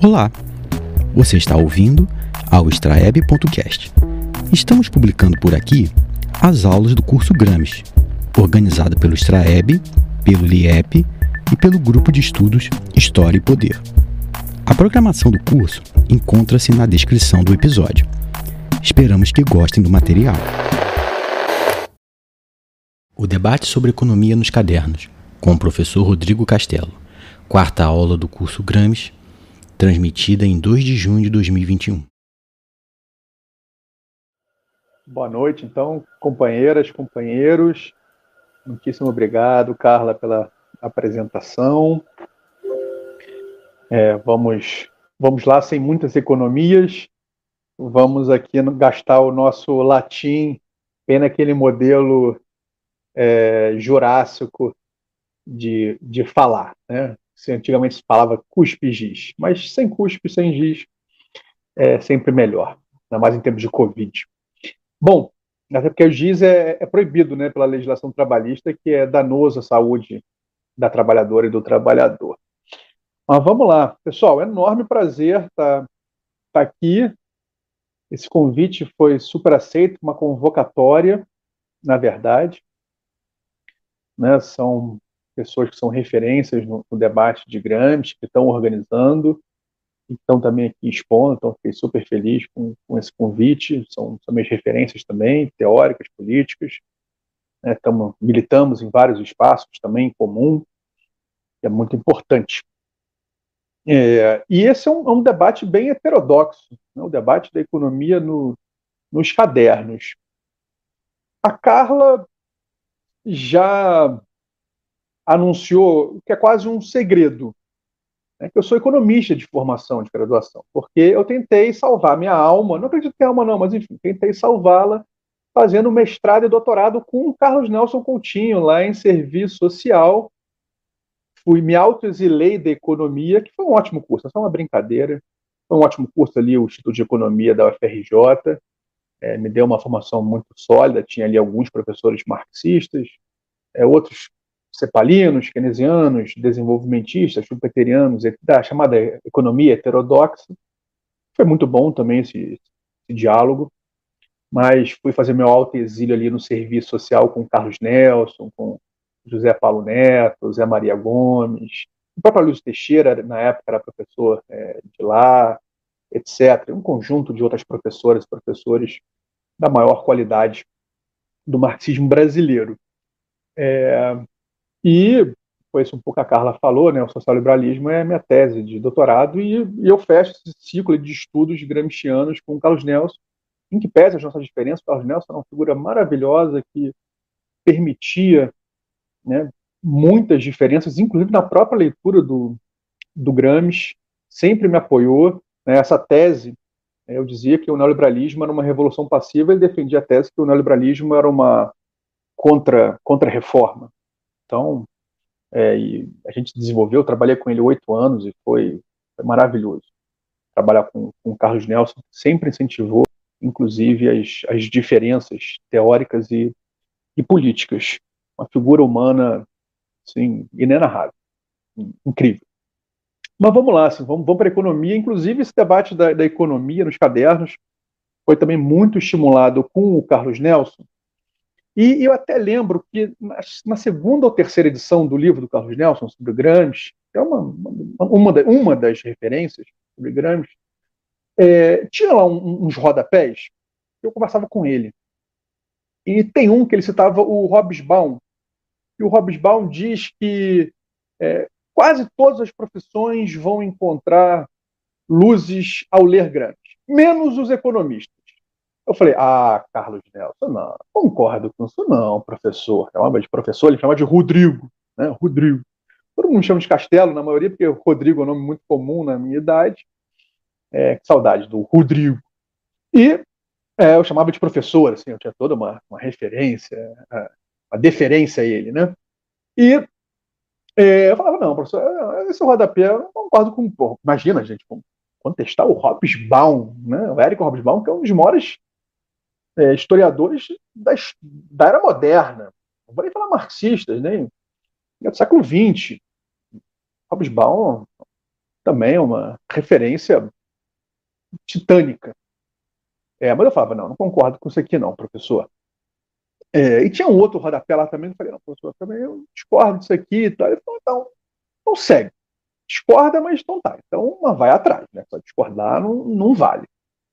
Olá, você está ouvindo ao extraeb.cast. Estamos publicando por aqui as aulas do curso Grames, organizado pelo Extraeb, pelo LIEP e pelo Grupo de Estudos História e Poder. A programação do curso encontra-se na descrição do episódio. Esperamos que gostem do material. O debate sobre economia nos cadernos, com o professor Rodrigo Castelo. Quarta aula do curso Grames, transmitida em 2 de junho de 2021. Boa noite, então, companheiras, companheiros. Muitíssimo obrigado, Carla, pela apresentação. É, vamos, vamos lá, sem muitas economias. Vamos aqui gastar o nosso latim, pena aquele modelo é, jurássico de, de falar. Né? Se antigamente se falava cuspe giz, mas sem cuspe, sem giz, é sempre melhor, ainda mais em tempos de Covid. Bom, até porque o giz é, é proibido né, pela legislação trabalhista, que é danoso à saúde da trabalhadora e do trabalhador. Mas vamos lá, pessoal, é enorme prazer estar tá, tá aqui. Esse convite foi super aceito, uma convocatória, na verdade. Né, são pessoas que são referências no, no debate de Gramsci, que estão organizando, e estão também aqui expondo, então fiquei super feliz com, com esse convite, são, são minhas referências também, teóricas, políticas, né, tamo, militamos em vários espaços também em comum, que é muito importante. É, e esse é um, é um, debate bem heterodoxo, né, o debate da economia no, nos cadernos. A Carla já anunciou que é quase um segredo, né, que eu sou economista de formação, de graduação, porque eu tentei salvar minha alma, não acredito que é alma não, mas enfim, tentei salvá-la fazendo mestrado e doutorado com o Carlos Nelson Coutinho, lá em serviço social. Fui, me autoexilei da economia, que foi um ótimo curso, é só uma brincadeira. Foi um ótimo curso ali, o Instituto de Economia da UFRJ. É, me deu uma formação muito sólida, tinha ali alguns professores marxistas, é, outros cepalinos, keynesianos, desenvolvimentistas, schumpeterianos, da chamada economia heterodoxa. Foi muito bom também esse, esse diálogo, mas fui fazer meu alto exílio ali no serviço social com Carlos Nelson, com José Paulo Neto, Zé Maria Gomes, o próprio Luiz Teixeira, na época, era professor é, de lá, etc. Um conjunto de outras professoras e professores da maior qualidade do marxismo brasileiro. É, e foi isso um pouco a Carla falou, né, o social-liberalismo é minha tese de doutorado e, e, eu fecho esse ciclo de estudos gramscianos com o Carlos Nelson, em que pese as nossas diferenças, o Carlos Nelson é uma figura maravilhosa que permitia né, muitas diferenças, inclusive na própria leitura do, do Gramsci, sempre me apoiou. Né, essa tese, eu dizia que o neoliberalismo era uma revolução passiva, ele defendia a tese que o neoliberalismo era uma contra-reforma. Contra então, é, a gente desenvolveu, trabalhei com ele oito anos e foi, foi maravilhoso. Trabalhar com, com o Carlos Nelson sempre incentivou, inclusive, as, as diferenças teóricas e, e políticas. Uma figura humana, assim, inenarrável, incrível. Mas vamos lá, assim, vamos, vamos para a economia. Inclusive, esse debate da, da economia nos cadernos foi também muito estimulado com o Carlos Nelson, e eu até lembro que na segunda ou terceira edição do livro do Carlos Nelson sobre Gramsci, é uma, uma, uma das referências sobre Gramsci, é, tinha lá uns rodapés, eu conversava com ele. E tem um que ele citava o Hobsbawm, e o Hobsbawm diz que é, quase todas as profissões vão encontrar luzes ao ler Gramsci, menos os economistas. Eu falei, ah, Carlos Nelson, não, concordo com isso não, professor. Chamava de professor, ele chamava de Rodrigo, né? Rodrigo. Todo mundo chama de Castelo, na maioria, porque Rodrigo é um nome muito comum na minha idade. É, saudade do Rodrigo. E é, eu chamava de professor, assim, eu tinha toda uma, uma referência, uma deferência a ele, né? E é, eu falava, não, professor, esse rodapé, eu não concordo com. Pô, imagina, gente, contestar o Hobsbawm, né? O Érico Hobsbawm, que é um dos maiores é, historiadores da, da, era moderna, não vou nem falar marxistas, nem do século XX. Hobsbawm também é uma referência titânica. É, mas eu falava, não, não concordo com isso aqui não, professor. É, e tinha um outro rodapé lá também, eu falei, não, professor, também eu discordo disso aqui e tal. Ele falou, então, não segue. Discorda, mas não tá. Então, vai atrás, né? Só discordar não, não vale.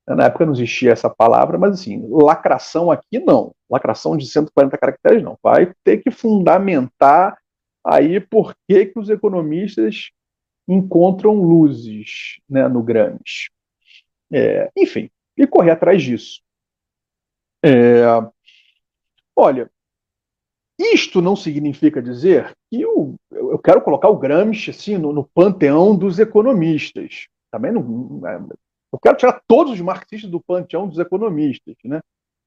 Na época não existia essa palavra, mas assim, lacração aqui não. Lacração de 140 caracteres não. Vai ter que fundamentar aí por que, que os economistas encontram luzes né, no Gramsci. É, enfim, e correr atrás disso. É, olha, isto não significa dizer que eu, eu quero colocar o Gramsci assim, no, no panteão dos economistas. Também não, é, eu quero tirar todos os marxistas do panteão dos economistas, né?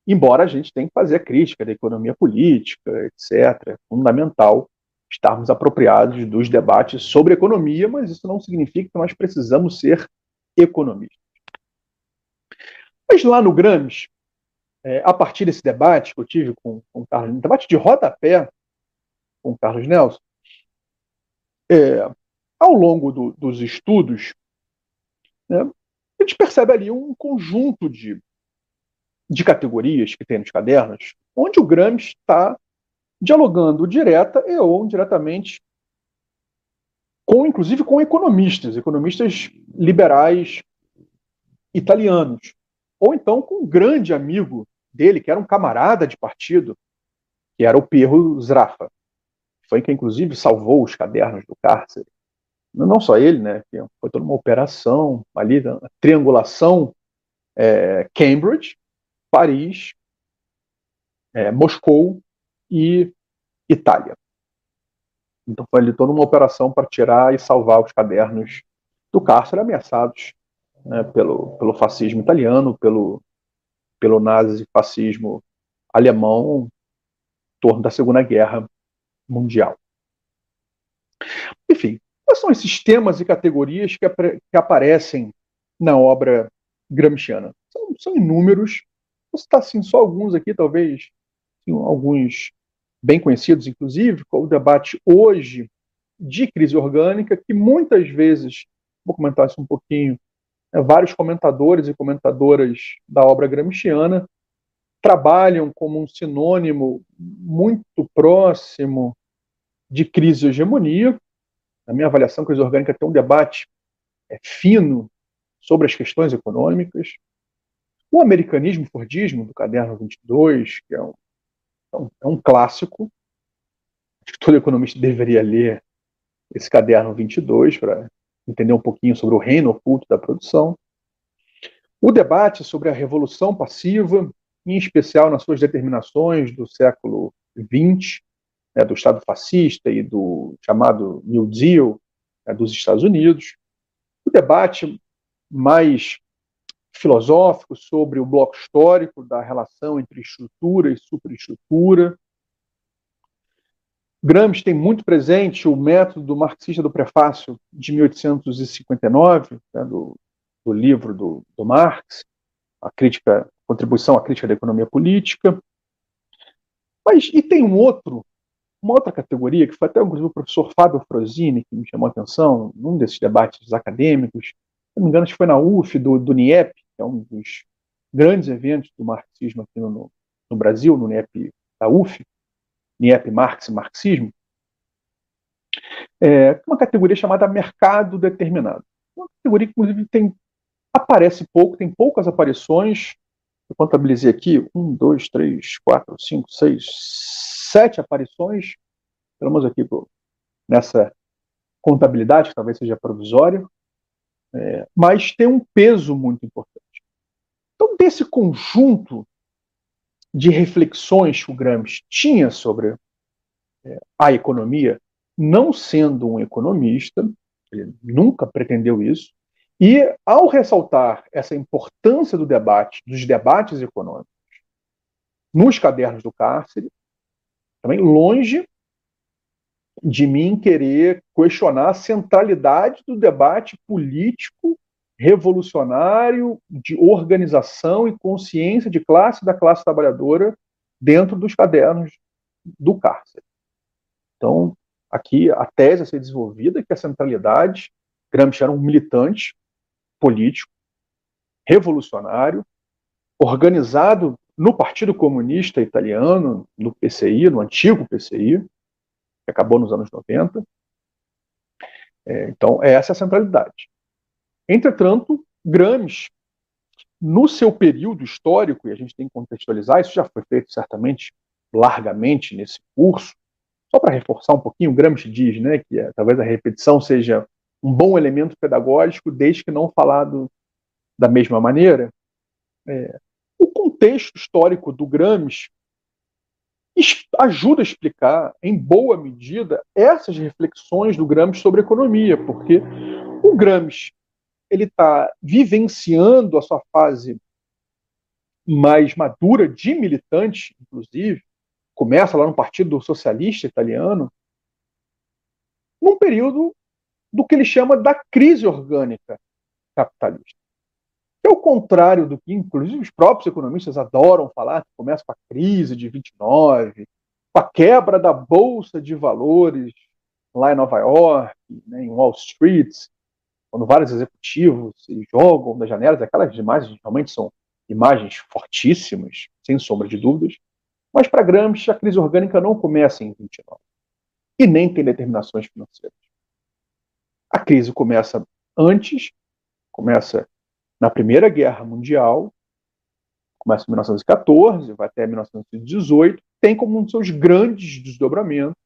Embora a gente tenha que fazer a crítica da economia política, etc. É fundamental estarmos apropriados dos debates sobre economia, mas isso não significa que nós precisamos ser economistas. Mas lá no Gramsci, é, a partir desse debate que eu tive com, com o Carlos, um debate de rodapé com o Carlos Nelson, é, ao longo do, dos estudos, né, a gente percebe ali um conjunto de, de categorias que tem nos cadernos, onde o Gramsci está dialogando direta e ou indiretamente com, inclusive, com economistas, economistas liberais italianos, ou então com um grande amigo dele, que era um camarada de partido, que era o Perro Zrafa. Foi quem, inclusive, salvou os cadernos do cárcere. Não só ele, né? Foi toda uma operação ali, triangulação é, Cambridge, Paris, é, Moscou e Itália. Então foi ali toda uma operação para tirar e salvar os cadernos do cárcere ameaçados né, pelo, pelo fascismo italiano, pelo, pelo nazifascismo alemão em torno da Segunda Guerra Mundial. Enfim, quais são esses temas e categorias que, que aparecem na obra gramsciana? São, são inúmeros. Vou citar assim, só alguns aqui, talvez assim, alguns bem conhecidos, inclusive, o debate hoje de crise orgânica, que muitas vezes, vou comentar isso um pouquinho, né, vários comentadores e comentadoras da obra gramsciana trabalham como um sinônimo muito próximo de crise e hegemonia. Na minha avaliação, crise orgânica tem um debate é, fino sobre as questões econômicas. O americanismo fordismo, do caderno 22, que é um, é um, é um clássico, acho que todo economista deveria ler esse caderno 22 para entender um pouquinho sobre o reino oculto da produção. O debate sobre a revolução passiva, em especial nas suas determinações do século XX, né, do Estado fascista e do chamado New Deal né, dos Estados Unidos. O debate mais filosófico sobre o bloco histórico da relação entre estrutura e superestrutura, Gramsci tem muito presente o método marxista do prefácio de 1859, né, do, do, livro do, do, Marx, a crítica, contribuição à crítica da economia política. Mas e tem um outro, uma outra categoria que foi até inclusive o professor Fábio Frosini que me chamou a atenção num desses debates acadêmicos. Se não me engano, acho que foi na UF do, do NIEP, que é um dos grandes eventos do marxismo aqui no, no Brasil, no NIEP da UF Niep Marx e marxismo, é uma categoria chamada mercado determinado. Uma categoria que, inclusive, tem, aparece pouco, tem poucas aparições. Eu contabilizei aqui, um, dois, três, quatro, cinco, seis, sete aparições, menos aqui nessa contabilidade, que talvez seja provisória, é, mas tem um peso muito importante. Então, desse conjunto de reflexões que o Gramsci tinha sobre é, a economia, não sendo um economista, ele nunca pretendeu isso, e ao ressaltar essa importância do debate, dos debates econômicos, nos cadernos do cárcere, também longe de mim querer questionar a centralidade do debate político revolucionário de organização e consciência de classe da classe trabalhadora dentro dos cadernos do cárcere. Então, aqui a tese a ser desenvolvida é que a centralidade Gramsci era um militante político, revolucionário, organizado no Partido Comunista Italiano, no PCI, no antigo PCI, que acabou nos anos 90. É, então, essa é a centralidade. Entretanto, Gramsci, no seu período histórico, e a gente tem que contextualizar, isso já foi feito certamente largamente nesse curso, só para reforçar um pouquinho, Gramsci diz né, que é, talvez a repetição seja um bom elemento pedagógico, desde que não falado da mesma maneira. É, o contexto histórico do Gramsci ajuda a explicar, em boa medida, essas reflexões do Gramsci sobre economia, porque o Gramsci ele está vivenciando a sua fase mais madura de militante, inclusive, começa lá no Partido Socialista Italiano, num período do que ele chama da crise orgânica capitalista. É o contrário do que, inclusive, os próprios economistas adoram falar, que começa com a crise de 29, com a quebra da bolsa de valores lá em Nova York, né, em Wall Street, quando vários executivos se jogam das janelas, aquelas imagens realmente são imagens fortíssimas, sem sombra de dúvidas, mas para Gramsci, a crise orgânica não começa em 29 e nem tem determinações financeiras. A crise começa antes, começa na Primeira Guerra Mundial, começa em 1914, vai até 1918, tem como um dos seus grandes desdobramentos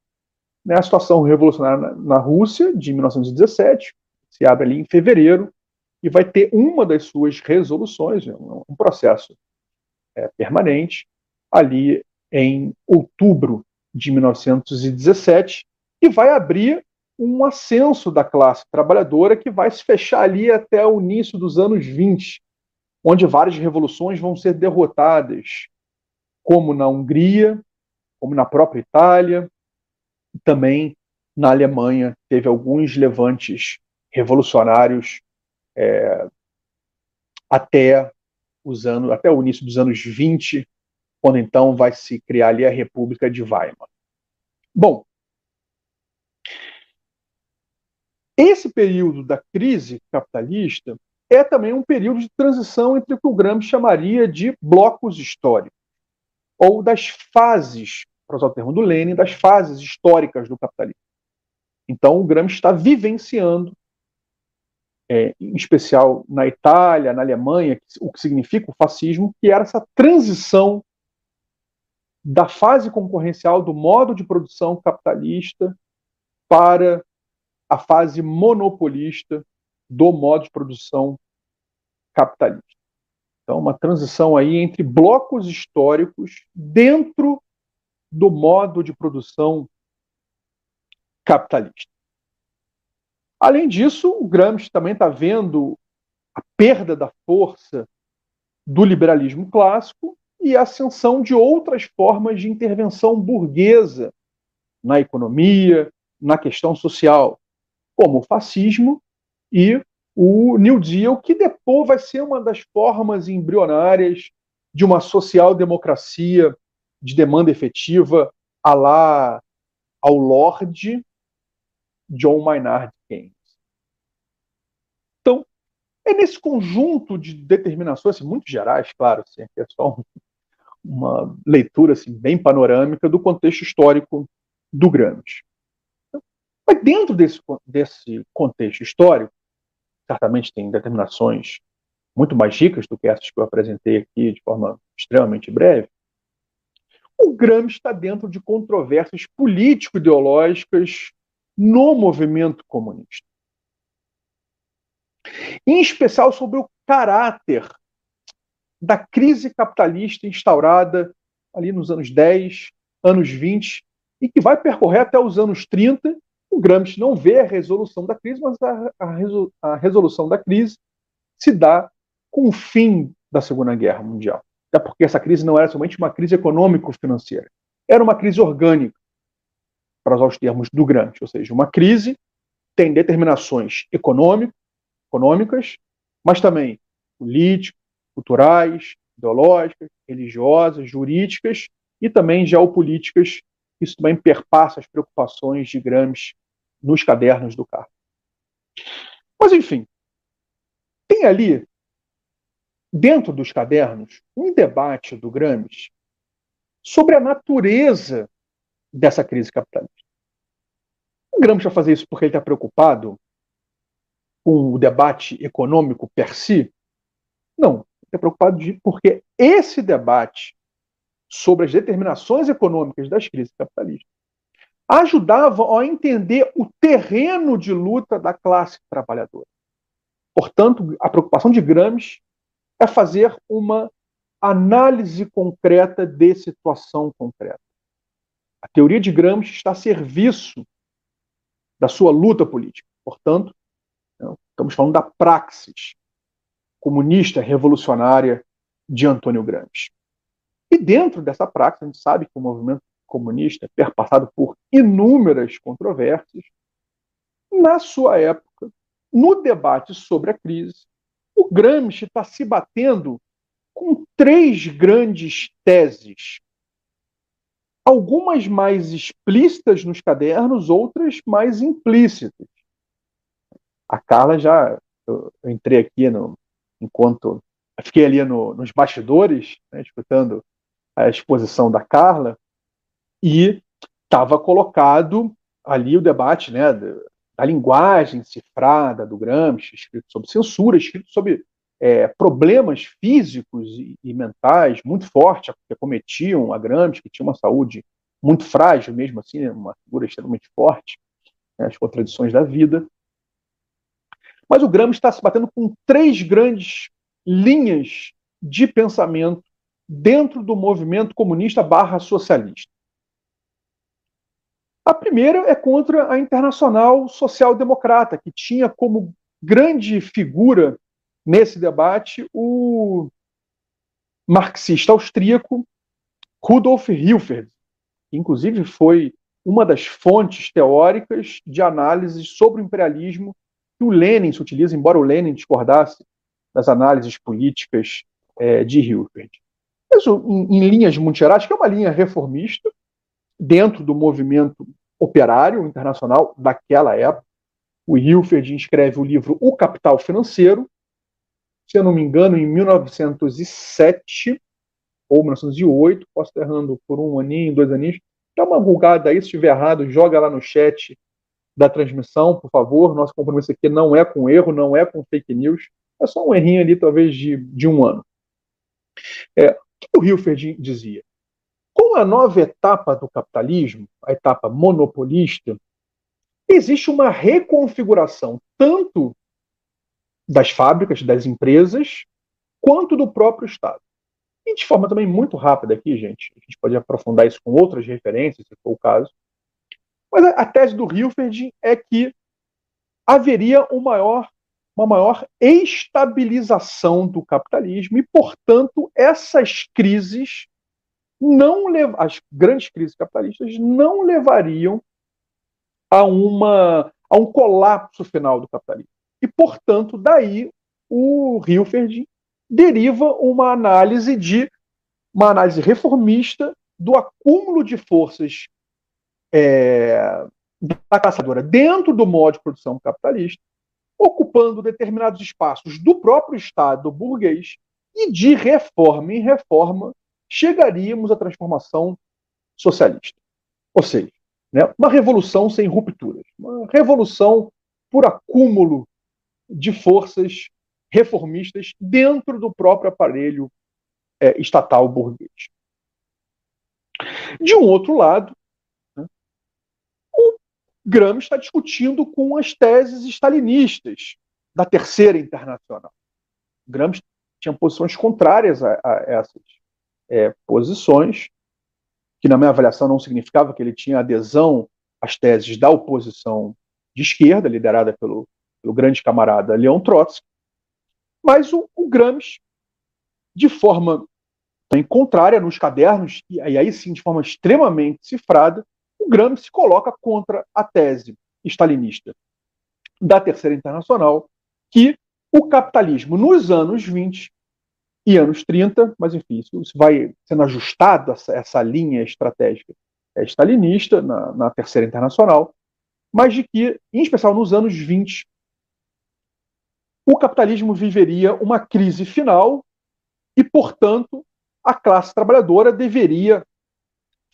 né, a situação revolucionária na, na Rússia de 1917, se abre ali em fevereiro, e vai ter uma das suas resoluções, um, um processo é, permanente, ali em outubro de 1917, e vai abrir um ascenso da classe trabalhadora que vai se fechar ali até o início dos anos 20, onde várias revoluções vão ser derrotadas, como na Hungria, como na própria Itália, também na Alemanha teve alguns levantes revolucionários é, até os anos, até o início dos anos 20, quando então vai se criar ali a República de Weimar. Bom, esse período da crise capitalista é também um período de transição entre o que o Gramsci chamaria de blocos históricos, ou das fases, para usar o termo do Lenin, das fases históricas do capitalismo. Então, o Gramsci está vivenciando, é, em especial na Itália, na Alemanha, o que significa o fascismo, que era essa transição da fase concorrencial do modo de produção capitalista para a fase monopolista do modo de produção capitalista. Então, uma transição aí entre blocos históricos dentro do modo de produção capitalista. Além disso, o Gramsci também está vendo a perda da força do liberalismo clássico e a ascensão de outras formas de intervenção burguesa na economia, na questão social, como o fascismo e o New Deal, que depois vai ser uma das formas embrionárias de uma social-democracia de demanda efetiva a lá ao Lorde John Maynard Keynes. Então, é nesse conjunto de determinações, assim, muito gerais, claro, assim, é só uma leitura assim, bem panorâmica do contexto histórico do Gramsci. Mas dentro desse, desse contexto histórico, certamente tem determinações muito mais ricas do que essas que eu apresentei aqui de forma extremamente breve, o Gramsci está dentro de controvérsias político-ideológicas no movimento comunista. Em especial sobre o caráter da crise capitalista instaurada ali nos anos 10, anos 20, e que vai percorrer até os anos 30. O Gramsci não vê a resolução da crise, mas a, resolução da crise se dá com o fim da Segunda Guerra Mundial. Até porque essa crise não era somente uma crise econômico-financeira, era uma crise orgânica, para usar os termos do Gramsci, ou seja, uma crise tem determinações econômico, econômicas, mas também político, culturais, ideológicas, religiosas, jurídicas e também geopolíticas. Isso também perpassa as preocupações de Gramsci nos cadernos do carro. Mas, enfim, tem ali, dentro dos cadernos, um debate do Gramsci sobre a natureza dessa crise capitalista. O Gramsci vai fazer isso porque ele está preocupado com o debate econômico per si? Não. Ele está preocupado de, porque esse debate sobre as determinações econômicas das crises capitalistas ajudava a entender o terreno de luta da classe trabalhadora. Portanto, a preocupação de Gramsci é fazer uma análise concreta de situação concreta. A teoria de Gramsci está a serviço da sua luta política. Portanto, estamos falando da praxis comunista revolucionária de Antônio Gramsci. E dentro dessa praxis, a gente sabe que o movimento comunista, perpassado por inúmeras controvérsias, na sua época, no debate sobre a crise, o Gramsci está se batendo com três grandes teses. Algumas mais explícitas nos cadernos, outras mais implícitas. A Carla já. Eu, eu entrei aqui no, enquanto. Fiquei ali no, nos bastidores, né, escutando a exposição da Carla, e estava colocado ali o debate né, da linguagem cifrada do Gramsci, escrito sobre censura, escrito sobre é, problemas físicos e, e, mentais muito fortes que acometiam a Gramsci, que tinha uma saúde muito frágil, mesmo assim, uma figura extremamente forte, né, as contradições da vida. Mas o Gramsci está se batendo com três grandes linhas de pensamento dentro do movimento comunista barra socialista. A primeira é contra a Internacional Social Democrata, que tinha como grande figura nesse debate o marxista austríaco Rudolf Hilferd, que inclusive foi uma das fontes teóricas de análise sobre o imperialismo que o Lenin se utiliza, embora o Lenin discordasse das análises políticas é, de Hilferd. Mas, em, em linhas muito gerais, que é uma linha reformista, dentro do movimento operário internacional daquela época. O Hilferd escreve o livro O Capital Financeiro, se eu não me engano, em 1907 ou 1908, posso estar errando por um aninho, dois aninhos. Dá uma vulgada aí, se estiver errado, joga lá no chat da transmissão, por favor. Nosso compromisso aqui não é com erro, não é com fake news, é só um errinho ali, talvez, de, de um ano. É, o que o Hilferd dizia? Com a nova etapa do capitalismo, a etapa monopolista, existe uma reconfiguração tanto das fábricas, das empresas, quanto do próprio Estado. E de forma também muito rápida aqui, gente, a gente pode aprofundar isso com outras referências, se for o caso. Mas a, tese do Hilferd é que haveria um maior, uma maior estabilização do capitalismo e, portanto, essas crises não as grandes crises capitalistas não levariam a, uma, a um colapso final do capitalismo. E, portanto, daí o Hilferd deriva uma análise de uma análise reformista do acúmulo de forças é, da caçadora dentro do modo de produção capitalista, ocupando determinados espaços do próprio Estado burguês e de reforma em reforma chegaríamos à transformação socialista. Ou seja, né, uma revolução sem rupturas, uma revolução por acúmulo de forças reformistas dentro do próprio aparelho é, estatal burguês. De um outro lado, né, o Gramsci está discutindo com as teses stalinistas da Terceira Internacional. Gramsci tinha posições contrárias a, a essas é, posições, que na minha avaliação não significava que ele tinha adesão às teses da oposição de esquerda, liderada pelo, pelo grande camarada Leon Trotsky, mas o, o Gramsci, de forma também contrária nos cadernos, e aí sim de forma extremamente cifrada, o Gramsci se coloca contra a tese stalinista da Terceira Internacional, que o capitalismo nos anos 20 e anos 30, mas enfim, isso, vai sendo ajustado, essa, essa linha estratégica é, stalinista na, na Terceira Internacional, mas de que, em especial nos anos 20, o capitalismo viveria uma crise final e, portanto, a classe trabalhadora deveria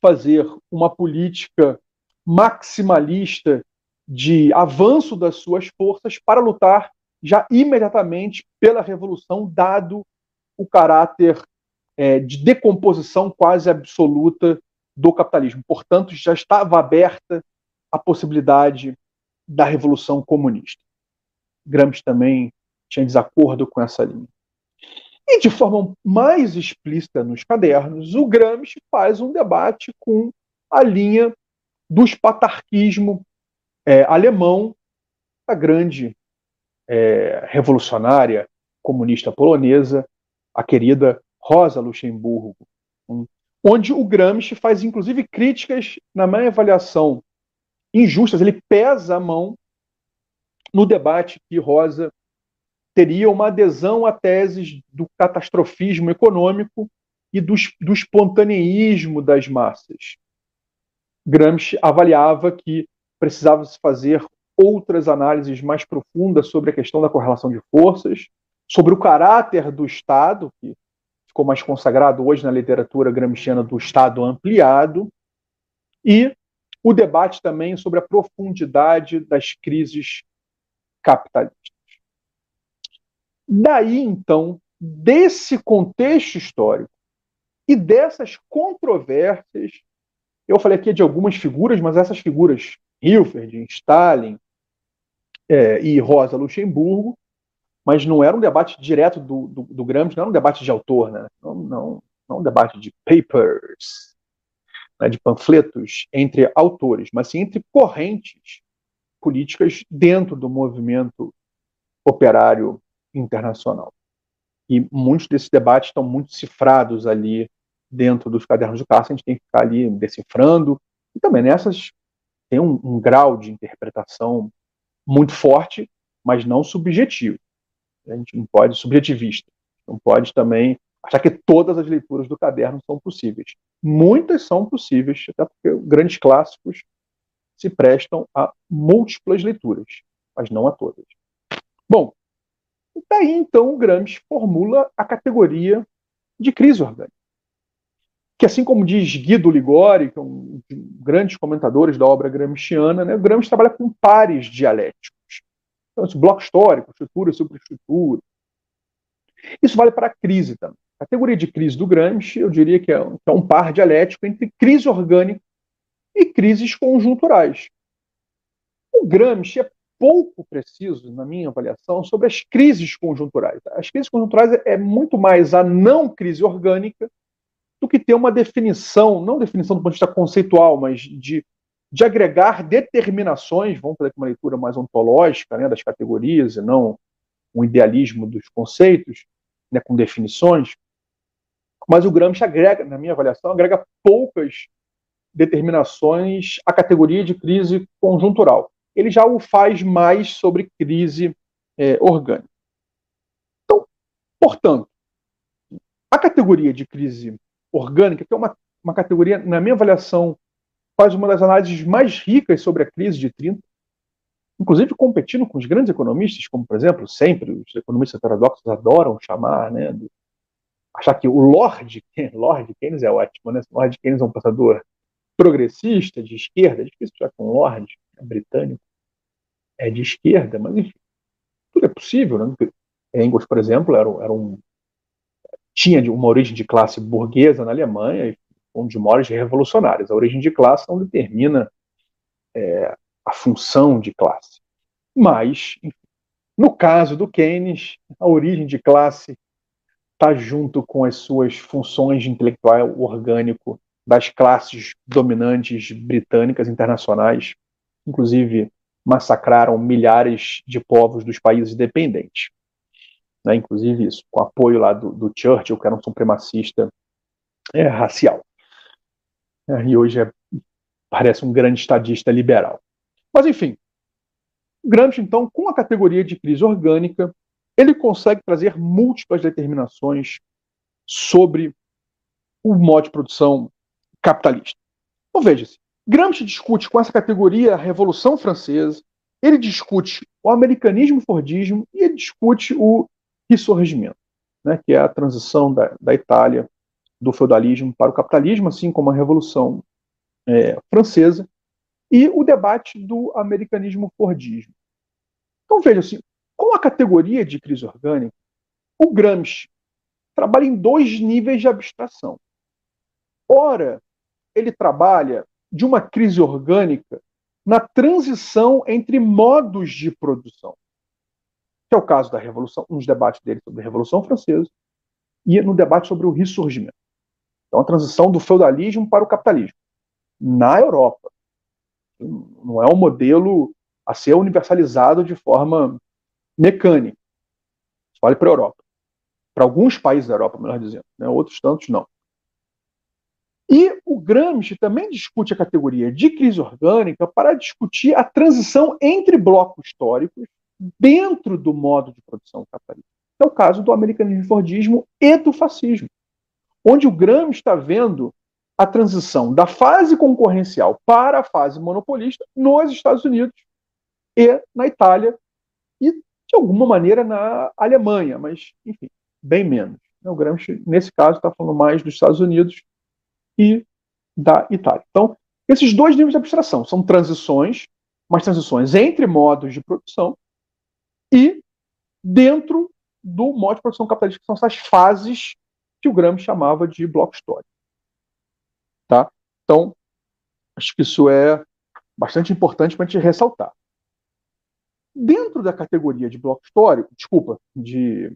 fazer uma política maximalista de avanço das suas forças para lutar já imediatamente pela revolução, dado o caráter é, de decomposição quase absoluta do capitalismo. Portanto, já estava aberta a possibilidade da revolução comunista. Gramsci também tinha desacordo com essa linha. E de forma mais explícita nos cadernos, o Gramsci faz um debate com a linha do espatarquismo é, alemão, a grande é, revolucionária comunista polonesa, a querida Rosa Luxemburgo, onde o Gramsci faz inclusive críticas, na minha avaliação, injustas. Ele pesa a mão no debate que Rosa teria uma adesão a teses do catastrofismo econômico e do, do espontaneísmo das massas. Gramsci avaliava que precisava se fazer outras análises mais profundas sobre a questão da correlação de forças, sobre o caráter do Estado, que ficou mais consagrado hoje na literatura gramsciana do Estado ampliado, e o debate também sobre a profundidade das crises capitalistas. Daí, então, desse contexto histórico e dessas controvérsias, eu falei aqui de algumas figuras, mas essas figuras, Hilferd, Stalin é, e Rosa Luxemburgo, mas não era um debate direto do, do, do Gramsci, não era um debate de autor, né? não, não, não um debate de papers, né, de panfletos entre autores, mas sim entre correntes políticas dentro do movimento operário internacional. E muitos desses debates estão muito cifrados ali dentro dos cadernos de caça, a gente tem que ficar ali decifrando. E também nessas tem um, um grau de interpretação muito forte, mas não subjetivo. A gente não pode subjetivista. Não pode também achar que todas as leituras do caderno são possíveis. Muitas são possíveis, até porque grandes clássicos se prestam a múltiplas leituras, mas não a todas. Bom, daí então o Gramsci formula a categoria de crise orgânica. Que assim como diz Guido Ligori, que é um dos grandes comentadores da obra gramsciana, né, Gramsci trabalha com pares dialéticos. Então, esse bloco histórico, estrutura, superestrutura. Isso vale para a crise também. A categoria de crise do Gramsci, eu diria que é, um, que é um par dialético entre crise orgânica e crises conjunturais. O Gramsci é pouco preciso, na minha avaliação, sobre as crises conjunturais. As crises conjunturais é muito mais a não crise orgânica do que ter uma definição, não definição do ponto de vista conceitual, mas de, de agregar determinações, vamos fazer uma leitura mais ontológica né, das categorias e não um idealismo dos conceitos, né, com definições. Mas o Gramsci agrega, na minha avaliação, agrega poucas determinações à categoria de crise conjuntural. Ele já o faz mais sobre crise é, orgânica. Então, portanto, a categoria de crise orgânica, que é uma, uma categoria, na minha avaliação, faz uma das análises mais ricas sobre a crise de 30, inclusive competindo com os grandes economistas, como, por exemplo, sempre os economistas heterodoxos adoram chamar, né, achar que o Lord, Lord Keynes é ótimo, né? Lord Keynes é um pensador progressista, de esquerda, é difícil que um Lord é britânico é de esquerda, mas enfim, tudo é possível, né? Engels, por exemplo, era, era um tinha uma origem de classe burguesa na Alemanha e um de maiores revolucionários. A origem de classe não determina é, a função de classe. Mas, no caso do Keynes, a origem de classe está junto com as suas funções de intelectual orgânico das classes dominantes britânicas internacionais, inclusive massacraram milhares de povos dos países dependentes. Né, inclusive isso, com apoio lá do, do Churchill, que era um supremacista é, racial. É, e hoje é, parece um grande estadista liberal. Mas, enfim, Gramsci, então, com a categoria de crise orgânica, ele consegue trazer múltiplas determinações sobre o modo de produção capitalista. Então veja-se, Gramsci discute com essa categoria a Revolução Francesa, ele discute o americanismo-fordismo e ele discute o ressurgimento, né, que é a transição da, da Itália do feudalismo para o capitalismo, assim como a Revolução é, Francesa, e o debate do americanismo-fordismo. Então, veja assim, com a categoria de crise orgânica, o Gramsci trabalha em dois níveis de abstração. Ora, ele trabalha de uma crise orgânica na transição entre modos de produção, que é o caso da Revolução, nos debates dele sobre a Revolução Francesa e no debate sobre o ressurgimento. Então, a transição do feudalismo para o capitalismo na Europa. Não é um modelo a ser universalizado de forma mecânica. Vale para a Europa. Para alguns países da Europa, melhor dizendo. Né? Outros tantos não. E o Gramsci também discute a categoria de crise orgânica para discutir a transição entre blocos históricos dentro do modo de produção capitalista. É o caso do americanismo fordismo e do fascismo, onde o Gramsci está vendo a transição da fase concorrencial para a fase monopolista nos Estados Unidos e na Itália e, de alguma maneira, na Alemanha, mas, enfim, bem menos. O Gramsci, nesse caso, está falando mais dos Estados Unidos e da Itália. Então, esses dois níveis de abstração são transições, mas transições entre modos de produção e dentro do modo de produção capitalista, que são essas fases que o Gramsci chamava de bloco histórico. Tá? Então, acho que isso é bastante importante para a gente ressaltar. Dentro da categoria de bloco histórico, desculpa, de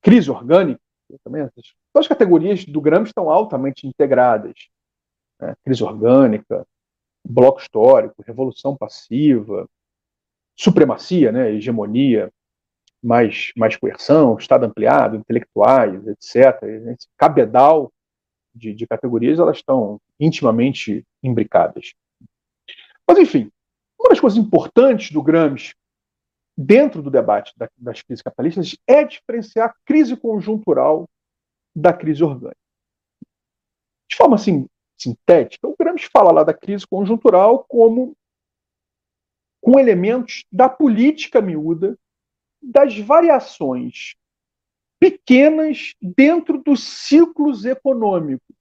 crise orgânica, também essas, as categorias do Gramsci estão altamente integradas. Né? Crise orgânica, bloco histórico, revolução passiva, supremacia, né? hegemonia, mais, mais coerção, Estado ampliado, intelectuais, etc. Esse cabedal de, de categorias elas estão intimamente imbricadas. Mas, enfim, uma das coisas importantes do Gramsci dentro do debate das crises capitalistas é diferenciar a crise conjuntural da crise orgânica. De forma assim, sintética, o Gramsci fala lá da crise conjuntural como com elementos da política miúda, das variações pequenas dentro dos ciclos econômicos.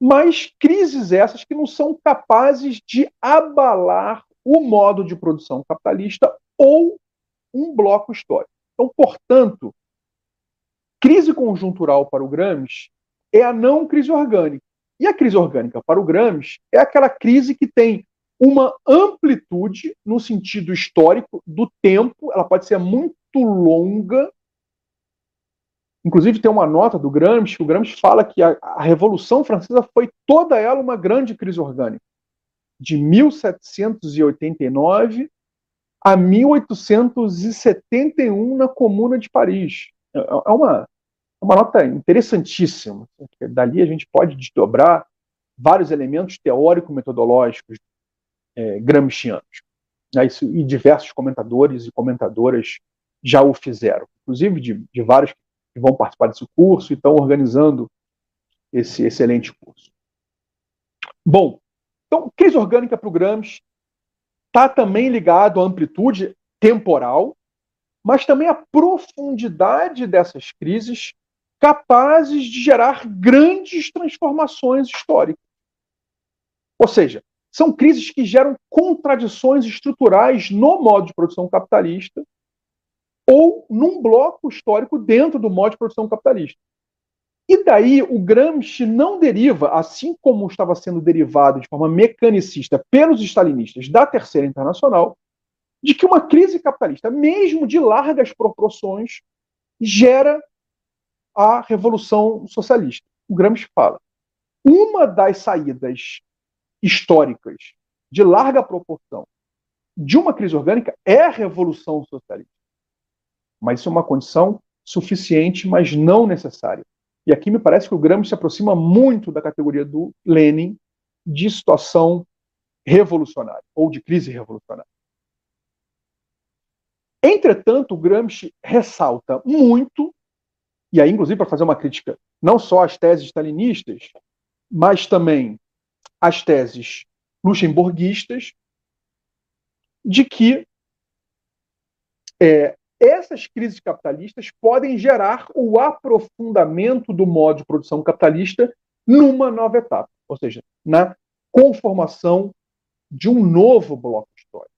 Mas crises essas que não são capazes de abalar o modo de produção capitalista ou um bloco histórico. Então, portanto, crise conjuntural para o Gramsci é a não crise orgânica. E a crise orgânica para o Gramsci é aquela crise que tem uma amplitude no sentido histórico do tempo, ela pode ser muito longa Inclusive, tem uma nota do Gramsci, que o Gramsci fala que a, a Revolução Francesa foi toda ela uma grande crise orgânica. De 1789 a 1871 na Comuna de Paris. É, é uma, é uma nota interessantíssima. Dali a gente pode desdobrar vários elementos teórico-metodológicos é, gramscianos. Né, isso, e diversos comentadores e comentadoras já o fizeram, inclusive de, de vários que vão participar desse curso e estão organizando esse excelente curso. Bom, então, crise orgânica para o Gramsci está também ligado à amplitude temporal, mas também à profundidade dessas crises capazes de gerar grandes transformações históricas. Ou seja, são crises que geram contradições estruturais no modo de produção capitalista ou num bloco histórico dentro do modo de produção capitalista. E daí o Gramsci não deriva, assim como estava sendo derivado de forma mecanicista pelos stalinistas da Terceira Internacional, de que uma crise capitalista, mesmo de largas proporções, gera a revolução socialista. O Gramsci fala: uma das saídas históricas de larga proporção de uma crise orgânica é a revolução socialista. Mas isso é uma condição suficiente, mas não necessária. E aqui me parece que o Gramsci se aproxima muito da categoria do Lenin de situação revolucionária ou de crise revolucionária. Entretanto, o Gramsci ressalta muito, e aí, inclusive, para fazer uma crítica não só às teses stalinistas, mas também às teses luxemburguistas, de que é, essas crises capitalistas podem gerar o aprofundamento do modo de produção capitalista numa nova etapa, ou seja, na conformação de um novo bloco histórico.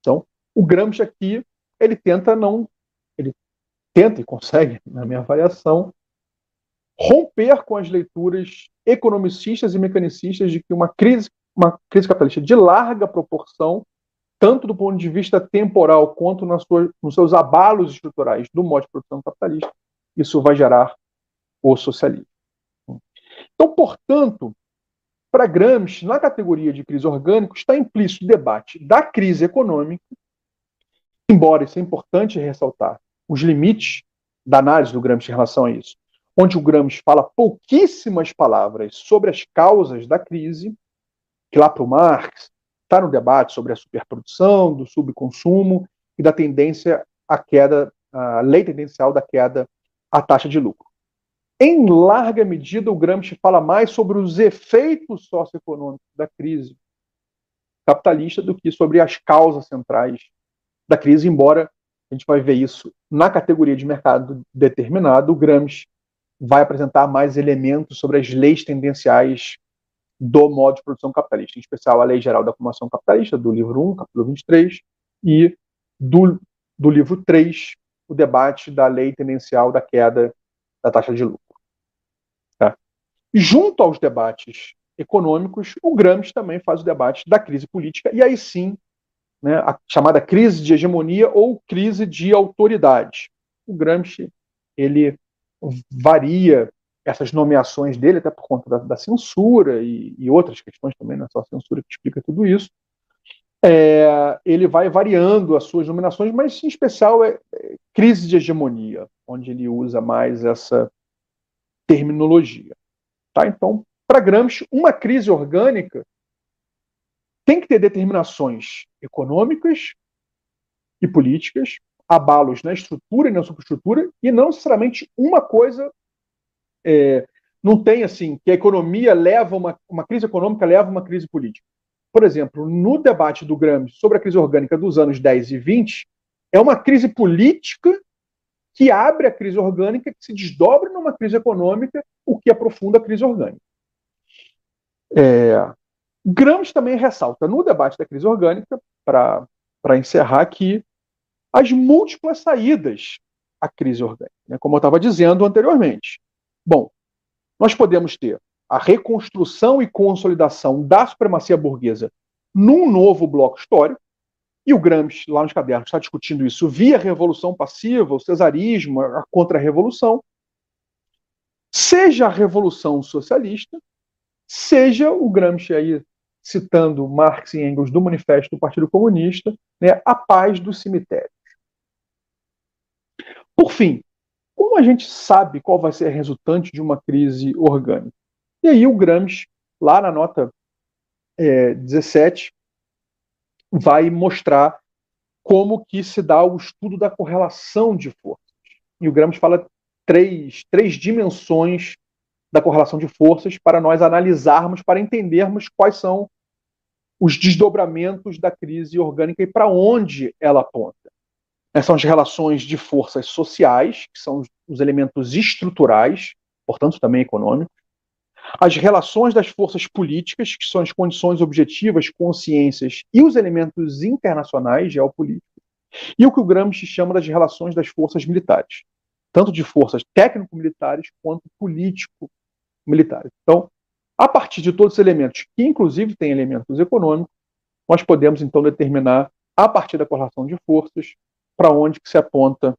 Então, o Gramsci aqui, ele tenta não, ele tenta e consegue, na minha avaliação, romper com as leituras economicistas e mecanicistas de que uma crise, uma crise capitalista de larga proporção, tanto do ponto de vista temporal quanto nas suas, nos seus abalos estruturais do modo de produção capitalista, isso vai gerar o socialismo. Então, portanto, para Gramsci, na categoria de crise orgânica, está implícito o debate da crise econômica, embora isso é importante ressaltar os limites da análise do Gramsci em relação a isso, onde o Gramsci fala pouquíssimas palavras sobre as causas da crise, que lá para o Marx está no debate sobre a superprodução, do subconsumo e da tendência à queda, a lei tendencial da queda à taxa de lucro. Em larga medida, o Gramsci fala mais sobre os efeitos socioeconômicos da crise capitalista do que sobre as causas centrais da crise, embora a gente vai ver isso na categoria de mercado determinado, o Gramsci vai apresentar mais elementos sobre as leis tendenciais do modo de produção capitalista, em especial a Lei Geral da Acumulação Capitalista, do livro 1, capítulo 23, e do, do livro 3, o debate da lei tendencial da queda da taxa de lucro. Tá? Junto aos debates econômicos, o Gramsci também faz o debate da crise política, e aí sim, né, a chamada crise de hegemonia ou crise de autoridade. O Gramsci ele varia essas nomeações dele, até por conta da, da censura e, e, outras questões também, não é só a censura que explica tudo isso. É, ele vai variando as suas nominações, mas em especial é, é crise de hegemonia, onde ele usa mais essa terminologia. Tá? Então, para Gramsci, uma crise orgânica tem que ter determinações econômicas e políticas, abalos na estrutura e na superestrutura, e não necessariamente uma coisa. É, não tem assim que a economia leva uma, uma crise econômica leva uma crise política. Por exemplo, no debate do Gramsci sobre a crise orgânica dos anos 10 e 20, é uma crise política que abre a crise orgânica, que se desdobra numa crise econômica, o que aprofunda a crise orgânica. É, Gramsci também ressalta no debate da crise orgânica, para encerrar, que as múltiplas saídas à crise orgânica, né, como eu estava dizendo anteriormente. Bom, nós podemos ter a reconstrução e consolidação da supremacia burguesa num novo bloco histórico, e o Gramsci, lá nos cadernos, está discutindo isso via revolução passiva, o cesarismo, a contra-revolução, seja a revolução socialista, seja o Gramsci aí citando Marx e Engels do Manifesto do Partido Comunista, né, a paz dos cemitérios. Por fim, como a gente sabe qual vai ser a resultante de uma crise orgânica? E aí o Gramsci, lá na nota é, 17, vai mostrar como que se dá o estudo da correlação de forças. E o Gramsci fala três, três dimensões da correlação de forças para nós analisarmos, para entendermos quais são os desdobramentos da crise orgânica e para onde ela aponta. São as relações de forças sociais, que são os elementos estruturais, portanto também econômicos, as relações das forças políticas, que são as condições objetivas, consciências e os elementos internacionais geopolíticos, e o que o Gramsci chama das relações das forças militares, tanto de forças técnico-militares quanto político-militares. Então, a partir de todos os elementos, que inclusive têm elementos econômicos, nós podemos então determinar, a partir da correlação de forças, para onde que se aponta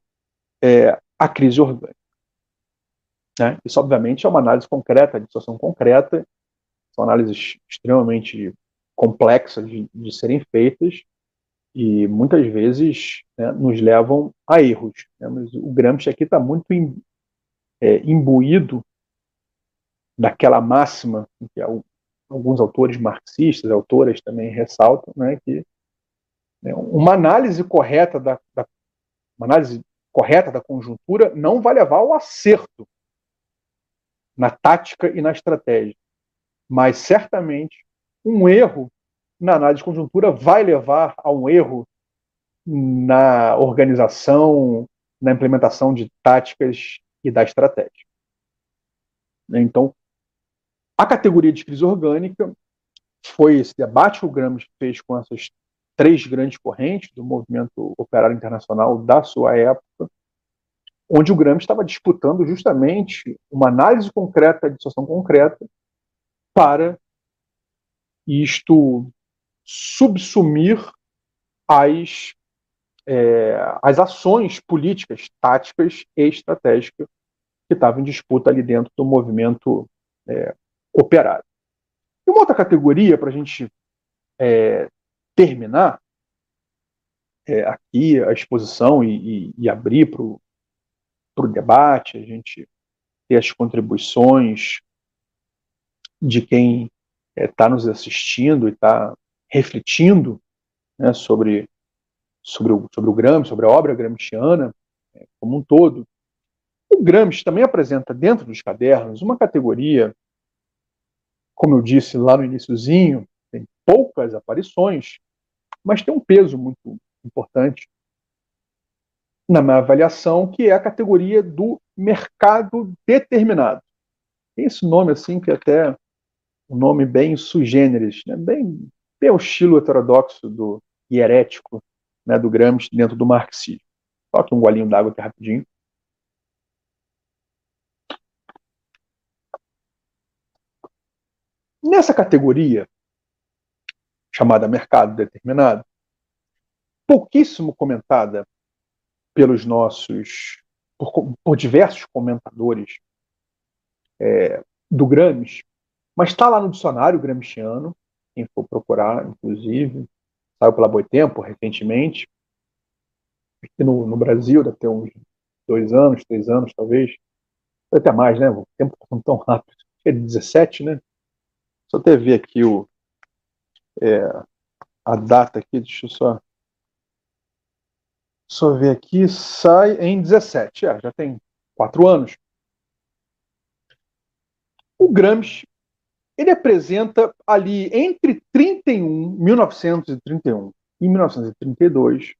é, a crise orgânica. Né? Isso, obviamente, é uma análise concreta, de situação concreta, são análises extremamente complexas de, de serem feitas e muitas vezes né, nos levam a erros. Né? Mas o Gramsci aqui está muito im, é, imbuído daquela máxima que alguns autores marxistas, autoras também ressaltam, né, que uma análise correta da, da uma análise correta da conjuntura não vai levar ao acerto na tática e na estratégia. Mas certamente um erro na análise de conjuntura, vai levar a um erro na organização, na implementação de táticas e da estratégia. Então, a categoria de crise orgânica foi esse debate que o Gramsci fez com essas três grandes correntes do movimento operário internacional da sua época, onde o Gramsci estava disputando justamente uma análise concreta de situação concreta para isto subsumir as, é, as ações políticas, táticas e estratégicas que estavam em disputa ali dentro do movimento é, operário. E uma outra categoria, para a gente é, terminar é, aqui a exposição e, e, e abrir para o debate, a gente ter as contribuições de quem está é, nos assistindo e está refletindo né, sobre, sobre, o, sobre o Gramsci, sobre a obra gramsciana é, como um todo. O Gramsci também apresenta dentro dos cadernos uma categoria, como eu disse lá no iníciozinho, tem poucas aparições, mas tem um peso muito importante na minha avaliação, que é a categoria do mercado determinado. Tem esse nome assim que é até um nome bem sui generis, né? bem, bem o estilo heterodoxo do e herético né, do Gramsci dentro do marxismo. Só que um golinho d'água aqui rapidinho. Nessa categoria, chamada mercado determinado, pouquíssimo comentada pelos nossos, por, por diversos comentadores é, do Gramsci, mas está lá no dicionário gramsciano, quem for procurar, inclusive, saiu pela Boitempo recentemente, aqui no, no Brasil, deve ter uns dois anos, três anos, talvez, até mais, né? O tempo está tão rápido. É 17, né? Só até ver aqui o, é, a data aqui, deixa eu só. Só ver aqui, sai em 17, é, já tem quatro anos. O Gramsci ele apresenta ali entre 31, 1931 e 1932,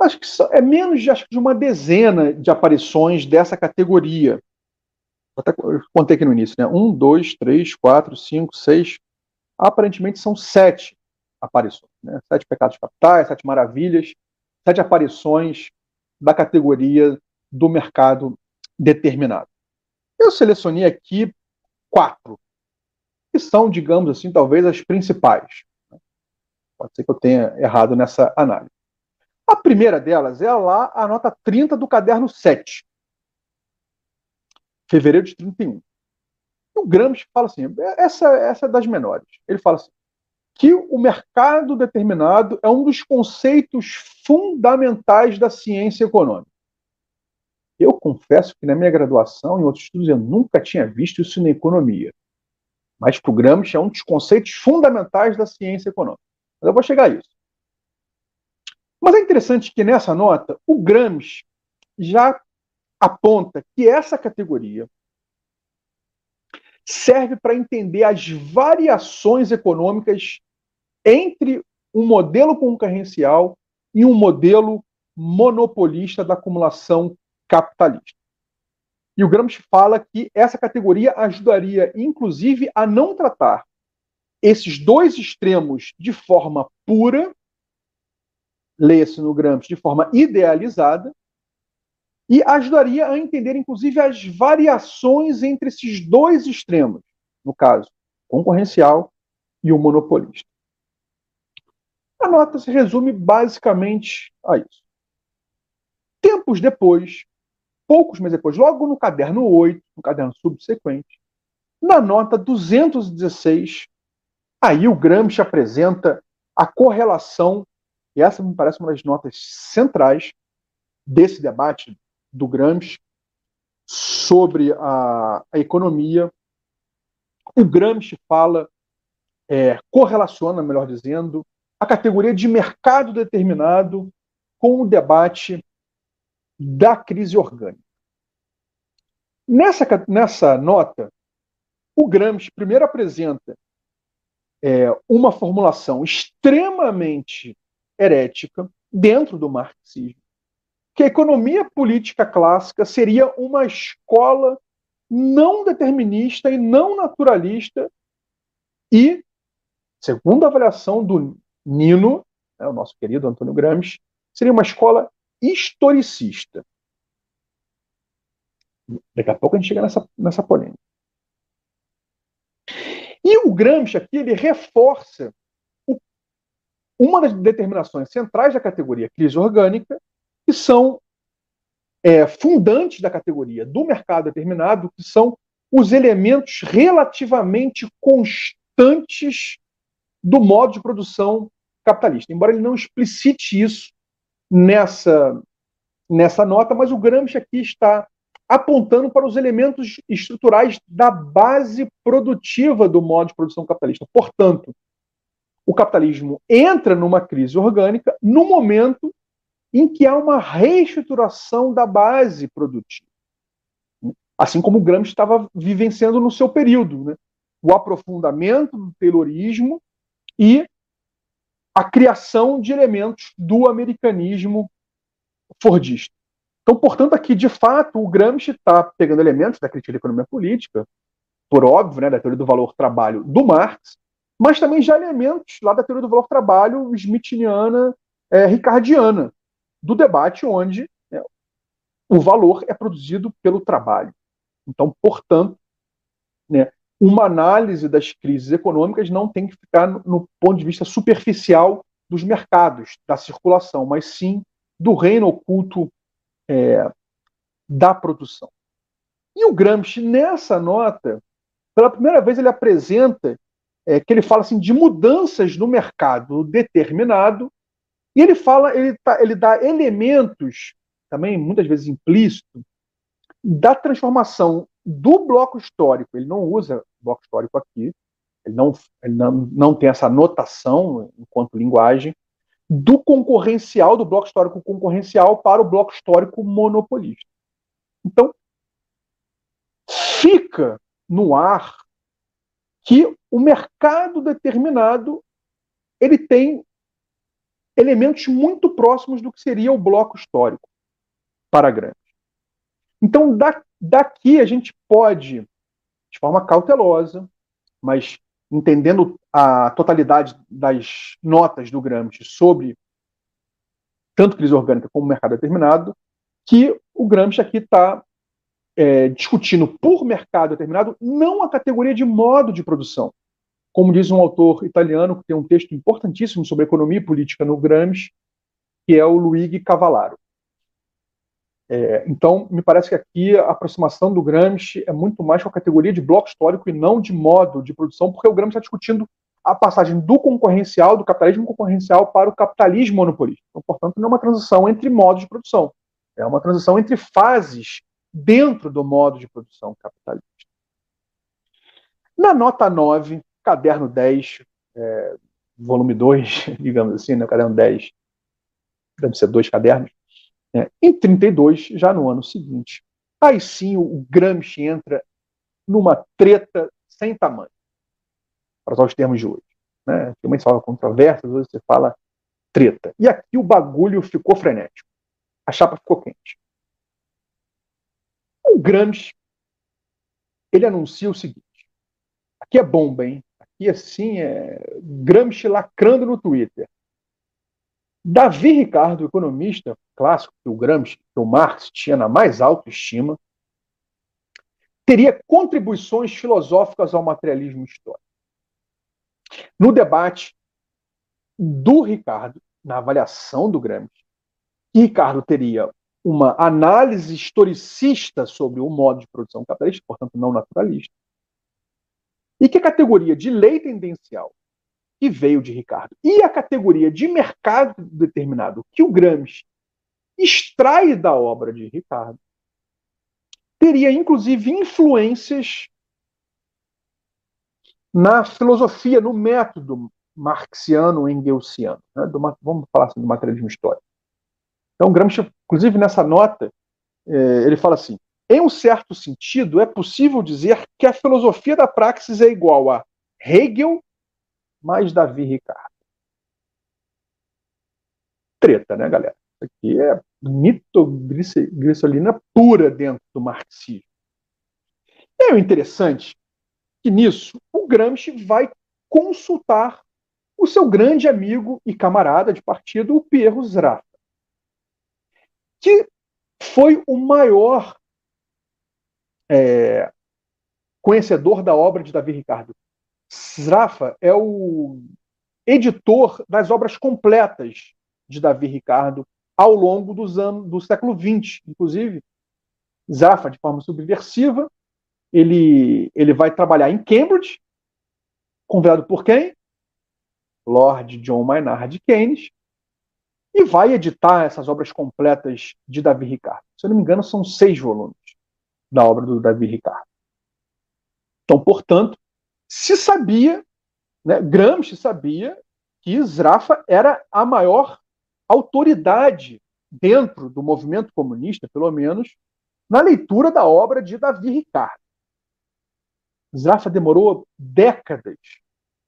acho que é menos de, acho que de uma dezena de aparições dessa categoria. Até contei aqui no início, né? Um, dois, três, quatro, cinco, seis. Aparentemente são sete aparições, né? Sete pecados capitais, sete maravilhas, sete aparições da categoria do mercado determinado. Eu selecionei aqui quatro, que são, digamos assim, talvez as principais. Pode ser que eu tenha errado nessa análise. A primeira delas é lá a nota 30 do caderno 7, fevereiro de 31. O Gramsci fala assim, essa, essa é das menores. Ele fala assim, que o mercado determinado é um dos conceitos fundamentais da ciência econômica. Eu confesso que na minha graduação, em outros estudos, eu nunca tinha visto isso na economia. Mas para o Gramsci é um dos conceitos fundamentais da ciência econômica. Mas eu vou chegar a isso. Mas é interessante que nessa nota, o Gramsci já aponta que essa categoria serve para entender as variações econômicas entre um modelo concorrencial e um modelo monopolista da acumulação capitalista. E o Gramsci fala que essa categoria ajudaria, inclusive, a não tratar esses dois extremos de forma pura, leia-se no Gramsci, de forma idealizada, e ajudaria a entender, inclusive, as variações entre esses dois extremos, no caso, concorrencial e o monopolista. A nota se resume basicamente a isso. Tempos depois, poucos meses depois, logo no caderno 8, no caderno subsequente, na nota 216, aí o Gramsci apresenta a correlação, e essa me parece uma das notas centrais desse debate do Gramsci sobre a, a economia. O Gramsci fala, é, correlaciona, melhor dizendo, a categoria de mercado determinado com o debate da crise orgânica. Nessa, nessa nota, o Gramsci primeiro apresenta é, uma formulação extremamente herética dentro do marxismo, que a economia política clássica seria uma escola não determinista e não naturalista e, segundo a avaliação do Nino, né, o nosso querido Antônio Gramsci, seria uma escola historicista. Daqui a pouco a gente chega nessa, nessa polêmica. E o Gramsci aqui ele reforça o, uma das determinações centrais da categoria crise orgânica, que são é, fundantes da categoria do mercado determinado, que são os elementos relativamente constantes do modo de produção capitalista. Embora ele não explicite isso nessa, nessa nota, mas o Gramsci aqui está apontando para os elementos estruturais da base produtiva do modo de produção capitalista. Portanto, o capitalismo entra numa crise orgânica no momento em que há uma reestruturação da base produtiva. Assim como Gramsci estava vivenciando no seu período. Né? O aprofundamento do Taylorismo e a criação de elementos do americanismo fordista. Então, portanto, aqui, de fato, o Gramsci está pegando elementos da crítica da economia política, por óbvio, né, da teoria do valor-trabalho do Marx, mas também já elementos lá da teoria do valor-trabalho smithiniana, é, ricardiana, do debate onde né, o valor é produzido pelo trabalho. Então, portanto, né, uma análise das crises econômicas não tem que ficar no, no ponto de vista superficial dos mercados, da circulação, mas sim do reino oculto é, da produção. E o Gramsci, nessa nota, pela primeira vez, ele apresenta é, que ele fala assim, de mudanças no mercado determinado, e ele fala, ele, tá, ele dá elementos, também muitas vezes implícito, da transformação do bloco histórico. Ele não usa bloco histórico aqui, ele não, ele não, não tem essa notação enquanto linguagem, do concorrencial, do bloco histórico concorrencial para o bloco histórico monopolista. Então, fica no ar que o mercado determinado ele tem elementos muito próximos do que seria o bloco histórico para grande. Então, da, daqui a gente pode, de forma cautelosa, mas entendendo a totalidade das notas do Gramsci sobre tanto crise orgânica como mercado determinado, que o Gramsci aqui está é, discutindo por mercado determinado não a categoria de modo de produção. Como diz um autor italiano que tem um texto importantíssimo sobre economia e política no Gramsci, que é o Luigi Cavallaro. É, então, me parece que aqui a aproximação do Gramsci é muito mais com a categoria de bloco histórico e não de modo de produção, porque o Gramsci está discutindo a passagem do concorrencial, do capitalismo concorrencial, para o capitalismo monopolista. Então, portanto, não é uma transição entre modos de produção, é uma transição entre fases dentro do modo de produção capitalista. Na nota 9, caderno 10, é, volume 2, digamos assim, né, caderno 10, deve ser dois cadernos, é, em 32, já no ano seguinte, aí sim o Gramsci entra numa treta sem tamanho, para usar os termos de hoje. Né? Antigamente se fala controvérsias, hoje você fala treta. E aqui o bagulho ficou frenético. A chapa ficou quente. O Gramsci, ele anuncia o seguinte, aqui é bomba, hein? Aqui assim é Gramsci lacrando no Twitter. Davi Ricardo, economista clássico que o Gramsci, que o Marx tinha na mais alta estima, teria contribuições filosóficas ao materialismo histórico. No debate do Ricardo, na avaliação do Gramsci, Ricardo teria uma análise historicista sobre o modo de produção capitalista, portanto não naturalista, e que a categoria de lei tendencial que veio de Ricardo e a categoria de mercado determinado que o Gramsci extrai da obra de Ricardo teria inclusive influências na filosofia, no método marxiano engelsiano, né, do, vamos falar assim, do materialismo histórico. Então, Gramsci, inclusive nessa nota, eh, ele fala assim: em um certo sentido, é possível dizer que a filosofia da praxis é igual a Hegel mais Davi Ricardo? Treta, né, galera? Isso aqui é nitroglicerina pura dentro do marxismo. É o interessante que nisso o Gramsci vai consultar o seu grande amigo e camarada de partido, o Pierro Zraffa, que foi o maior é, conhecedor da obra de Davi Ricardo. Zraffa é o editor das obras completas de Davi Ricardo ao longo dos anos do século XX, inclusive. Zraffa, de forma subversiva, ele, ele vai trabalhar em Cambridge, convidado por quem? Lord John Maynard Keynes, e vai editar essas obras completas de Davi Ricardo. Se eu não me engano, são seis volumes da obra do Davi Ricardo. Então, portanto, se sabia, né, Gramsci sabia que Zrafa era a maior autoridade dentro do movimento comunista, pelo menos, na leitura da obra de Davi Ricardo. Zrafa demorou décadas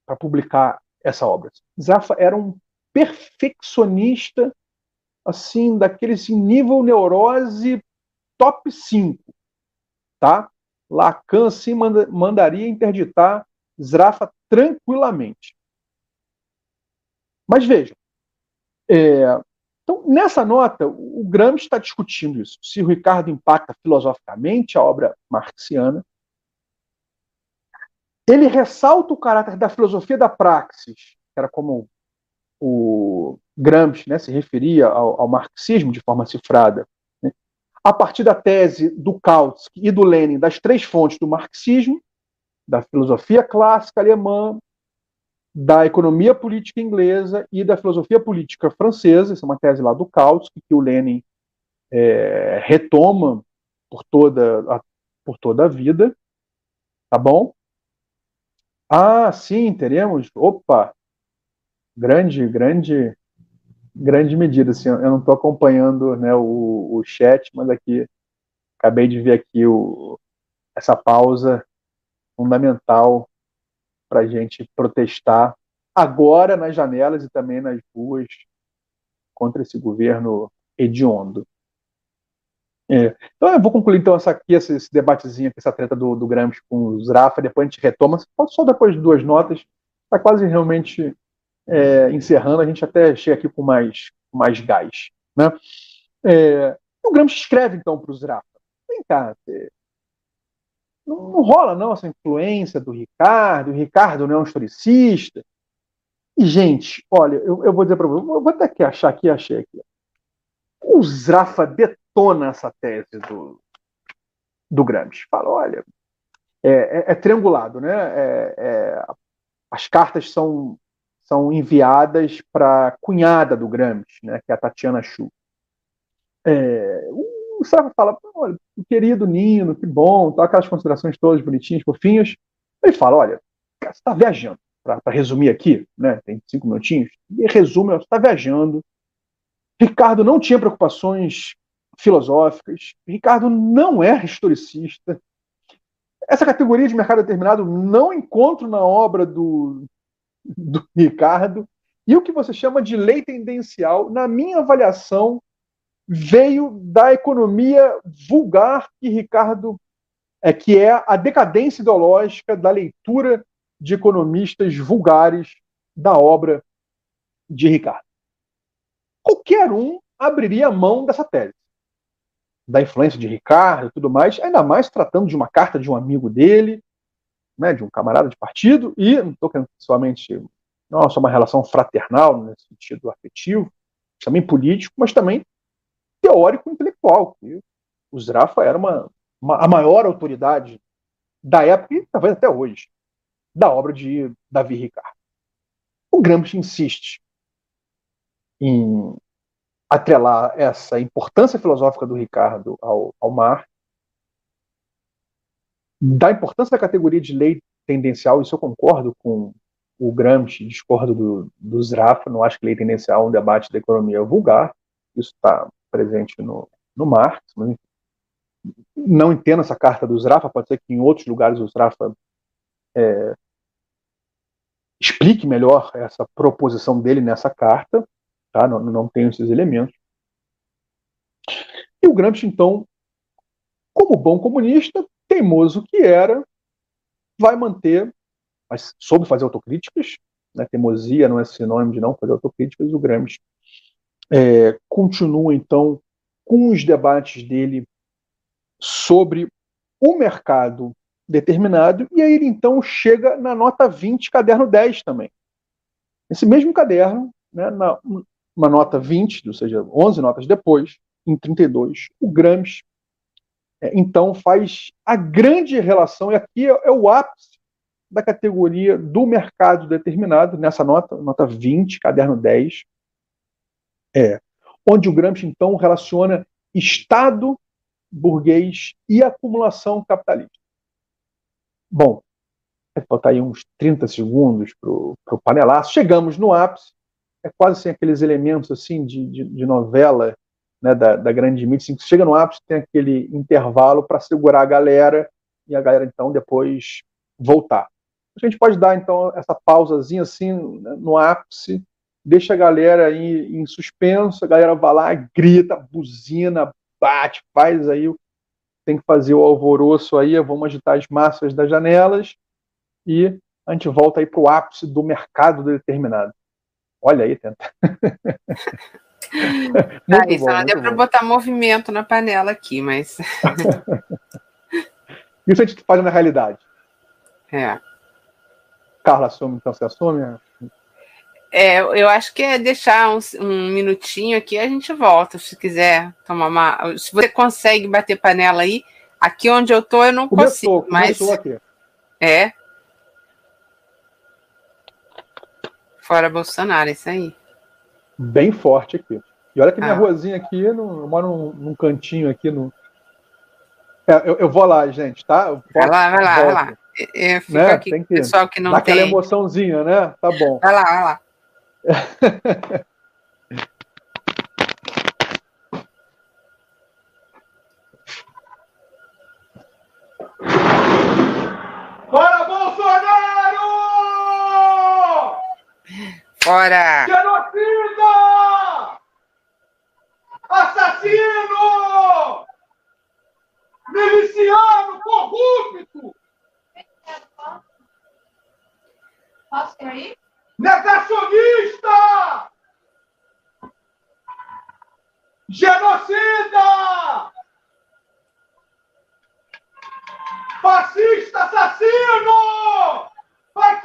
para publicar essa obra. Zrafa era um perfeccionista, assim, daquele assim, nível neurose top 5, tá? Lacan assim, manda, mandaria interditar Zrafa tranquilamente. Mas vejam, é, então, nessa nota, o Gramsci está discutindo isso. Se o Ricardo impacta filosoficamente a obra marxiana, ele ressalta o caráter da filosofia da praxis, que era como o Gramsci né, se referia ao, ao, marxismo de forma cifrada, a partir da tese do Kautsky e do Lenin das três fontes do marxismo, da filosofia clássica alemã, da economia política inglesa e da filosofia política francesa, essa é uma tese lá do Kautsky, que o Lenin é, retoma por toda, a, por toda a vida, tá bom? Ah, sim, teremos. Opa! Grande, grande, grande medida. Assim, eu não estou acompanhando né, o, o chat, mas aqui acabei de ver aqui o, essa pausa fundamental para a gente protestar agora nas janelas e também nas ruas contra esse governo hediondo. É. Então eu vou concluir então essa aqui, esse, esse debatezinho, essa treta do, do Gramsci com o Zrafa, depois a gente retoma, só depois de duas notas, está quase realmente é, encerrando, a gente até chega aqui com mais, mais gás. Né? É, o Gramsci escreve então para o Zrafa, vem cá, não, não, rola não essa influência do Ricardo, o Ricardo não é um historicista, e gente, olha, eu, eu vou dizer para você, eu vou até aqui achar aqui, achei aqui, o Zrafa detona essa tese do, do Gramsci. Fala, olha, é, é, é triangulado, né? É, é as cartas são, são enviadas para a cunhada do Gramsci, né? Que é a Tatiana Chu. É, o Zrafa fala, olha, querido Nino, que bom, tá, aquelas considerações todas bonitinhas, fofinhas. Ele fala, olha, você está viajando. Para resumir aqui, né, tem cinco minutinhos, e resume, você está viajando, Ricardo não tinha preocupações filosóficas. Ricardo não é historicista. Essa categoria de mercado determinado não encontro na obra do, do Ricardo. E o que você chama de lei tendencial, na minha avaliação, veio da economia vulgar que Ricardo é que é a decadência ideológica da leitura de economistas vulgares da obra de Ricardo qualquer um abriria mão dessa tese. Da influência de Ricardo e tudo mais, ainda mais tratando de uma carta de um amigo dele, né, de um camarada de partido, e não estou querendo somente não só uma relação fraternal, nesse sentido afetivo, também político, mas também teórico intelectual. Que o Zrafa era uma, uma, a maior autoridade da época e talvez até hoje, da obra de Davi Ricardo. O Gramsci insiste em atrelar essa importância filosófica do Ricardo ao, ao mar, da importância da categoria de lei tendencial, isso eu concordo com o Gramsci, discordo do, do Zrafa, não acho que lei tendencial é um debate da economia vulgar, isso está presente no, no Marx, mas não entendo essa carta do Zrafa, pode ser que em outros lugares o Zrafa é, explique melhor essa proposição dele nessa carta, tá? não, não tem esses elementos. E o Gramsci, então, como bom comunista, teimoso que era, vai manter, mas soube fazer autocríticas, né? teimosia não é sinônimo de não fazer autocríticas, o Gramsci é, continua, então, com os debates dele sobre o mercado determinado, e aí ele então chega na nota 20, caderno 10 também. Esse mesmo caderno, né, na, uma nota 20, ou seja, 11 notas depois, em 32, o Gramsci então faz a grande relação, e aqui é, é, o ápice da categoria do mercado determinado, nessa nota, nota 20, caderno 10, é, onde o Gramsci então relaciona Estado burguês e acumulação capitalista. Bom, vai faltar aí uns 30 segundos para o panelaço. Chegamos no ápice, é quase sem aqueles elementos assim de, de, de novela né, da, da grande mídia. Assim, chega no ápice, tem aquele intervalo para segurar a galera e a galera então depois voltar. A gente pode dar então essa pausazinha assim no ápice, deixa a galera aí em suspenso, a galera vai lá, grita, buzina, bate, faz aí tem que fazer o alvoroço aí, vamos agitar as massas das janelas e a gente volta aí para o ápice do mercado determinado. Olha aí, tenta. ah, bom, não deu para botar movimento na panela aqui, mas. isso a gente faz na realidade. É. Carla assume, então você assume? É, eu acho que é deixar um, um minutinho aqui a gente volta, se quiser tomar uma. Se você consegue bater panela aí, aqui onde eu tô eu não começou, consigo, mas. Aqui. É. Fora Bolsonaro, isso aí. Bem forte aqui. E olha que minha ah. ruazinha aqui, eu moro num, num cantinho aqui no. É, eu, eu, vou lá, gente, tá? vai lá, vai lá, vai lá. Eu fico né? aqui tem que, pessoal que não dá tem. aquela emoçãozinha, né? Tá bom. Vai lá, vai lá. Fora Bolsonaro! Fora! Genocida! Assassino! Miliciano corrupto! Posso ir? Negacionista! Genocida! Fascista assassino! Vai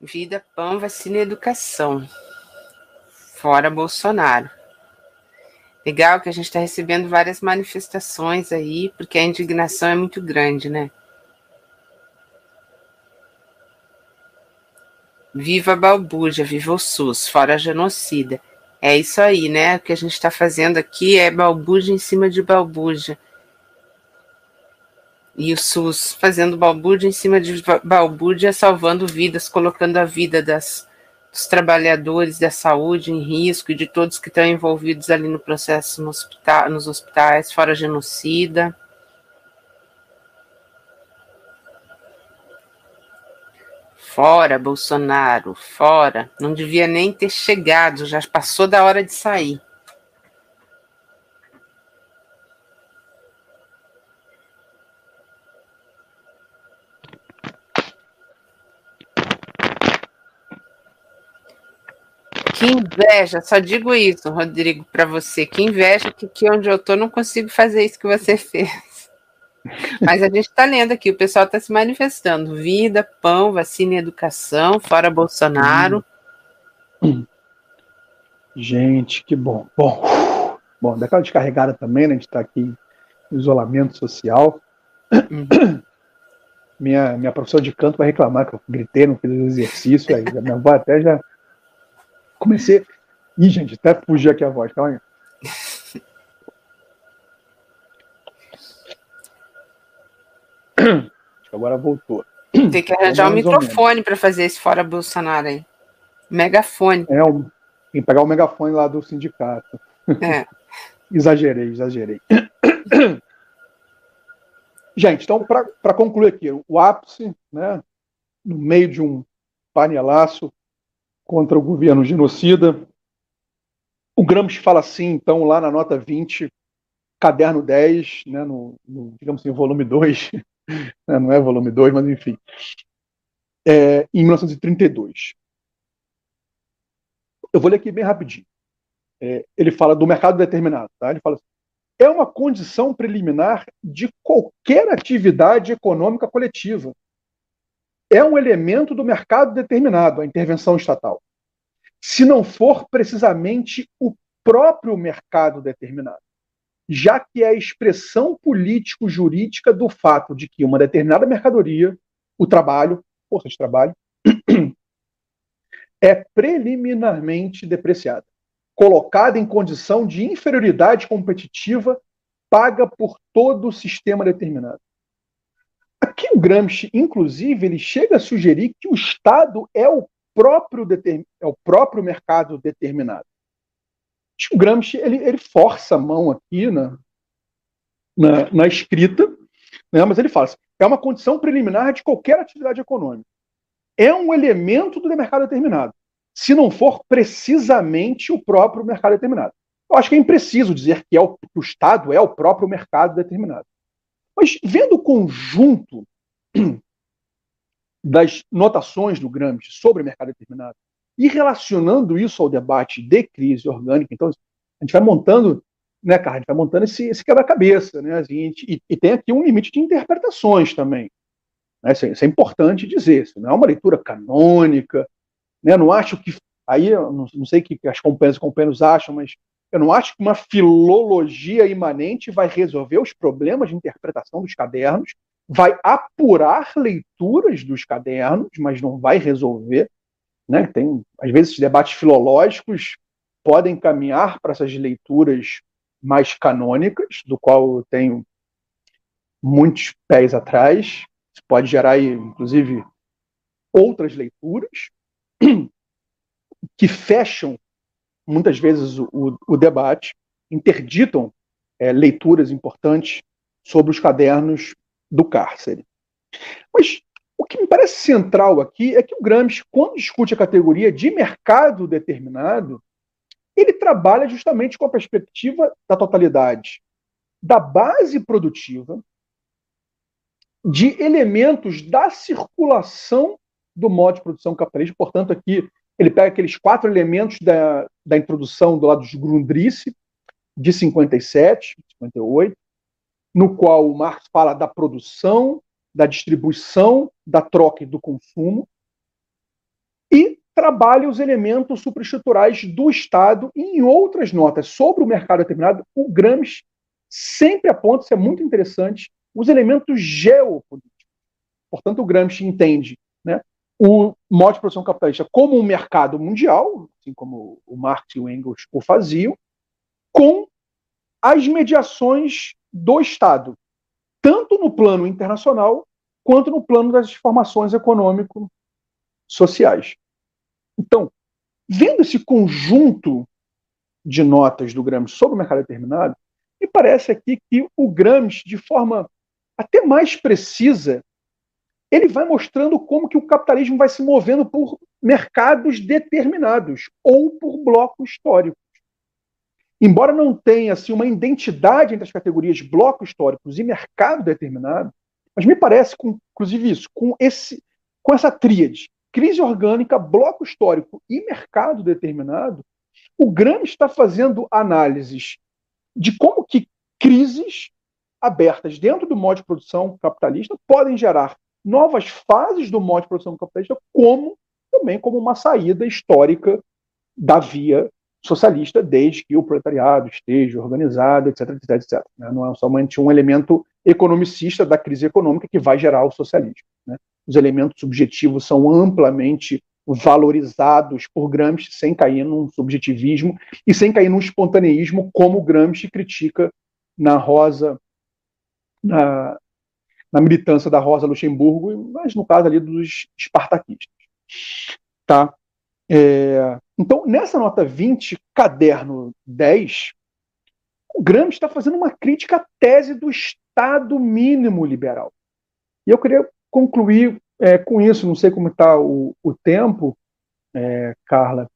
Vida, pão, vacina e educação. Fora Bolsonaro. Legal que a gente está recebendo várias manifestações aí, porque a indignação é muito grande, né? Viva a Balbuja, viva o SUS, fora genocida. É isso aí, né? O que a gente está fazendo aqui é balbuja em cima de balbuja e o SUS fazendo balbúrdia em cima de balbúrdia, salvando vidas, colocando a vida das, dos trabalhadores da saúde em risco e de todos que estão envolvidos ali no processo no hospital, nos hospitais, fora genocida. Fora Bolsonaro, fora. Não devia nem ter chegado, já passou da hora de sair. Que inveja, só digo isso, Rodrigo, para você. Que inveja que aqui onde eu estou não consigo fazer isso que você fez. Mas a gente está lendo aqui, o pessoal está se manifestando. Vida, pão, vacina e educação, fora Bolsonaro. Gente, que bom. Bom, bom daquela descarregada também, né? A gente está aqui em isolamento social. Uhum. Minha, minha professora de canto vai reclamar que eu gritei, não fiz exercício, aí minha avó até já Comecei. Ih, gente, até fugir aqui a voz, tá que Agora voltou. Tem que arranjar é um microfone para fazer esse fora Bolsonaro aí. Megafone. É, tem que pegar o megafone lá do sindicato. É. exagerei, exagerei. Gente, então, para concluir aqui, o ápice, né, no meio de um panelaço contra o governo genocida, o Gramsci fala assim, então, lá na nota 20, caderno 10, né, no, no digamos assim, volume 2, né, não é volume 2, mas enfim, é, em 1932. Eu vou ler aqui bem rapidinho. É, ele fala do mercado determinado. Tá? Ele fala assim, é uma condição preliminar de qualquer atividade econômica coletiva. É um elemento do mercado determinado, a intervenção estatal. Se não for precisamente o próprio mercado determinado, já que é a expressão político-jurídica do fato de que uma determinada mercadoria, o trabalho, força de trabalho, é preliminarmente depreciada colocada em condição de inferioridade competitiva paga por todo o sistema determinado. Aqui o Gramsci, inclusive, ele chega a sugerir que o Estado é o próprio, é o próprio mercado determinado. O Gramsci ele, ele força a mão aqui na, na, na escrita, né, mas ele fala assim, é uma condição preliminar de qualquer atividade econômica. É um elemento do mercado determinado se não for precisamente o próprio mercado determinado. Eu acho que é impreciso dizer que, é o, que o Estado é o próprio mercado determinado. Mas vendo o conjunto das notações do Gramsci sobre mercado determinado e relacionando isso ao debate de crise orgânica, então a gente vai montando, né, cara, a gente vai montando esse, esse quebra-cabeça, né, gente, e, e, tem aqui um limite de interpretações também. Né, isso, é, isso, é, importante dizer, isso não é uma leitura canônica, né? Não acho que. Aí, não, não sei o que as companhias e companheiros acham, mas eu não acho que uma filologia imanente vai resolver os problemas de interpretação dos cadernos, vai apurar leituras dos cadernos, mas não vai resolver. Né? Tem, às vezes, esses debates filológicos podem caminhar para essas leituras mais canônicas, do qual eu tenho muitos pés atrás. Isso pode gerar, inclusive, outras leituras que fecham muitas vezes o, o debate, interditam é, leituras importantes sobre os cadernos do cárcere. Mas o que me parece central aqui é que o Gramsci, quando discute a categoria de mercado determinado, ele trabalha justamente com a perspectiva da totalidade da base produtiva, de elementos da circulação do modo de produção capitalista. Portanto, aqui ele pega aqueles quatro elementos da, da introdução do lado de Grundrisse, de 57, 58, no qual o Marx fala da produção, da distribuição, da troca e do consumo, e trabalha os elementos superestruturais do Estado em outras notas sobre o mercado determinado, o Gramsci sempre aponta, isso é muito interessante, os elementos geopolíticos. Portanto, o Gramsci entende o modo de produção capitalista como um mercado mundial, assim como o Marx e o Engels o faziam, com as mediações do Estado, tanto no plano internacional quanto no plano das formações econômico-sociais. Então, vendo esse conjunto de notas do Gramsci sobre o mercado determinado, me parece aqui que o Gramsci, de forma até mais precisa, ele vai mostrando como que o capitalismo vai se movendo por mercados determinados ou por blocos históricos. Embora não tenha assim, uma identidade entre as categorias blocos históricos e mercado determinado, mas me parece, com, inclusive isso, com, esse, com essa tríade, crise orgânica, bloco histórico e mercado determinado, o Gramsci está fazendo análises de como que crises abertas dentro do modo de produção capitalista podem gerar novas fases do modo de produção capitalista, como também como uma saída histórica da via socialista, desde que o proletariado esteja organizado, etc, etc, etc. Não é somente um elemento economicista da crise econômica que vai gerar o socialismo. Né? Os elementos subjetivos são amplamente valorizados por Gramsci sem cair num subjetivismo e sem cair num espontaneísmo como Gramsci critica na Rosa na, na militância da Rosa Luxemburgo, mas no caso ali dos espartaquistas. Tá? É, então, nessa nota 20, caderno 10, o Gramsci está fazendo uma crítica à tese do Estado mínimo liberal. E eu queria concluir é, com isso, não sei como está o, o tempo, é, Carla,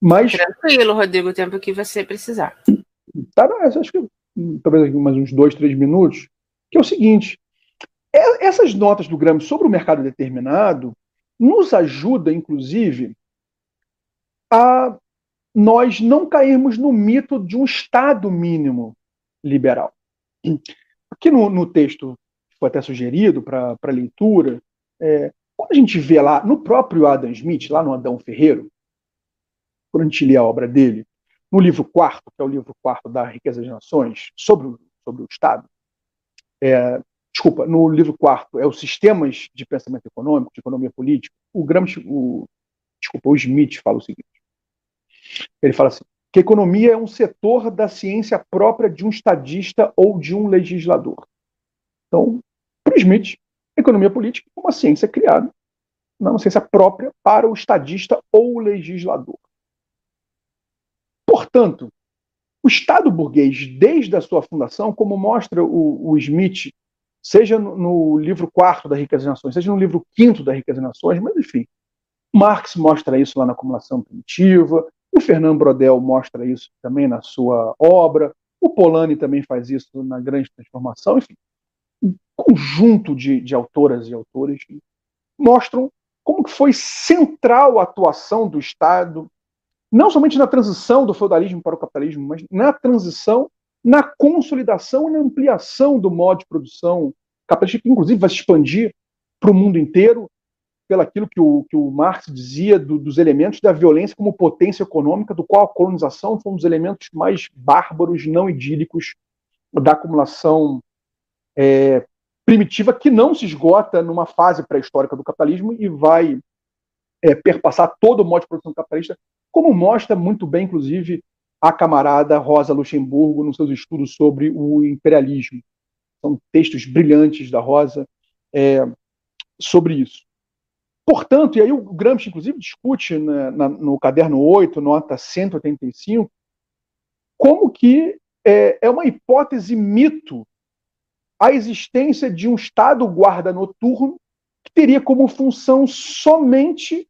mas... Tranquilo, Rodrigo, o tempo que você precisar. Tá, acho que talvez mais uns dois, três minutos, que é o seguinte, essas notas do Gramsci sobre o mercado determinado nos ajuda, inclusive, a nós não cairmos no mito de um Estado mínimo liberal. Aqui no, no texto que foi até sugerido para leitura, é, quando a gente vê lá no próprio Adam Smith, lá no Adão Ferreiro, quando a gente lê a obra dele, no livro quarto, que é o livro quarto da Riqueza das Nações, sobre sobre o Estado, é, desculpa, no livro quarto é os sistemas de pensamento econômico, de economia política, o Gramsci, o, desculpa, o Smith fala o seguinte, ele fala assim, que a economia é um setor da ciência própria de um estadista ou de um legislador. Então, para Smith, economia política é uma ciência criada, uma ciência própria para o estadista ou o legislador. Portanto, o Estado burguês, desde a sua fundação, como mostra o, o Smith, seja no, livro quarto da Riqueza das Nações, seja no livro quinto da Riqueza das Nações, mas enfim, Marx mostra isso lá na acumulação primitiva, o Fernando Brodel mostra isso também na sua obra, o Polanyi também faz isso na Grande Transformação, enfim, um conjunto de, de autoras e autores mostram como que foi central a atuação do Estado não somente na transição do feudalismo para o capitalismo, mas na transição, na consolidação e na ampliação do modo de produção. Capitalista, que inclusive vai se expandir para o mundo inteiro, pelo aquilo que o, que o Marx dizia do, dos elementos da violência como potência econômica, do qual a colonização foi um dos elementos mais bárbaros, não idílicos da acumulação é, primitiva, que não se esgota numa fase pré-histórica do capitalismo e vai é, perpassar todo o modo de produção capitalista como mostra muito bem, inclusive, a camarada Rosa Luxemburgo nos seus estudos sobre o imperialismo. São textos brilhantes da Rosa é, sobre isso. Portanto, e aí o Gramsci, inclusive, discute na, na, no caderno 8, nota 185, como que é, é uma hipótese mito a existência de um Estado guarda noturno que teria como função somente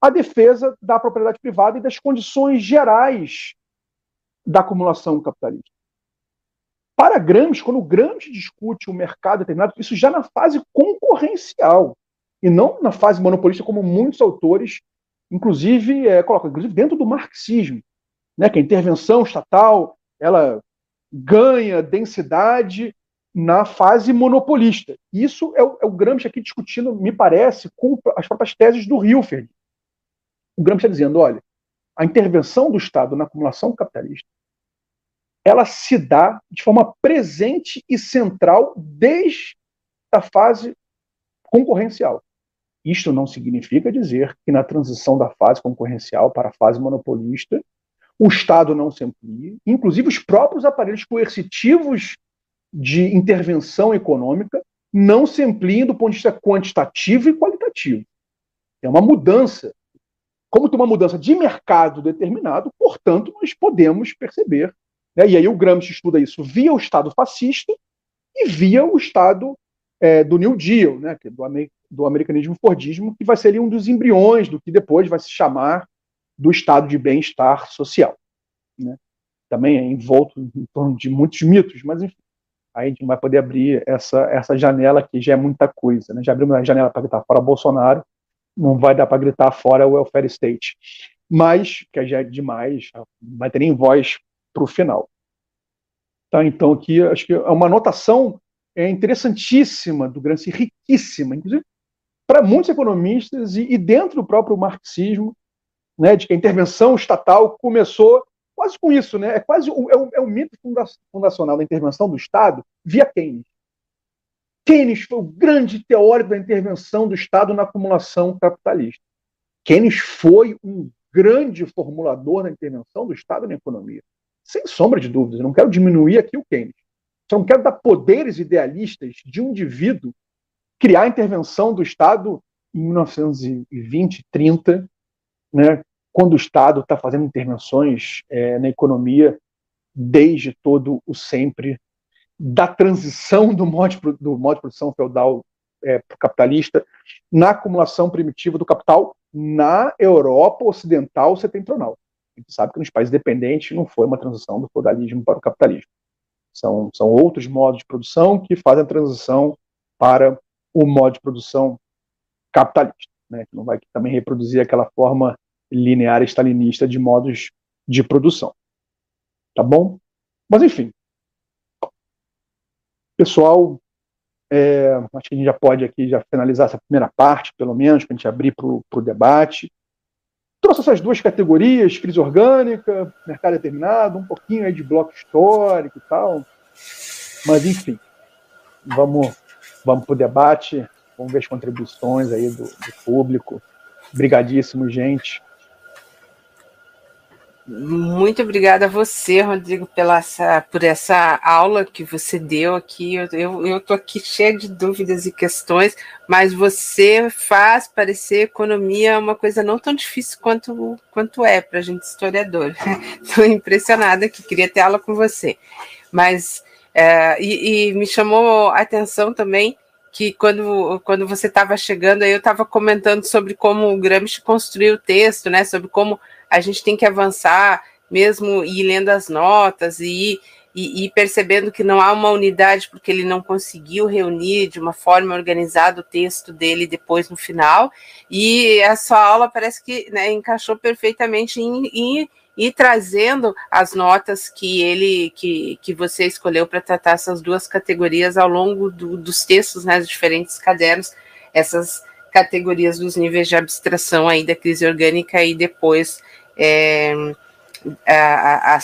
a defesa da propriedade privada e das condições gerais da acumulação capitalista. Para Gramsci, quando Gramsci discute o mercado determinado, isso já na fase concorrencial e não na fase monopolista, como muitos autores, inclusive, é, colocam, inclusive dentro do marxismo, né, que a intervenção estatal ela ganha densidade na fase monopolista. Isso é o, é o Gramsci aqui discutindo, me parece, com as próprias teses do Hilferd, o Gramsci está dizendo, olha, a intervenção do Estado na acumulação capitalista, ela se dá de forma presente e central desde a fase concorrencial. Isto não significa dizer que na transição da fase concorrencial para a fase monopolista, o Estado não se amplia, inclusive os próprios aparelhos coercitivos de intervenção econômica não se ampliem do ponto de vista quantitativo e qualitativo. É uma mudança como tem uma mudança de mercado determinado, portanto, nós podemos perceber. Né, e aí o Gramsci estuda isso via o Estado fascista e via o Estado é, do New Deal, né, é do, do americanismo fordismo, que vai ser ali um dos embriões do que depois vai se chamar do Estado de bem-estar social. Né? Também é envolto em torno de muitos mitos, mas enfim, aí a gente vai poder abrir essa, essa janela que já é muita coisa. Né? Já abrimos a janela para estar fora Bolsonaro, não vai dar para gritar fora o welfare state. Mas, que já é demais, não vai ter nem voz para o final. Tá, então, aqui acho que é uma anotação é interessantíssima do Gramsci, riquíssima, inclusive para muitos economistas e, e, dentro do próprio marxismo, né, de que a intervenção estatal começou quase com isso, né? É quase o, é o, é o mito fundacional da intervenção do Estado via Keynes. Keynes foi o grande teórico da intervenção do Estado na acumulação capitalista. Keynes foi um grande formulador da intervenção do Estado na economia. Sem sombra de dúvidas, não quero diminuir aqui o Keynes. Só não quero dar poderes idealistas de um indivíduo criar a intervenção do Estado em 1920, 30, né, quando o Estado está fazendo intervenções é, na economia desde todo o sempre, da transição do modo de, do modo de produção feudal é, capitalista, na acumulação primitiva do capital na Europa Ocidental Setentrional. A gente sabe que nos países dependentes não foi uma transição do feudalismo para o capitalismo. São, são outros modos de produção que fazem a transição para o modo de produção capitalista, né, que não vai também reproduzir aquela forma linear stalinista de modos de produção. Tá bom? Mas enfim, pessoal, é, acho que a gente já pode aqui já finalizar essa primeira parte, pelo menos, para a gente abrir para o debate. Trouxe essas duas categorias, crise orgânica, mercado determinado, um pouquinho aí de bloco histórico e tal. Mas, enfim, vamos, vamos para o debate, vamos ver as contribuições aí do, do público. Obrigadíssimo, gente. Muito obrigada a você, Rodrigo, pela essa, por essa aula que você deu aqui. Eu estou aqui cheia de dúvidas e questões, mas você faz parecer economia uma coisa não tão difícil quanto, quanto é para a gente historiador. Estou impressionada que queria ter aula com você. Mas é, e, e, me chamou a atenção também que quando, quando você estava chegando aí, eu estava comentando sobre como o Gramsci construiu o texto, né? Sobre como a gente tem que avançar, mesmo ir lendo as notas e ir, e, percebendo que não há uma unidade, porque ele não conseguiu reunir de uma forma organizada o texto dele depois no final. E a sua aula parece que né, encaixou perfeitamente em, em e trazendo as notas que ele que, que você escolheu para tratar essas duas categorias ao longo do, dos textos, né, dos diferentes cadernos, essas categorias dos níveis de abstração aí da crise orgânica e depois é, a, a,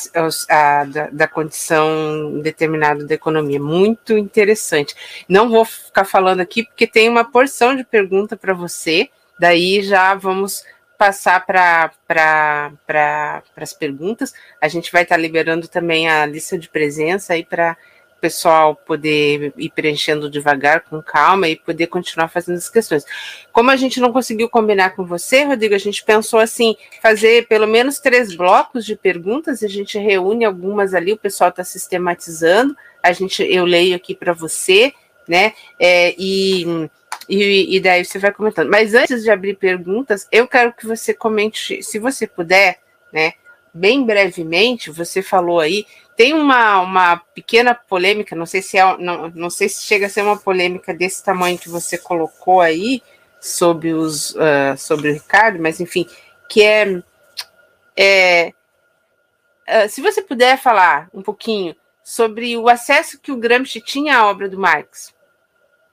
a, da, da, condição determinada da economia. Muito interessante. Não vou ficar falando aqui porque tem uma porção de pergunta para você, daí já vamos passar para pra, as perguntas. A gente vai estar tá liberando também a lista de presença aí para pessoal poder ir preenchendo devagar, com calma e poder continuar fazendo as questões. Como a gente não conseguiu combinar com você, Rodrigo, a gente pensou assim, fazer pelo menos três blocos de perguntas, a gente reúne algumas ali, o pessoal está sistematizando, a gente, eu leio aqui para você, né? É, e e, e, daí você vai comentando. Mas antes de abrir perguntas, eu quero que você comente, se você puder, né? Bem brevemente, você falou aí, tem uma, uma pequena polêmica, não sei se é, não, não sei se chega a ser uma polêmica desse tamanho que você colocou aí sobre os uh, sobre o Ricardo, mas enfim, que é, é uh, se você puder falar um pouquinho sobre o acesso que o Gramsci tinha à obra do Marx,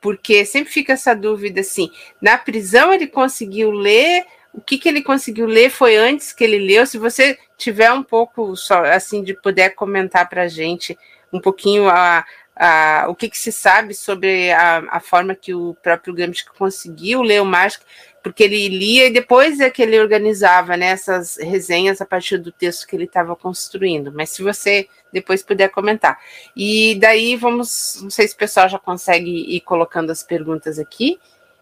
porque sempre fica essa dúvida assim: na prisão ele conseguiu ler, o que, que ele conseguiu ler foi antes que ele leu? Se você tiver um pouco só assim de puder comentar para a gente um pouquinho a, a, o que, que se sabe sobre a, a forma que o próprio Gramsci conseguiu ler o Marx, porque ele lia e depois é que ele organizava né, essas resenhas a partir do texto que ele estava construindo. Mas se você depois puder comentar. E daí vamos, não sei se o pessoal já consegue ir colocando as perguntas aqui.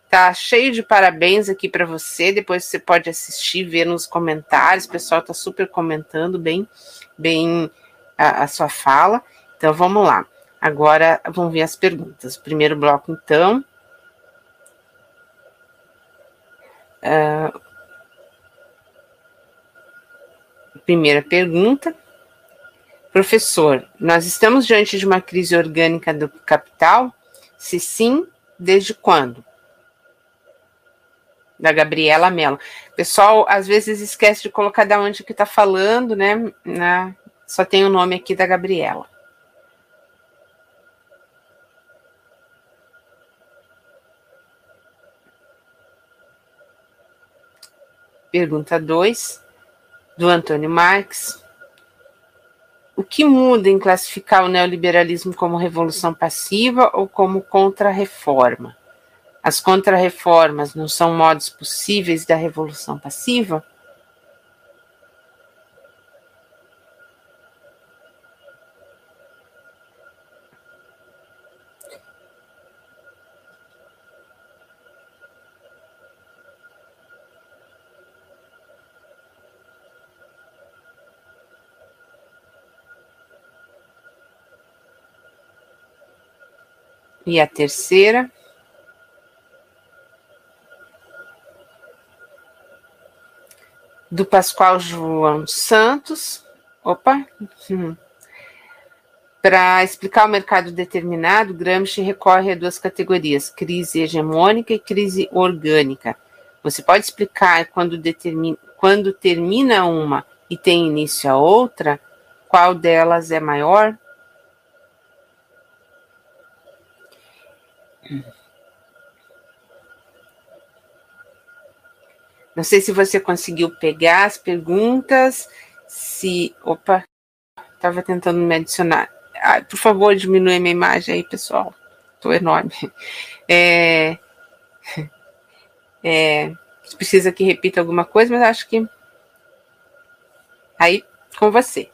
Tá cheio de parabéns aqui para você. Depois você pode assistir, ver nos comentários. O pessoal tá super comentando bem, bem a, a sua fala. Então vamos lá. Agora vamos ver as perguntas. Primeiro bloco, então. Uh, primeira pergunta. Professor, nós estamos diante de uma crise orgânica do capital? Se sim, desde quando? Da Gabriela Mello. Pessoal, às vezes esquece de colocar da onde que está falando, né? Na, só tem o nome aqui da Gabriela. Pergunta 2, do Antônio Marques. O que muda em classificar o neoliberalismo como revolução passiva ou como contra-reforma? as contrarreformas não são modos possíveis da revolução passiva? E a terceira. Do Pascoal João Santos. Opa! Hum. Para explicar o mercado determinado, Gramsci recorre a duas categorias: crise hegemônica e crise orgânica. Você pode explicar quando, determina, quando termina uma e tem início a outra, qual delas é maior? Não sei se você conseguiu pegar as perguntas, se. Opa, estava tentando me adicionar. Ah, por favor, diminui minha imagem aí, pessoal. Estou enorme. É, é, precisa que repita alguma coisa, mas acho que. Aí, com você.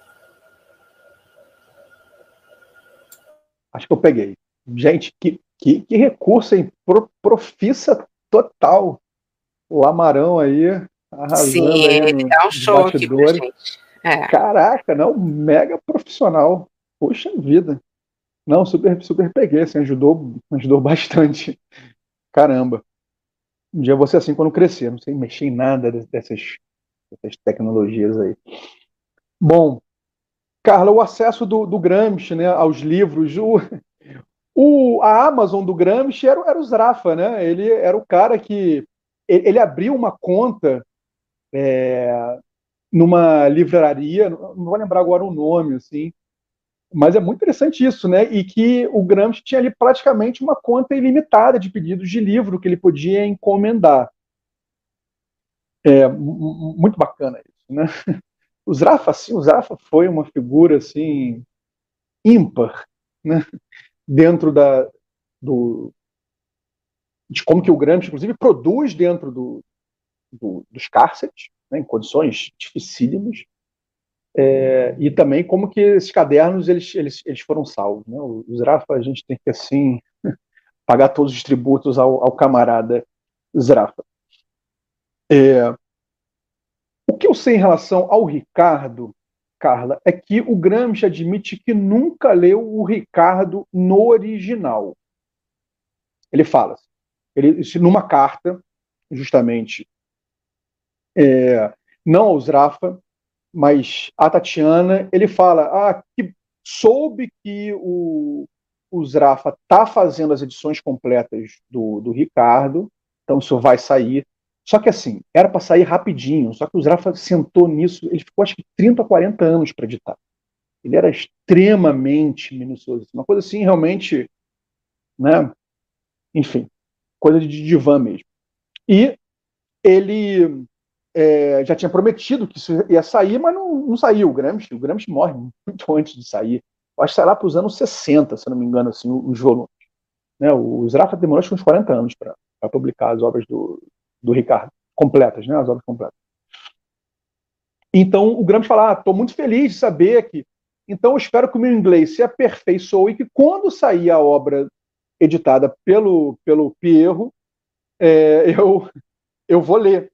Acho que eu peguei. Gente, que, que, que recurso, hein? Pro, profissa total. O Amarão aí, arrasando Sim, aí ele dá um show aqui pra gente. É. Caraca, não, mega profissional. Poxa vida. Não, super, super peguei, assim, ajudou, ajudou bastante. Caramba. Um dia você assim quando crescer, não sei mexer em nada dessas, dessas tecnologias aí. Bom, Carla, o acesso do, do Gramsci né, aos livros, o, o, a Amazon do Gramsci era, era o Zrafa, né? Ele era o cara que ele, ele abriu uma conta é, numa livraria, não vou lembrar agora o nome, assim, mas é muito interessante isso, né? E que o Gramsci tinha ali praticamente uma conta ilimitada de pedidos de livro que ele podia encomendar. É muito bacana isso, né? O Zrafa, o Zrafa foi uma figura assim ímpar, né? Dentro da do de como que o Gramsci, inclusive, produz dentro do, do dos cárceres, né, em condições dificílimas, é, e também como que esses cadernos eles, eles, eles foram salvos. Né? Os Zrafa a gente tem que assim pagar todos os tributos ao, ao camarada Zrafa. É, o que eu sei em relação ao Ricardo, Carla, é que o Gramsci admite que nunca leu o Ricardo no original. Ele fala, ele, numa carta, justamente, é, não ao Zrafa, mas a Tatiana, ele fala ah, que soube que o, o Zrafa está fazendo as edições completas do, do Ricardo, então isso vai sair. Só que assim, era para sair rapidinho, só que o Zrafa sentou nisso, ele ficou acho que 30, 40 anos para editar. Ele era extremamente minucioso, uma coisa assim realmente, né? Enfim, coisa de divã mesmo. E ele é, já tinha prometido que isso ia sair, mas não, não saiu. O Gramsci, o Gramsci morre muito antes de sair. Eu acho que sai lá para os anos 60, se não me engano, assim, os volumes. Né, o Zrafa demorou acho, uns 40 anos para publicar as obras do, do Ricardo, completas, né, as obras completas. Então o Gramsci fala: estou ah, muito feliz de saber que. Então eu espero que o meu inglês se aperfeiçoe e que quando sair a obra editada pelo, pelo Pierro, é, eu, eu vou ler.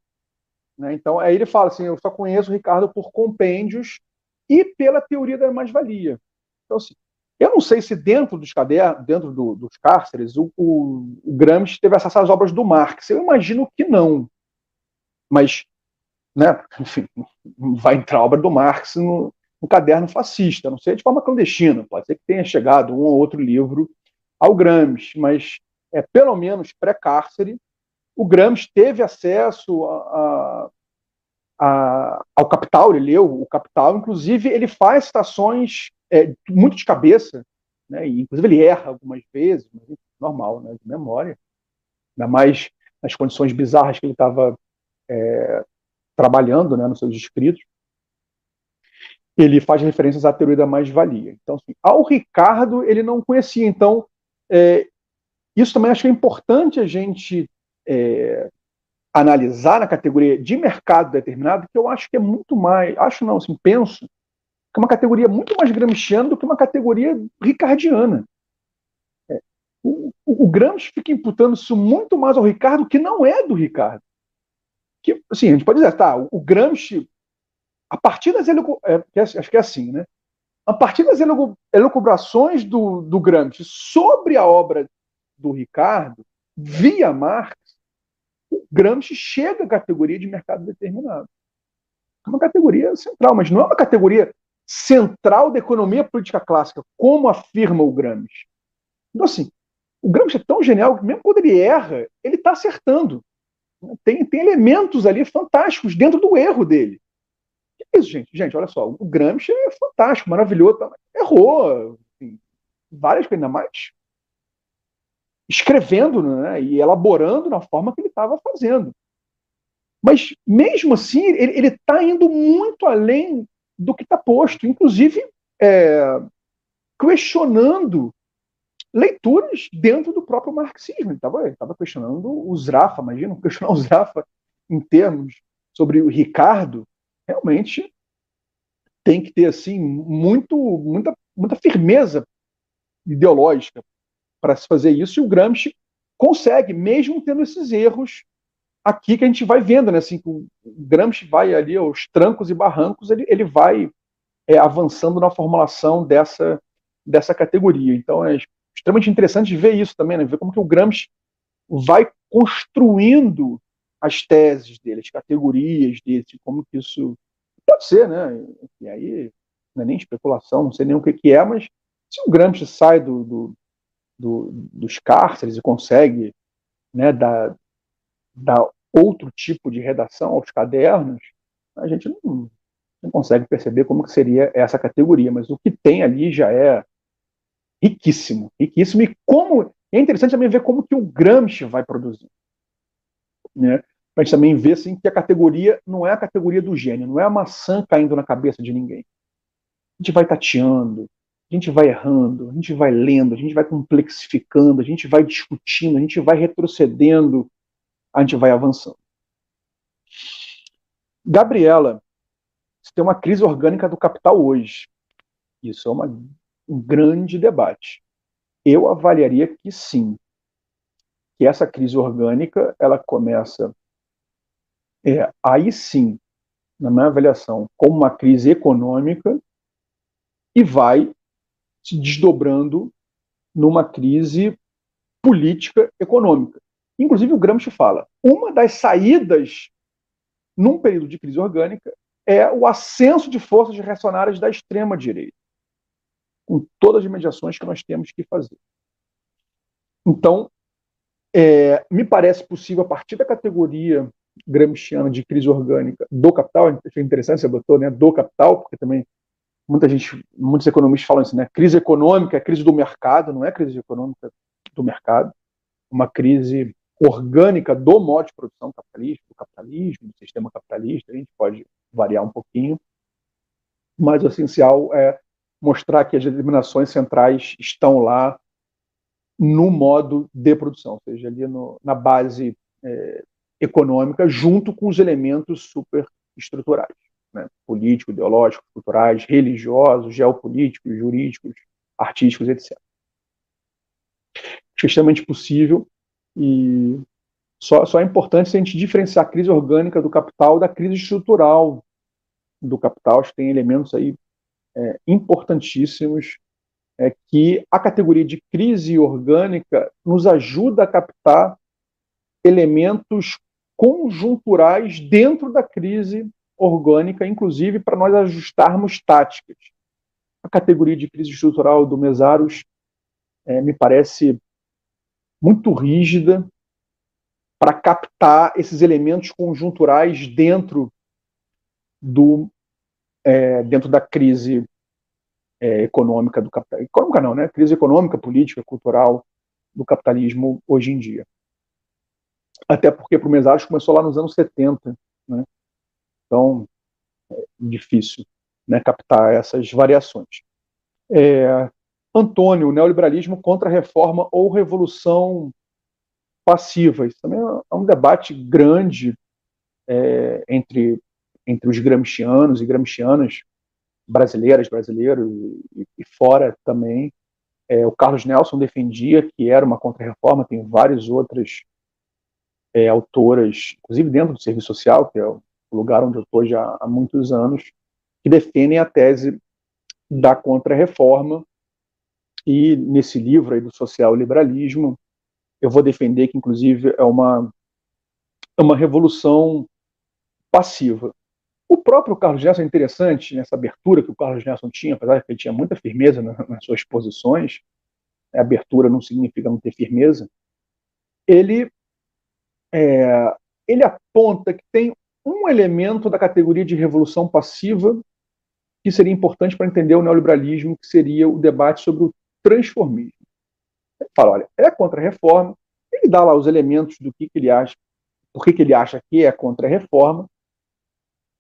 Né? Então, aí ele fala assim: eu só conheço o Ricardo por compêndios e pela teoria da mais-valia. Então, assim, eu não sei se dentro dos cadernos, dentro do, dos cárceres, o, o, o, Gramsci teve acesso às obras do Marx. Eu imagino que não. Mas, né, enfim, vai entrar a obra do Marx no, no caderno fascista. Não sei de forma clandestina. Pode ser que tenha chegado um ou outro livro ao Gramsci, mas é pelo menos pré-cárcere. O Gramsci teve acesso a, a, ao Capital, ele leu o Capital, inclusive ele faz citações é, muito de cabeça, né, e inclusive ele erra algumas vezes, normal, né, de memória, ainda mais nas condições bizarras que ele estava é, trabalhando né, nos seus escritos, ele faz referências à teoria da mais-valia. Então, assim, ao Ricardo ele não conhecia, então é, isso também acho que é importante a gente é, analisar na categoria de mercado determinado, que eu acho que é muito mais, acho não, assim, penso, que é uma categoria muito mais gramsciana do que uma categoria ricardiana. É, o, o, o Gramsci fica imputando isso muito mais ao Ricardo, que não é do Ricardo. Que, assim, a gente pode dizer, tá, o, o Gramsci, a partir das é, é, acho que é assim, né? A partir das elucubrações do, do Gramsci sobre a obra do Ricardo, via Marx, o Gramsci chega à categoria de mercado determinado. É uma categoria central, mas não é uma categoria central da economia política clássica, como afirma o Gramsci. Então, assim, o Gramsci é tão genial que, mesmo quando ele erra, ele está acertando. Tem, tem elementos ali fantásticos dentro do erro dele. Que é isso, gente? Gente, olha só, o Gramsci é fantástico, maravilhoso. Tá? Errou assim, várias coisas, ainda mais escrevendo né, e elaborando na forma que ele estava fazendo. Mas, mesmo assim, ele está indo muito além do que está posto, inclusive é, questionando leituras dentro do próprio marxismo. Ele estava questionando o Zrafa, imagina, questionar o Zrafa em termos sobre o Ricardo, realmente tem que ter assim muito muita muita firmeza ideológica para se fazer isso e o Gramsci consegue mesmo tendo esses erros aqui que a gente vai vendo né assim o Gramsci vai ali aos trancos e barrancos ele, ele vai é, avançando na formulação dessa dessa categoria. Então é extremamente interessante ver isso também né ver como que o Gramsci vai construindo as teses dele, as categorias dele, como que isso pode ser, né? E aí não é nem especulação, não sei nem o que, que é, mas se o Gramsci sai do, do, do, dos cárceres e consegue né, dar, dar outro tipo de redação aos cadernos, a gente não, não consegue perceber como que seria essa categoria, mas o que tem ali já é riquíssimo, riquíssimo, e como é interessante também ver como que o Gramsci vai produzir. Né? Para a gente também ver assim, que a categoria não é a categoria do gênio, não é a maçã caindo na cabeça de ninguém. A gente vai tateando, a gente vai errando, a gente vai lendo, a gente vai complexificando, a gente vai discutindo, a gente vai retrocedendo, a gente vai avançando. Gabriela, você tem uma crise orgânica do capital hoje. Isso é uma, um grande debate. Eu avaliaria que sim, que essa crise orgânica ela começa é, aí sim, na minha avaliação, como uma crise econômica e vai se desdobrando numa crise política econômica. Inclusive o Gramsci fala, uma das saídas num período de crise orgânica é o ascenso de forças reacionárias da extrema direita, com todas as mediações que nós temos que fazer. Então, é, me parece possível, a partir da categoria gramsciana de crise orgânica do capital, achei interessante, você botou, né, do capital, porque também muita gente, muitos economistas falam isso, né, crise econômica é crise do mercado, não é crise econômica do mercado, uma crise orgânica do modo de produção capitalista, do capitalismo, do sistema capitalista, a gente pode variar um pouquinho, mas o essencial é mostrar que as determinações centrais estão lá no modo de produção, ou seja, ali no, na base é, econômica junto com os elementos superestruturais, né? políticos, ideológicos, culturais, religiosos, geopolíticos, jurídicos, artísticos, etc. Acho extremamente possível e só, só é importante se a gente diferenciar a crise orgânica do capital da crise estrutural do capital. Acho que tem elementos aí é, importantíssimos é, que a categoria de crise orgânica nos ajuda a captar elementos conjunturais dentro da crise orgânica, inclusive para nós ajustarmos táticas. A categoria de crise estrutural do Mesaros é, me parece muito rígida para captar esses elementos conjunturais dentro do é, dentro da crise é, econômica do capitalismo. Econômica não, né? Crise econômica, política, cultural do capitalismo hoje em dia até porque para o Mesaros começou lá nos anos 70, né? então é difícil né, captar essas variações. É, Antônio, neoliberalismo contra reforma ou revolução passiva. Isso também é um debate grande é, entre, entre os gramscianos e gramscianas brasileiras, brasileiros e, e fora também. É, o Carlos Nelson defendia que era uma contra-reforma, tem várias outras é, autoras, inclusive dentro do serviço social, que é o lugar onde eu estou já há muitos anos, que defendem a tese da contra-reforma. E nesse livro aí do social liberalismo, eu vou defender que, inclusive, é uma, é uma revolução passiva. O próprio Carlos Nelson é interessante nessa abertura que o Carlos Nelson tinha, apesar de que ele tinha muita firmeza nas suas posições, né, abertura não significa não ter firmeza, ele, é, ele aponta que tem um elemento da categoria de revolução passiva que seria importante para entender o neoliberalismo, que seria o debate sobre o transformismo. Ele fala, olha, é contra a reforma, ele dá lá os elementos do que, que ele acha, por que, que ele acha que é contra a reforma.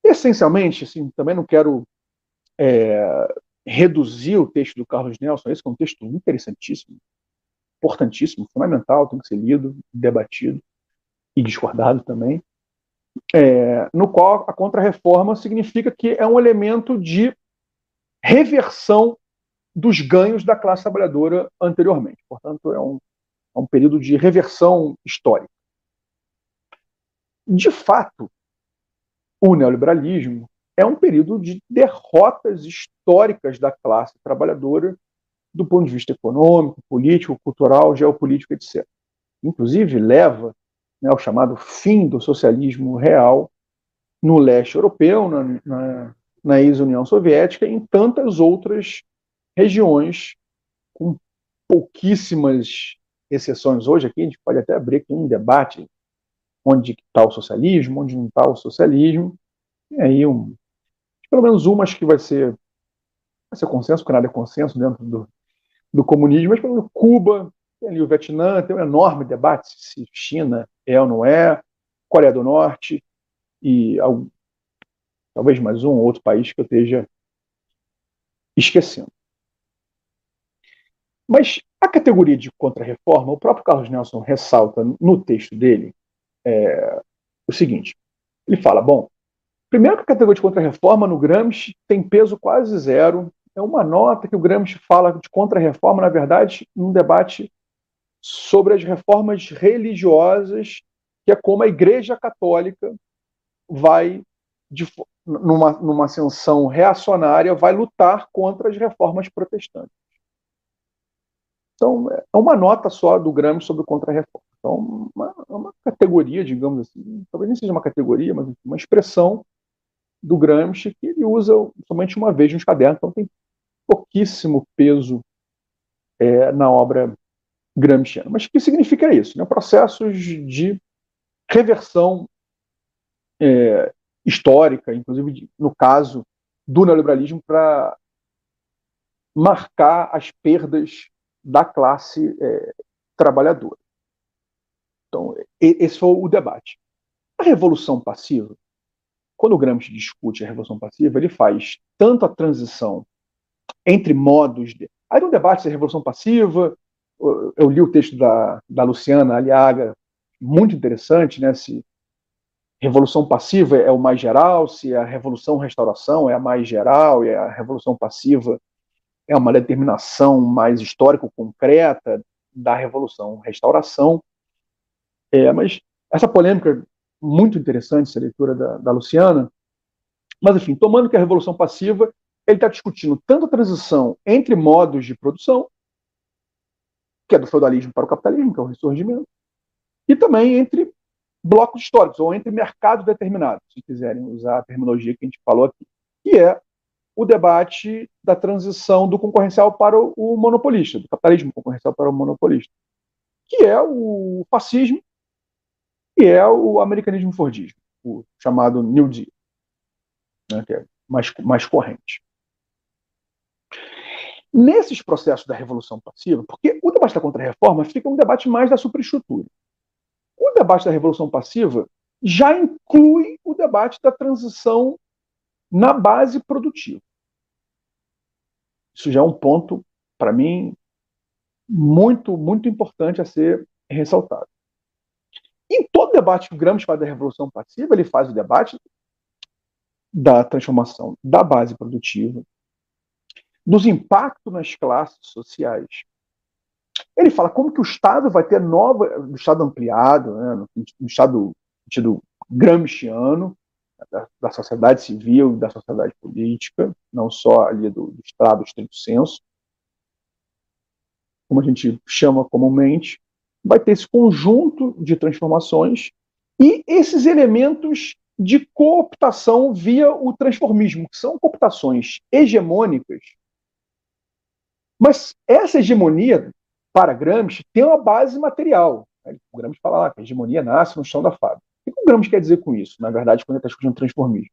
Essencialmente, assim, também não quero é, reduzir o texto do Carlos Nelson, esse é um texto interessantíssimo, importantíssimo, fundamental, tem que ser lido, debatido e discordado também é, no qual a contrarreforma significa que é um elemento de reversão dos ganhos da classe trabalhadora anteriormente. Portanto, é um, é um período de reversão histórica. De fato, o neoliberalismo é um período de derrotas históricas da classe trabalhadora do ponto de vista econômico, político, cultural, geopolítico, etc. Inclusive, leva né, o chamado fim do socialismo real no leste europeu, na, na, na ex-União Soviética e em tantas outras regiões, com pouquíssimas exceções. Hoje aqui a gente pode até abrir aqui um debate onde está o socialismo, onde não está o socialismo, e aí um, pelo menos uma acho que vai ser, vai ser consenso, porque nada é consenso dentro do, do comunismo, mas pelo menos Cuba, ali o Vietnã, tem um enorme debate se China é ou não é, Coreia do Norte e algum, talvez mais um ou outro país que eu esteja esquecendo. Mas a categoria de contra-reforma, o próprio Carlos Nelson ressalta no texto dele é, o seguinte: ele fala, bom, primeiro que a categoria de contra-reforma no Gramsci tem peso quase zero, é uma nota que o Gramsci fala de contra-reforma, na verdade, num debate sobre as reformas religiosas, que é como a Igreja Católica vai, de, numa, numa ascensão reacionária, vai lutar contra as reformas protestantes. Então, é uma nota só do Gramsci sobre contra-reforma. Então, uma, uma categoria, digamos assim, talvez nem seja uma categoria, mas uma expressão do Gramsci que ele usa somente uma vez nos cadernos, então tem pouquíssimo peso é, na obra gramsciano. Mas o que significa isso? Né? Processos de reversão é, histórica, inclusive de, no caso do neoliberalismo, para marcar as perdas da classe é, trabalhadora. Então, esse foi o debate. A revolução passiva, quando o Gramsci discute a revolução passiva, ele faz tanto a transição entre modos de. Aí no debate se é revolução passiva, eu li o texto da, da Luciana Aliaga, muito interessante, né? Se revolução passiva é o mais geral, se a revolução restauração é a mais geral, e a revolução passiva é uma determinação mais histórico-concreta da revolução restauração. É, mas essa polêmica muito interessante, essa leitura da, da Luciana. Mas, enfim, tomando que a revolução passiva, ele está discutindo tanto a transição entre modos de produção, que é do feudalismo para o capitalismo, que é o ressurgimento, e também entre blocos históricos, ou entre mercados determinados, se quiserem usar a terminologia que a gente falou aqui, que é o debate da transição do concorrencial para o monopolista, do capitalismo concorrencial para o monopolista, que é o fascismo e é o americanismo fordismo, o chamado New Deal, né, que é mais, mais corrente nesses processos da revolução passiva, porque o debate da contra-reforma fica um debate mais da superestrutura. O debate da revolução passiva já inclui o debate da transição na base produtiva. Isso já é um ponto, para mim, muito, muito importante a ser ressaltado. Em todo debate que o Gramsci faz da revolução passiva, ele faz o debate da transformação da base produtiva, dos impactos nas classes sociais. Ele fala como que o Estado vai ter nova, o Estado ampliado, né, no, Estado sentido gramsciano, da, da, sociedade civil, da sociedade política, não só ali do, do Estado estrito senso, como a gente chama comumente, vai ter esse conjunto de transformações e esses elementos de cooptação via o transformismo, que são cooptações hegemônicas. Mas essa hegemonia, para Gramsci, tem uma base material. O Gramsci fala lá que a hegemonia nasce no chão da fábrica. O que o Gramsci quer dizer com isso, na verdade, quando ele está discutindo transformismo?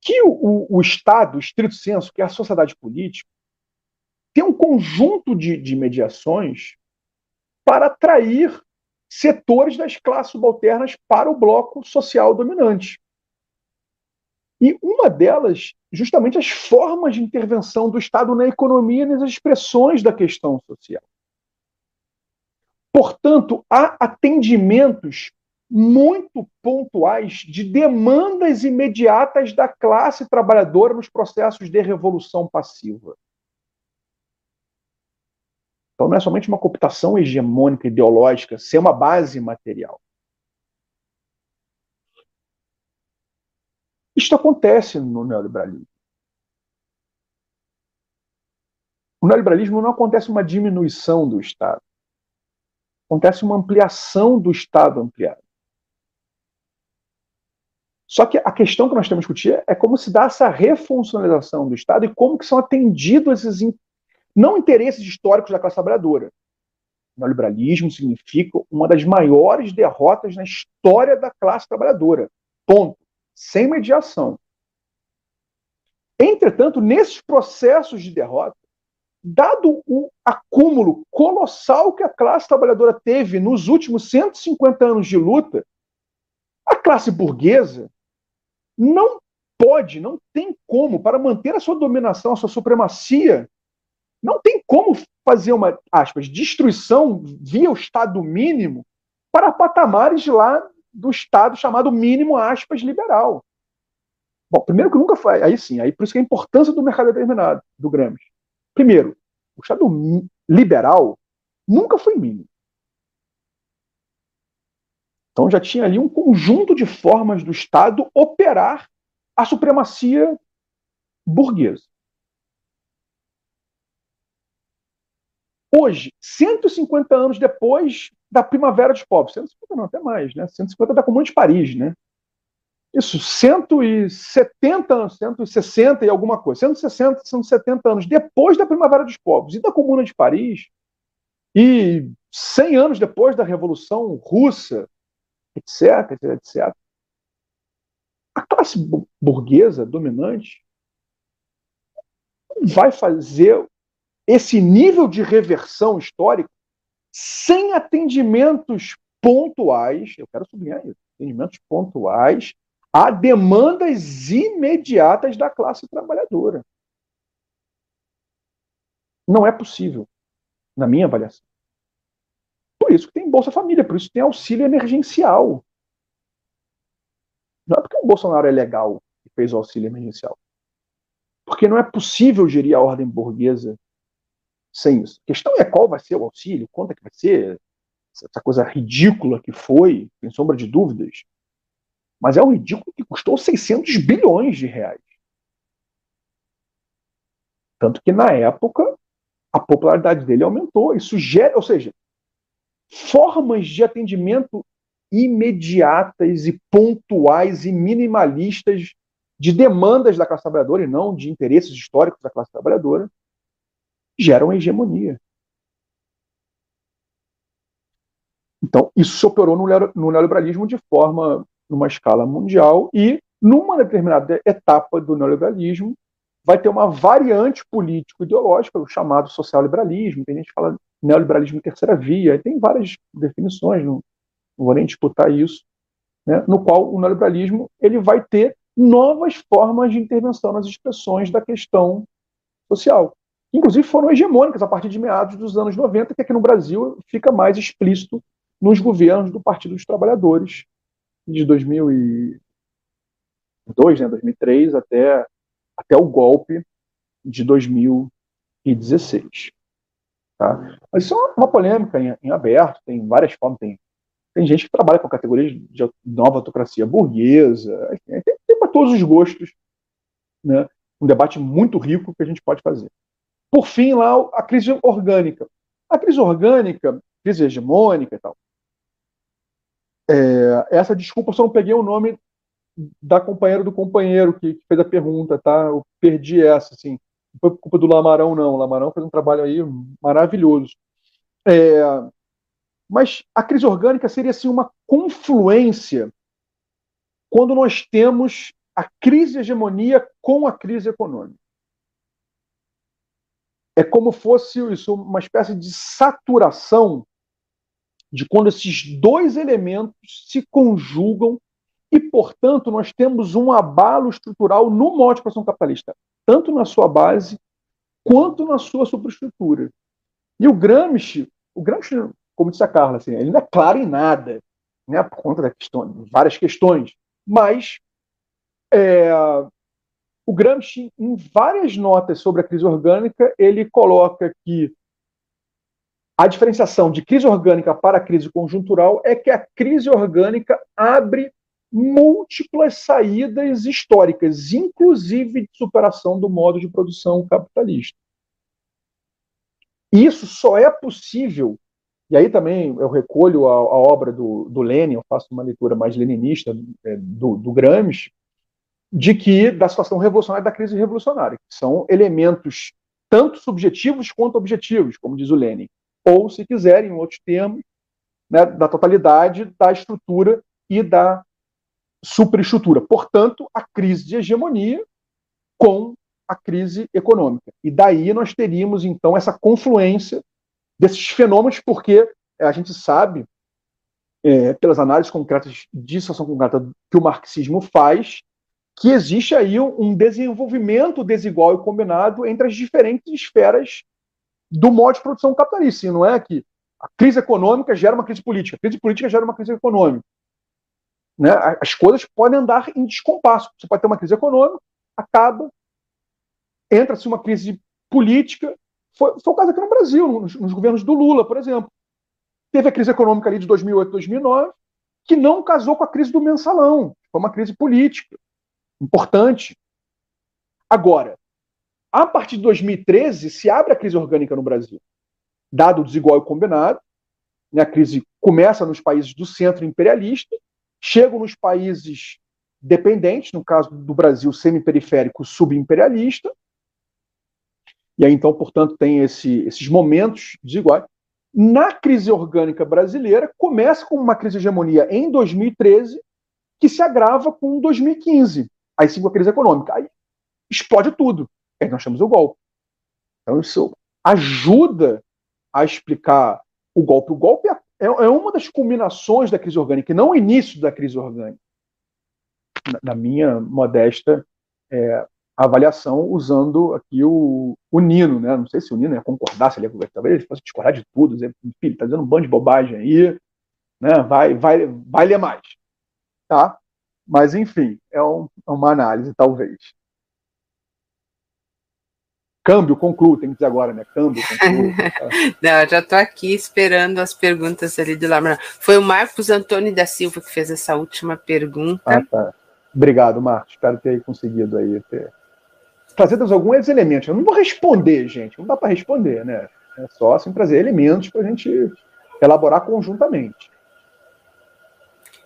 Que o, o, o Estado, o estrito senso, que é a sociedade política, tem um conjunto de, de mediações para atrair setores das classes subalternas para o bloco social dominante. E uma delas, justamente as formas de intervenção do Estado na economia e nas expressões da questão social. Portanto, há atendimentos muito pontuais de demandas imediatas da classe trabalhadora nos processos de revolução passiva. Então não é somente uma cooptação hegemônica ideológica, ser uma base material. Isto acontece no neoliberalismo. No neoliberalismo não acontece uma diminuição do Estado. Acontece uma ampliação do Estado ampliado. Só que a questão que nós temos que discutir é como se dá essa refuncionalização do Estado e como que são atendidos esses não interesses históricos da classe trabalhadora. O neoliberalismo significa uma das maiores derrotas na história da classe trabalhadora. Ponto. Sem mediação. Entretanto, nesses processos de derrota, dado o acúmulo colossal que a classe trabalhadora teve nos últimos 150 anos de luta, a classe burguesa não pode, não tem como, para manter a sua dominação, a sua supremacia não tem como fazer uma, aspas, destruição via o Estado mínimo para patamares lá do Estado chamado mínimo, aspas, liberal. Bom, primeiro que nunca foi, aí sim, aí por isso que a importância do mercado determinado, do Gramsci. Primeiro, o Estado liberal nunca foi mínimo. Então já tinha ali um conjunto de formas do Estado operar a supremacia burguesa. Hoje, 150 anos depois da Primavera dos Povos, 150 não, até mais, né? 150 da Comuna de Paris, né? Isso, 170, 160 e alguma coisa, 160, 170 anos depois da Primavera dos Povos e da Comuna de Paris, e 100 anos depois da Revolução Russa, etc, etc, etc. A classe burguesa dominante vai fazer esse nível de reversão histórica sem atendimentos pontuais, eu quero sublinhar isso, atendimentos pontuais a demandas imediatas da classe trabalhadora. Não é possível, na minha avaliação. Por isso que tem Bolsa Família, por isso que tem auxílio emergencial. Não é porque o Bolsonaro é legal e fez o auxílio emergencial. Porque não é possível gerir a ordem burguesa sem isso. A questão é qual vai ser o auxílio, quanto é que vai ser, essa coisa ridícula que foi, sem sombra de dúvidas. Mas é um ridículo que custou 600 bilhões de reais. Tanto que, na época, a popularidade dele aumentou. Isso gera, ou seja, formas de atendimento imediatas e pontuais e minimalistas de demandas da classe trabalhadora e não de interesses históricos da classe trabalhadora geram hegemonia. Então, isso se operou no neoliberalismo de forma, numa escala mundial, e numa determinada etapa do neoliberalismo, vai ter uma variante político-ideológica, o chamado social-liberalismo. Tem gente que fala neoliberalismo terceira via, tem várias definições, não, não vou nem disputar isso, né, no qual o neoliberalismo ele vai ter novas formas de intervenção nas expressões da questão social inclusive foram hegemônicas a partir de meados dos anos 90, que aqui no Brasil fica mais explícito nos governos do Partido dos Trabalhadores, de 2002, né, 2003, até, até o golpe de 2016. Tá? Mas isso é uma polêmica em, em aberto, tem várias formas, tem, tem gente que trabalha com categorias de nova autocracia burguesa, tem, tem para todos os gostos, né? um debate muito rico que a gente pode fazer. Por fim, lá a crise orgânica. A crise orgânica crise hegemônica e tal. É, essa desculpa, só não peguei o nome da companheira do companheiro que, que, fez a pergunta, tá? Eu perdi essa, assim. Não foi culpa do Lamarão, não. O Lamarão fez um trabalho aí maravilhoso. É, mas a crise orgânica seria, assim, uma confluência quando nós temos a crise hegemonia com a crise econômica. É como fosse isso, uma espécie de saturação de quando esses dois elementos se conjugam e, portanto, nós temos um abalo estrutural no modo de produção capitalista, tanto na sua base quanto na sua superestrutura. E o Gramsci, o Gramsci, como disse a Carla, assim, ele não é claro em nada, né, por conta da questão, várias questões, mas é, o Gramsci, em várias notas sobre a crise orgânica, ele coloca que a diferenciação de crise orgânica para crise conjuntural é que a crise orgânica abre múltiplas saídas históricas, inclusive de superação do modo de produção capitalista. Isso só é possível, e aí também eu recolho a, a obra do, do Lenin, eu faço uma leitura mais leninista é, do, do Gramsci, de que da situação revolucionária da crise revolucionária, que são elementos tanto subjetivos quanto objetivos, como diz o Lenin ou, se quiserem, em outros termos, né, da totalidade da estrutura e da superestrutura. Portanto, a crise de hegemonia com a crise econômica. E daí nós teríamos, então, essa confluência desses fenômenos, porque a gente sabe, é, pelas análises concretas de situação concreta que o marxismo faz, que existe aí um desenvolvimento desigual e combinado entre as diferentes esferas do modo de produção capitalista. E não é que a crise econômica gera uma crise política, a crise política gera uma crise econômica. Né? As coisas podem andar em descompasso. Você pode ter uma crise econômica, acaba, entra-se uma crise política. Foi, foi, o caso aqui no Brasil, nos, nos, governos do Lula, por exemplo. Teve a crise econômica ali de 2008, 2009, que não casou com a crise do mensalão. Foi uma crise política importante. Agora, a partir de 2013, se abre a crise orgânica no Brasil. Dado o desigual e combinado, né, a crise começa nos países do centro imperialista, chega nos países dependentes, no caso do Brasil semi-periférico subimperialista, e aí então, portanto, tem esse, esses momentos desiguais. Na crise orgânica brasileira, começa com uma crise de hegemonia em 2013, que se agrava com 2015, aí sim com a crise econômica. Aí explode tudo. Aí nós temos o golpe. Então isso ajuda a explicar o golpe. O golpe é, é, é uma das culminações da crise orgânica, e não o início da crise orgânica. Na, na minha modesta é, avaliação, usando aqui o, o, Nino, né? Não sei se o Nino ia concordar, se ele ia talvez ele fosse discordar de tudo, dizer, filho, tá dizendo um bando de bobagem aí, né? Vai, vai, vai ler mais, tá? Mas enfim, é, um, é uma análise, talvez. Câmbio, concluo, tem que dizer agora, né? Câmbio, concluo. Não, já estou aqui esperando as perguntas ali do Lamar. Foi o Marcos Antônio da Silva que fez essa última pergunta. Ah, tá. Obrigado, Marcos. Espero ter conseguido aí ter... trazer alguns elementos. Eu não vou responder, gente. Não dá para responder, né? É só assim trazer elementos para a gente elaborar conjuntamente.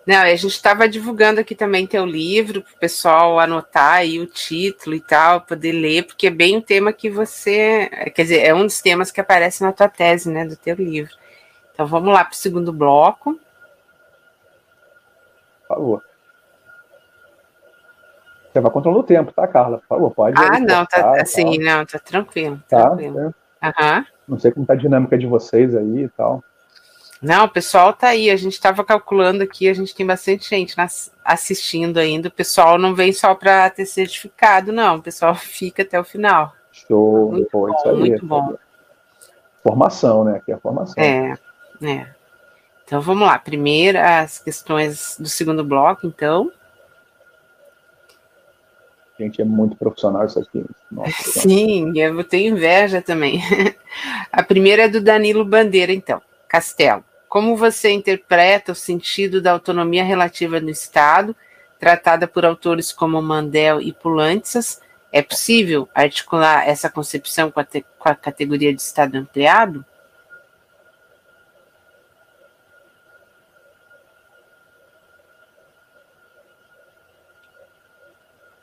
Não, a gente estava divulgando aqui também teu livro para o pessoal anotar aí o título e tal, poder ler, porque é bem o tema que você, quer dizer, é um dos temas que aparece na tua tese, né, do teu livro. Então vamos lá para o segundo bloco. Por favor. Você vai controlando o tempo, tá, Carla? Por favor, pode. Ah, não, tá assim, não, tá tranquilo. Tá, tranquilo. É. Uhum. Não sei como tá a dinâmica de vocês aí e tal. Não, o pessoal tá aí. A gente estava calculando aqui, a gente tem bastante gente assistindo ainda. O pessoal não vem só para ter certificado, não. O pessoal fica até o final. Show, muito bom, isso aí. Muito bom. Formação, né? Aqui é a formação. É, é. Então vamos lá. Primeiro, as questões do segundo bloco, então. Gente, é muito profissional isso aqui. Nossa, Sim, eu tenho inveja também. A primeira é do Danilo Bandeira, então. Castelo. Como você interpreta o sentido da autonomia relativa no Estado, tratada por autores como Mandel e Pulantzas? É possível articular essa concepção com a, te, com a categoria de Estado ampliado?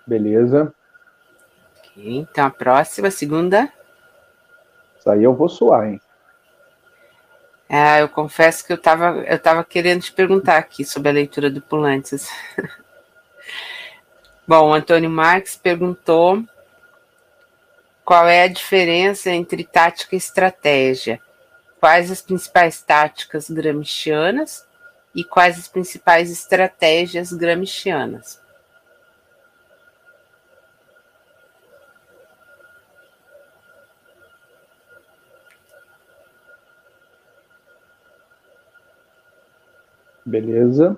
Beleza. Okay, então, a próxima, segunda. Isso aí eu vou suar, hein? É, eu confesso que eu estava eu tava querendo te perguntar aqui sobre a leitura do Pulantes. Bom, Antônio Marques perguntou qual é a diferença entre tática e estratégia. Quais as principais táticas gramscianas e quais as principais estratégias gramscianas? Beleza.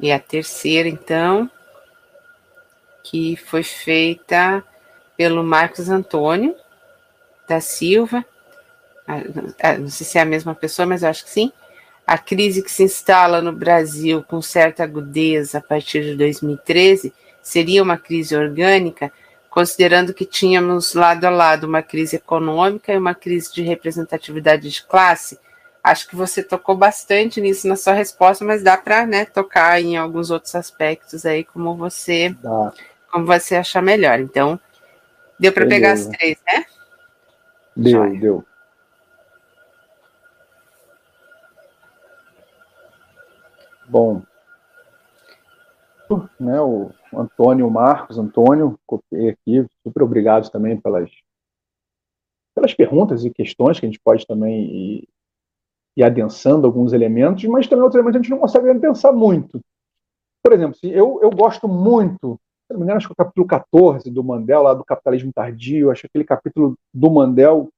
E a terceira, então, que foi feita pelo Marcos Antônio da Silva. Ah, ah, não sei se é a mesma pessoa, mas acho que sim. A crise que se instala no Brasil com certa agudeza a partir de 2013 seria uma crise orgânica, considerando que tínhamos lado a lado uma crise econômica e uma crise de representatividade de classe, Acho que você tocou bastante nisso na sua resposta, mas dá para né, tocar em alguns outros aspectos aí, como você, dá. como você achar melhor. Então, deu para pegar as três, né? Deu, Joia. deu. Bom, né, o Antônio Marcos, Antônio, copiei aqui, super obrigado também pelas, pelas perguntas e questões que a gente pode também e adensando alguns elementos, mas também outros elementos a gente não consegue adensar muito. Por exemplo, eu, eu gosto muito, se não me engano, acho que o capítulo 14 do Mandel, lá do Capitalismo Tardio, acho aquele capítulo do Mandel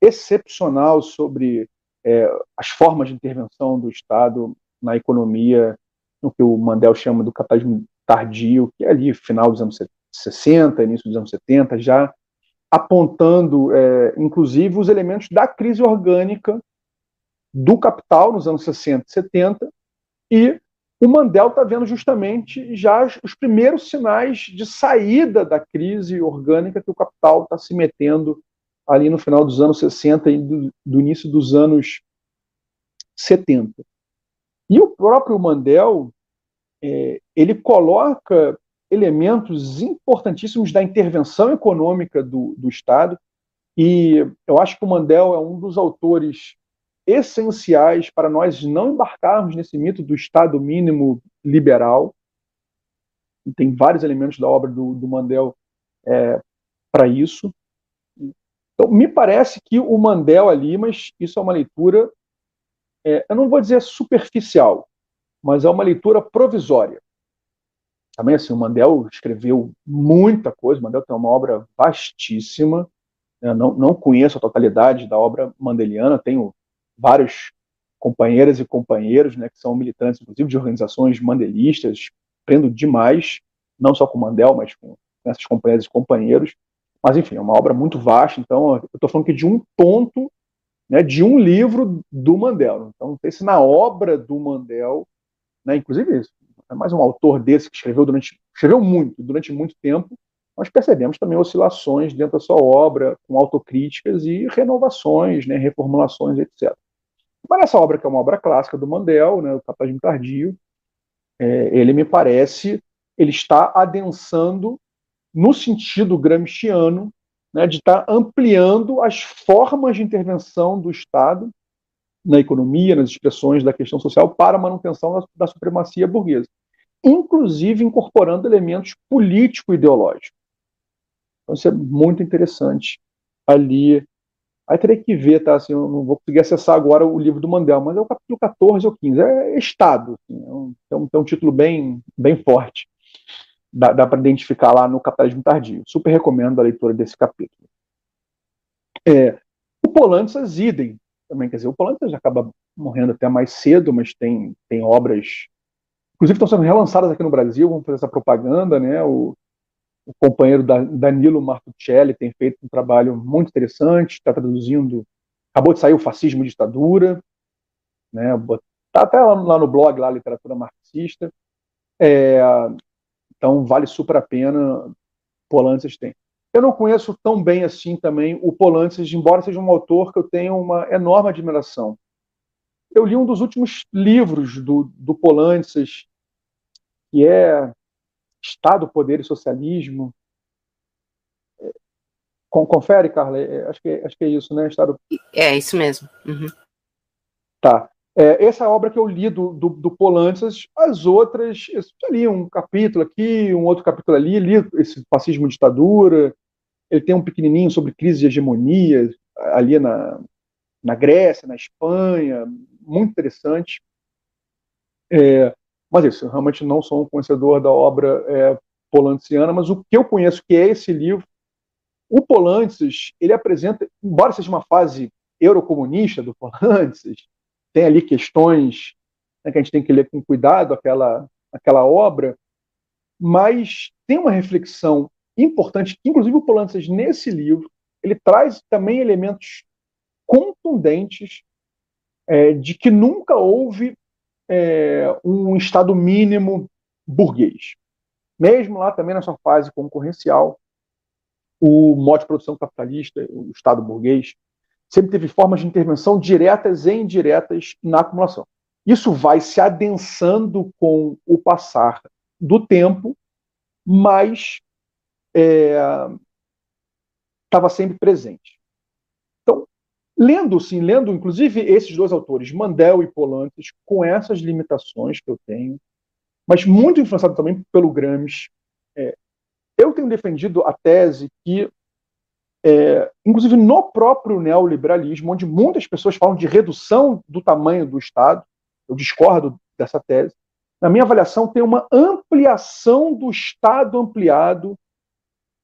excepcional sobre é, as formas de intervenção do Estado na economia, no que o Mandel chama do capitalismo tardio, que é ali final dos anos 60, início dos anos 70, já apontando, é, inclusive, os elementos da crise orgânica do capital nos anos 60 e 70, e o Mandel está vendo justamente já os primeiros sinais de saída da crise orgânica que o capital está se metendo ali no final dos anos 60 e do, do, início dos anos 70. E o próprio Mandel, é, ele coloca elementos importantíssimos da intervenção econômica do, do Estado, e eu acho que o Mandel é um dos autores essenciais para nós não embarcarmos nesse mito do Estado mínimo liberal. E tem vários elementos da obra do, do Mandel é, para isso. Então, me parece que o Mandel ali, mas isso é uma leitura, é, eu não vou dizer superficial, mas é uma leitura provisória. Também assim, o Mandel escreveu muita coisa, o Mandel tem uma obra vastíssima, eu não, não conheço a totalidade da obra mandeliana, tenho vários companheiras e companheiros, né, que são militantes, inclusive, de organizações mandelistas, aprendo demais, não só com Mandel, mas com essas companheiras e companheiros. Mas, enfim, é uma obra muito vasta, então eu estou falando aqui de um ponto, né, de um livro do Mandel. Então, não sei se na obra do Mandel, né, inclusive, é mais um autor desse que escreveu durante, escreveu muito, durante muito tempo, nós percebemos também oscilações dentro da sua obra, com autocríticas e renovações, né, reformulações, etc. Mas essa obra, que é uma obra clássica do Mandel, né, o Capitalismo Tardio, é, ele me parece, ele está adensando no sentido gramsciano né, de estar ampliando as formas de intervenção do Estado na economia, nas expressões da questão social para a manutenção da, da supremacia burguesa, inclusive incorporando elementos político-ideológicos. Então, isso é muito interessante ali Aí teria que ver, tá? Assim, eu não vou conseguir acessar agora o livro do Mandel, mas é o capítulo 14 ou 15. É Estado. Assim, é um, tem, um, tem um título bem, bem forte. Dá, dá para identificar lá no Capitalismo Tardio. Super recomendo a leitura desse capítulo. É, o Polantzas, idem. Também, quer dizer, o Polantzas acaba morrendo até mais cedo, mas tem, tem obras, inclusive estão sendo relançadas aqui no Brasil, vamos fazer essa propaganda, né? O, o companheiro Danilo Martuccelli tem feito um trabalho muito interessante, está traduzindo, acabou de sair o Fascismo e Ditadura, né, está até lá, no blog, lá, Literatura Marxista, é, então vale super a pena, Polantzas tem. Eu não conheço tão bem assim também o Polantzas, embora seja um autor que eu tenho uma enorme admiração. Eu li um dos últimos livros do, do Polantzas, que é Estado, Poder e Socialismo. Confere, Carla? É, acho que, acho que é isso, né? Estado... É, isso mesmo. Uhum. Tá. É, essa é a obra que eu li do, do, do Polantzas, as outras, eu li um capítulo aqui, um outro capítulo ali, li esse fascismo ditadura, ele tem um pequenininho sobre crise de hegemonia, ali na, na Grécia, na Espanha, muito interessante. É, mas isso, eu realmente não sou um conhecedor da obra é, polanciana, mas o que eu conheço que é esse livro, o Polantzas, ele apresenta, embora seja uma fase eurocomunista do Polantzas, tem ali questões né, que a gente tem que ler com cuidado aquela, aquela obra, mas tem uma reflexão importante, inclusive o Polantzas, nesse livro, ele traz também elementos contundentes é, de que nunca houve é, um Estado mínimo burguês. Mesmo lá também na sua fase concorrencial, o modo de produção capitalista, o Estado burguês, sempre teve formas de intervenção diretas e indiretas na acumulação. Isso vai se adensando com o passar do tempo, mas estava é, sempre presente. Lendo, sim, lendo inclusive esses dois autores, Mandel e Polantes, com essas limitações que eu tenho, mas muito influenciado também pelo Gramsci, é, eu tenho defendido a tese que é, inclusive no próprio neoliberalismo, onde muitas pessoas falam de redução do tamanho do Estado, eu discordo dessa tese. Na minha avaliação, tem uma ampliação do Estado ampliado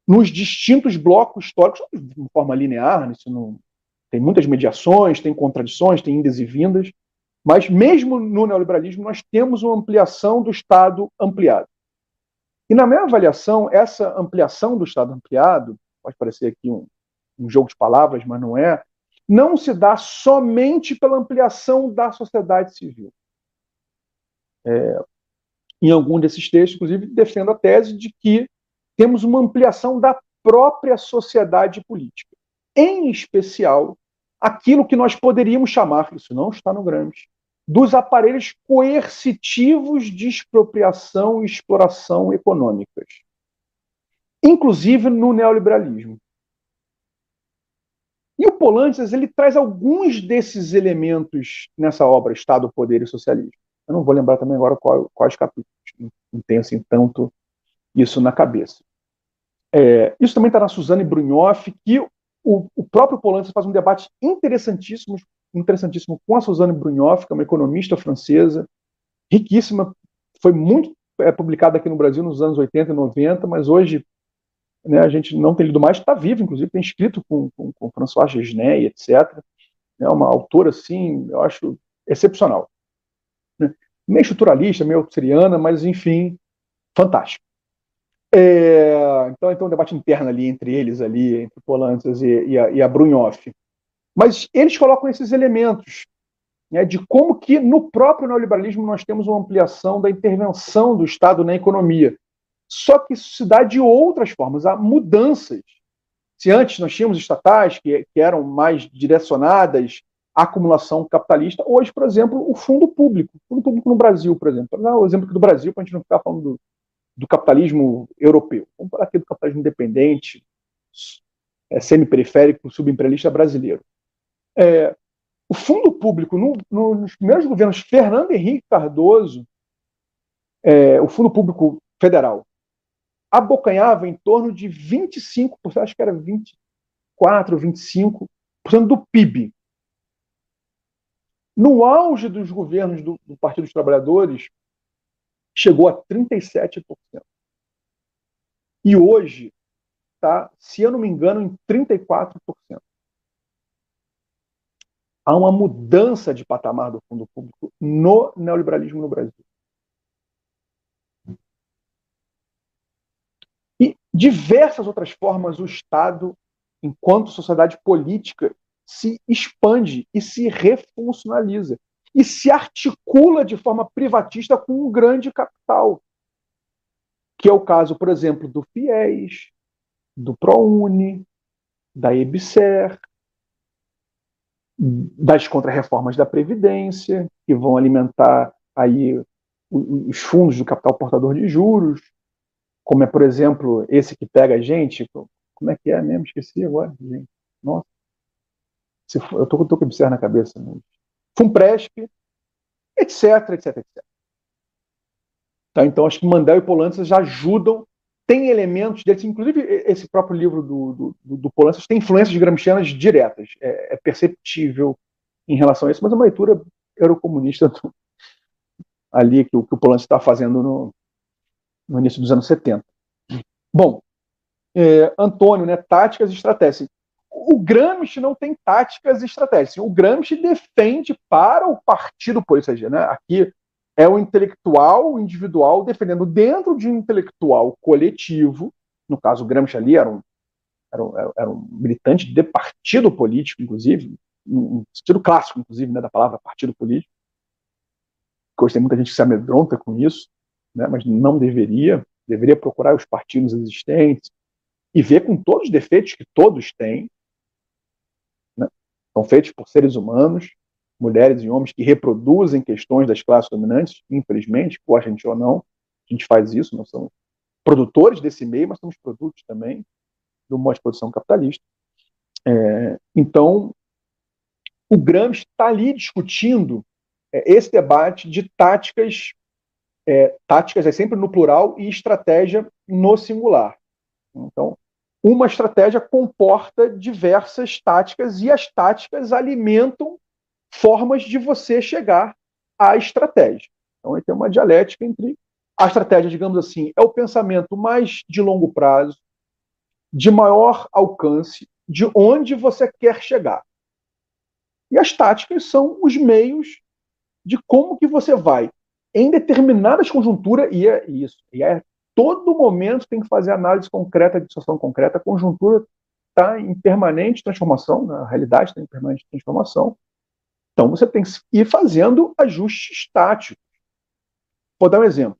nos distintos blocos históricos, de forma linear, né? isso não, tem muitas mediações, tem contradições, tem indas e vindas, mas mesmo no neoliberalismo nós temos uma ampliação do Estado ampliado. E na minha avaliação, essa ampliação do Estado ampliado pode parecer aqui um, um jogo de palavras, mas não é, não se dá somente pela ampliação da sociedade civil. É, em algum desses textos, inclusive, defendo a tese de que temos uma ampliação da própria sociedade política. Em especial, aquilo que nós poderíamos chamar, isso não está no Gramsci, dos aparelhos coercitivos de expropriação e exploração econômicas inclusive no neoliberalismo. E o Polantzas ele traz alguns desses elementos nessa obra Estado, Poder e Socialismo. Eu não vou lembrar também agora qual, quais capítulos, não tenho assim tanto isso na cabeça. É, isso também está na Suzane Brunhoff, que o, o próprio Polantzas faz um debate interessantíssimo, interessantíssimo com a Suzane Brunhoff, que é uma economista francesa, riquíssima, foi muito é, publicada aqui no Brasil nos anos 80 e 90, mas hoje né, a gente não tem lido mais, está vivo, inclusive, tem escrito com, com, com François Gesney, etc. É uma autora, assim, eu acho excepcional. Né? Meio estruturalista, meio auxiliana, mas, enfim, fantástico. É, então, então, um debate interno ali entre eles, ali, entre Polantzas e, e, a, e a Brunhoff. Mas eles colocam esses elementos né, de como que no próprio neoliberalismo nós temos uma ampliação da intervenção do Estado na economia. Só que isso se dá de outras formas, há mudanças. Se antes nós tínhamos estatais que, que eram mais direcionadas à acumulação capitalista, hoje, por exemplo, o fundo público. O fundo público no Brasil, por exemplo. Vou dar o exemplo do Brasil, para a gente não ficar falando do, do, capitalismo europeu. Vamos falar aqui do capitalismo independente, é, semi-periférico, subimperialista brasileiro. É, o fundo público, no, no, nos primeiros governos Fernando Henrique Cardoso, é, o fundo público federal, abocanhava em torno de 25%, acho que era 24%, 25% do PIB. No auge dos governos do, do Partido dos Trabalhadores, chegou a 37%. E hoje está, se eu não me engano, em 34%. Há uma mudança de patamar do fundo público no neoliberalismo no Brasil. diversas outras formas o Estado, enquanto sociedade política, se expande e se refuncionaliza e se articula de forma privatista com um grande capital, que é o caso, por exemplo, do FIES, do ProUni, da EBSER, das contrarreformas da Previdência, que vão alimentar aí os fundos do capital portador de juros, como é, por exemplo, esse que pega a gente, como é que é mesmo? Esqueci agora, gente. Nossa. eu estou com o observa na cabeça. Né? Fumpresp, etc, etc, etc. Tá, então, acho que Mandel e Polantzas já ajudam, tem elementos deles, inclusive esse próprio livro do, do, do Polantzas tem influências gramscianas diretas, é, é, perceptível em relação a isso, mas é uma leitura eurocomunista do, ali que que o Polanski está fazendo no, no, início dos anos 70. Bom, é, Antônio, né, táticas e estratégias. O Gramsci não tem táticas e estratégias. O Gramsci defende para o partido político, seja, né, aqui é o intelectual individual defendendo dentro de um intelectual coletivo, no caso o Gramsci ali era um, era um, era um militante de partido político, inclusive, no sentido clássico, inclusive, né, da palavra partido político, hoje tem muita gente que se amedronta com isso, né, mas não deveria. Deveria procurar os partidos existentes e ver com todos os defeitos que todos têm. São feitos por seres humanos, mulheres e homens que reproduzem questões das classes dominantes, infelizmente, a gente ou não, a gente faz isso, nós somos produtores desse meio, mas somos produtos também do modo de produção capitalista. É, então, o Gramsci está ali discutindo é, esse debate de táticas, é, táticas é sempre no plural e estratégia no singular. Então, uma estratégia comporta diversas táticas e as táticas alimentam formas de você chegar à estratégia. Então, tem uma dialética entre a estratégia, digamos assim, é o pensamento mais de longo prazo, de maior alcance, de onde você quer chegar. E as táticas são os meios de como que você vai, em determinadas conjunturas, e é isso, e é todo momento tem que fazer análise concreta de situação concreta, a conjuntura está em permanente transformação, né? a realidade está em permanente transformação, então você tem que ir fazendo ajustes táticos. Vou dar um exemplo.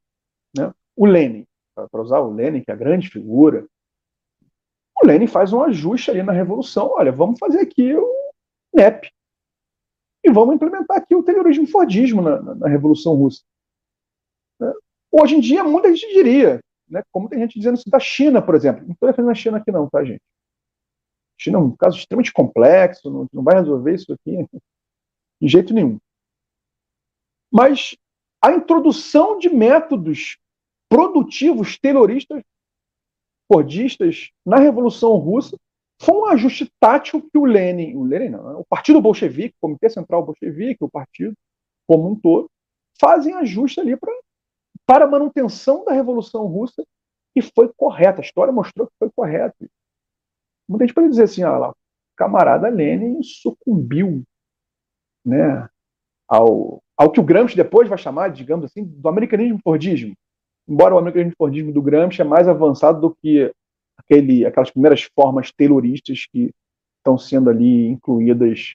Né? O Lenin, para usar o Lenin, que é a grande figura, o Lenin faz um ajuste ali na Revolução. Olha, vamos fazer aqui o NEP e vamos implementar aqui o terrorismo fordismo na, na, na Revolução Russa. Né? Hoje em dia, muita gente diria, né, como tem gente dizendo isso da China, por exemplo. Não estou defendendo a China aqui, não, tá, gente? China é um caso extremamente complexo, não, não vai resolver isso aqui de jeito nenhum. Mas a introdução de métodos produtivos terroristas, fordistas, na Revolução Russa foi um ajuste tático que o Lenin, o Lenin não, né? o Partido Bolchevique, o Comitê Central Bolchevique, o partido como um todo, fazem ajuste ali pra, para a manutenção da Revolução Russa e foi correta. A história mostrou que foi correto. Muita gente pode dizer assim, ah, lá, o camarada Lenin sucumbiu né, ao, ao que o Gramsci depois vai chamar, digamos assim, do americanismo fordismo. Embora o americanismo fordismo do Gramsci é mais avançado do que aquele, aquelas primeiras formas terroristas que estão sendo ali incluídas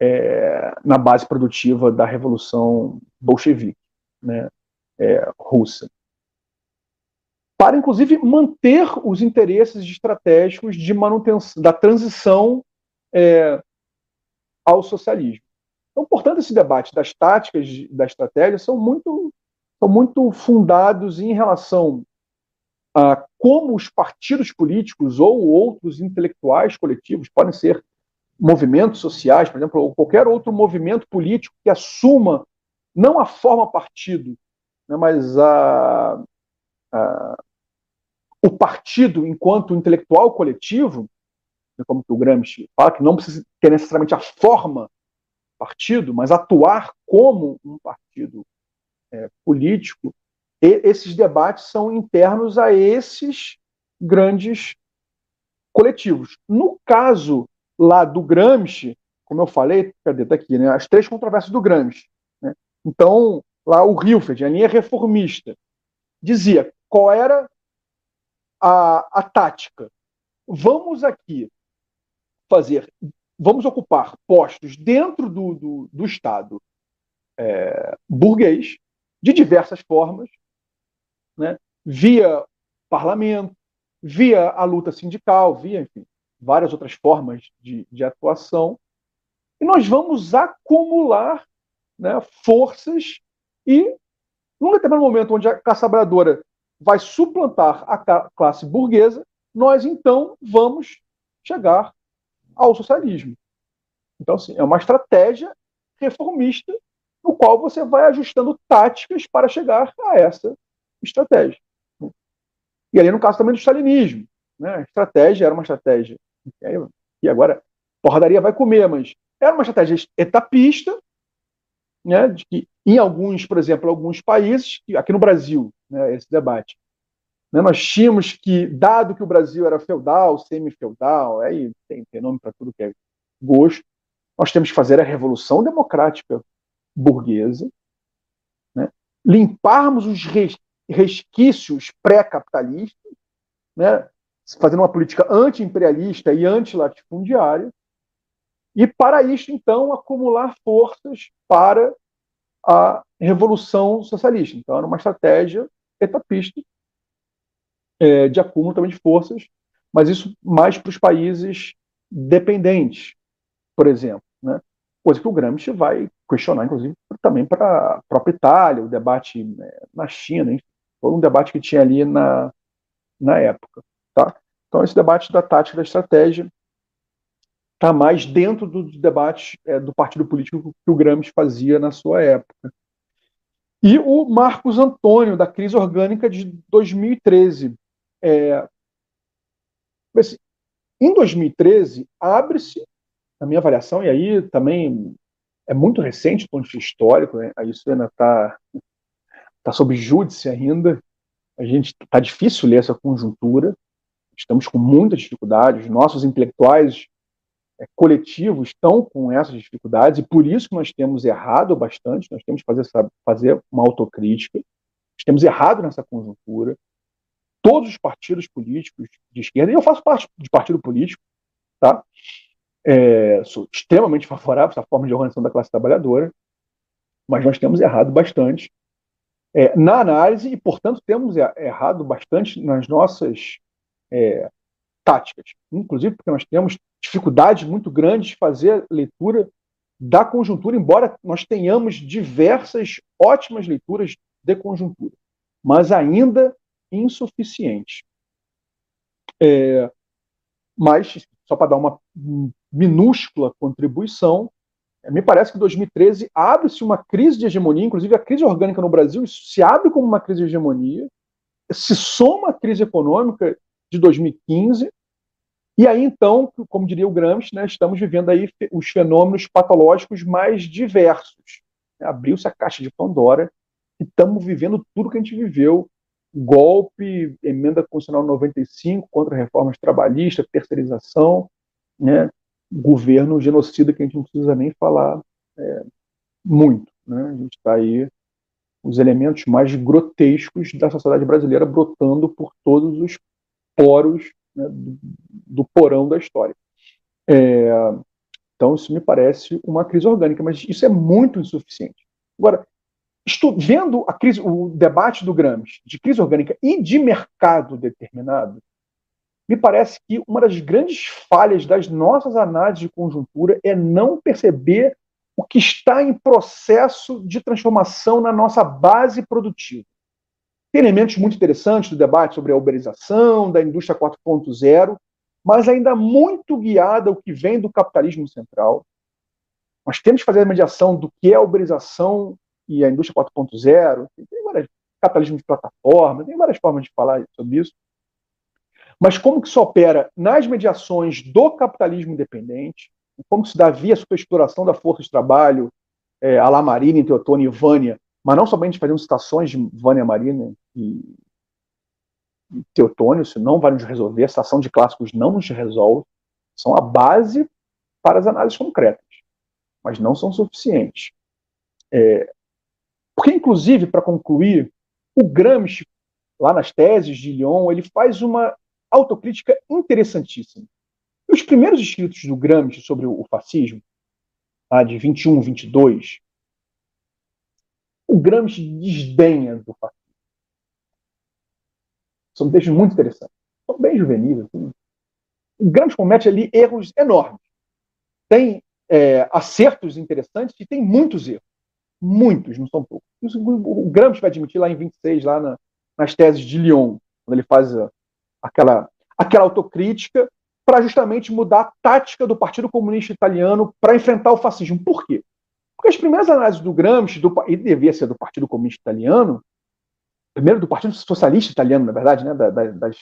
é, na base produtiva da revolução bolchevique, né, é, russa, para inclusive manter os interesses estratégicos de manutenção da transição é, ao socialismo. Então, portanto, esse debate das táticas da estratégia são muito, são muito fundados em relação ah, como os partidos políticos ou outros intelectuais coletivos podem ser movimentos sociais, por exemplo, ou qualquer outro movimento político que assuma não a forma partido, né, mas a, a, o partido enquanto intelectual coletivo, né, como o Gramsci fala, que não precisa ter necessariamente a forma partido, mas atuar como um partido é, político, e esses debates são internos a esses grandes coletivos. No caso lá do Gramsci, como eu falei, cadê? Tá aqui, né? As três controvérsias do Gramsci. Né? Então, lá o Hilfeld, a linha reformista, dizia qual era a, a tática. Vamos aqui fazer, vamos ocupar postos dentro do, do, do Estado é, burguês, de diversas formas, né, via parlamento, via a luta sindical, via, enfim, várias outras formas de, de atuação, e nós vamos acumular né, forças e num determinado momento onde a classe trabalhadora vai suplantar a classe burguesa, nós então vamos chegar ao socialismo. Então, assim, é uma estratégia reformista no qual você vai ajustando táticas para chegar a essa estratégia. E ali no caso também do stalinismo. Né? A estratégia era uma estratégia. E agora, porradaria vai comer, mas era uma estratégia etapista, né, de que em alguns, por exemplo, alguns países, aqui no Brasil, né, esse debate, né, nós tínhamos que, dado que o Brasil era feudal, semi-feudal, aí tem, tem nome para tudo que é gosto, nós temos que fazer a revolução democrática burguesa, né, limparmos os resquícios pré-capitalistas, né, fazendo uma política anti-imperialista e anti-latifundiária, e para isso, então, acumular forças para a revolução socialista. Então, era uma estratégia etapista é, de acúmulo também de forças, mas isso mais para os países dependentes, por exemplo. Né? Coisa que o Gramsci vai questionar, inclusive, também para a própria Itália, o debate né, na China, enfim, foi um debate que tinha ali na, na época. Tá? Então, esse debate da tática da estratégia está mais dentro do debate é, do partido político que o Gramsci fazia na sua época. E o Marcos Antônio, da crise orgânica de 2013. É, assim, em 2013, abre-se, na minha avaliação, e aí também é muito recente do ponto de vista histórico, né? isso ainda está tá sob júdice ainda, a gente está difícil ler essa conjuntura, estamos com muitas dificuldades, nossos intelectuais coletivos estão com essas dificuldades e por isso que nós temos errado bastante, nós temos que fazer, fazer uma autocrítica, nós temos errado nessa conjuntura. Todos os partidos políticos de esquerda, e eu faço parte de partido político, tá? É, sou extremamente favorável a essa forma de organização da classe trabalhadora, mas nós temos errado bastante é, na análise e, portanto, temos errado bastante nas nossas é, táticas, inclusive porque nós temos dificuldades muito grandes de fazer leitura da conjuntura, embora nós tenhamos diversas ótimas leituras de conjuntura, mas ainda insuficientes. É, mas, só para dar uma minúscula contribuição, é, me parece que 2013 abre-se uma crise de hegemonia, inclusive a crise orgânica no Brasil se abre como uma crise de hegemonia, se soma à crise econômica de 2015, e aí, então, como diria o Gramsci, né, estamos vivendo aí os fenômenos patológicos mais diversos. Abriu-se a caixa de Pandora e estamos vivendo tudo que a gente viveu. Golpe, emenda constitucional 95 contra reformas trabalhistas, terceirização, né, governo genocida que a gente não precisa nem falar é, muito. Né? A gente está aí os elementos mais grotescos da sociedade brasileira brotando por todos os poros né, do, porão da história. É, então, isso me parece uma crise orgânica, mas isso é muito insuficiente. Agora, estou vendo a crise, o debate do Gramsci de crise orgânica e de mercado determinado, me parece que uma das grandes falhas das nossas análises de conjuntura é não perceber o que está em processo de transformação na nossa base produtiva. Tem elementos muito interessantes do debate sobre a uberização, da indústria 4.0, mas ainda muito guiada ao que vem do capitalismo central. Nós temos que fazer a mediação do que é a uberização e a indústria 4.0. Tem várias capitalismo de plataforma, tem várias formas de falar sobre isso. Mas como que isso opera nas mediações do capitalismo independente, como que se dá via superexploração da força de trabalho, é, a la Marina, Teotônio e Vânia, mas não somente fazendo citações de Vânia Marina e, Teotônio, isso não vai nos resolver, a citação de clássicos não nos resolve, são a base para as análises concretas, mas não são suficientes. É, porque, inclusive, para concluir, o Gramsci, lá nas teses de Lyon, ele faz uma autocrítica interessantíssima. Os primeiros escritos do Gramsci sobre o fascismo, de 21, 22, o Gramsci desdenha do fascismo. São textos muito interessantes. São bem juvenis. Assim. O Gramsci comete ali erros enormes. Tem é, acertos interessantes e tem muitos erros. Muitos, não são poucos. O Gramsci vai admitir lá em 26, lá na, nas teses de Lyon, quando ele faz a, aquela, aquela autocrítica para justamente mudar a tática do Partido Comunista Italiano para enfrentar o fascismo. Por quê? Porque as primeiras análises do Gramsci, do, e devia ser do Partido Comunista Italiano, primeiro do Partido Socialista Italiano, na verdade, né, da, da, das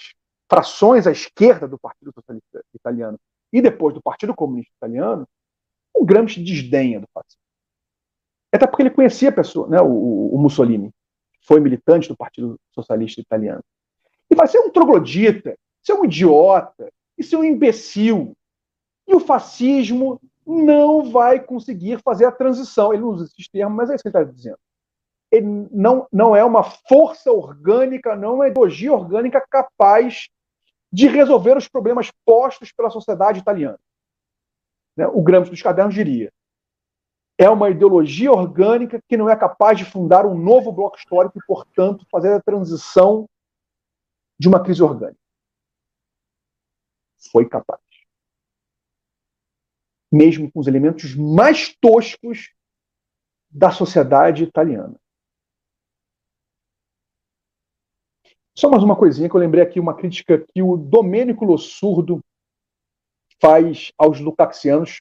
frações à esquerda do Partido Socialista Italiano, e depois do Partido Comunista Italiano, o Gramsci desdenha do fascismo. Até porque ele conhecia a pessoa, né, o, o Mussolini, foi militante do Partido Socialista Italiano. E vai ser um troglodita, ser um idiota, e ser um imbecil. E o fascismo não vai conseguir fazer a transição. Ele não usa esses termos, mas é isso que ele está dizendo. Ele não, não é uma força orgânica, não é uma ideologia orgânica capaz de resolver os problemas postos pela sociedade italiana. Né? O Gramsci dos Cadernos diria: é uma ideologia orgânica que não é capaz de fundar um novo bloco histórico e, portanto, fazer a transição de uma crise orgânica. Foi capaz. Mesmo com os elementos mais toscos da sociedade italiana. Só mais uma coisinha que eu lembrei aqui, uma crítica que o Domênico Lossurdo faz aos lucaxianos,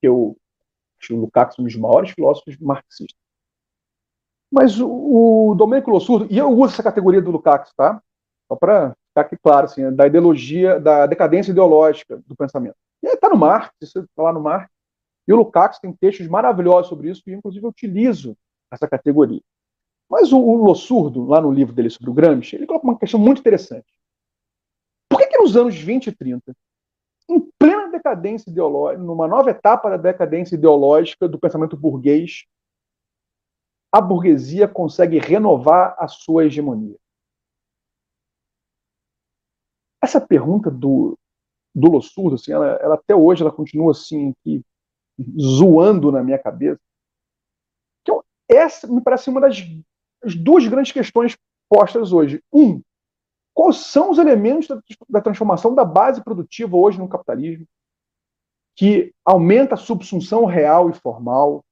que eu o Lukács é um dos maiores filósofos marxistas. Mas o, o Domenico Lossurdo, e eu uso essa categoria do Lukács, tá? Só para ficar aqui claro, assim, da ideologia, da decadência ideológica do pensamento. E está no Marx, isso está lá no Marx. E o Lukács tem textos maravilhosos sobre isso, e inclusive eu utilizo essa categoria. Mas o, o Lossurdo, lá no livro dele sobre o Gramsci, ele coloca uma questão muito interessante. Por que, que nos anos 20 e 30 em plena decadência ideológica, numa nova etapa da decadência ideológica do pensamento burguês, a burguesia consegue renovar a sua hegemonia? Essa pergunta do, do Lossurdo, assim, ela, ela, até hoje ela continua assim, zoando na minha cabeça. Então, essa me parece uma das duas grandes questões postas hoje. Um, Quais são os elementos da, da transformação da base produtiva hoje no capitalismo que aumenta a subsunção real e formal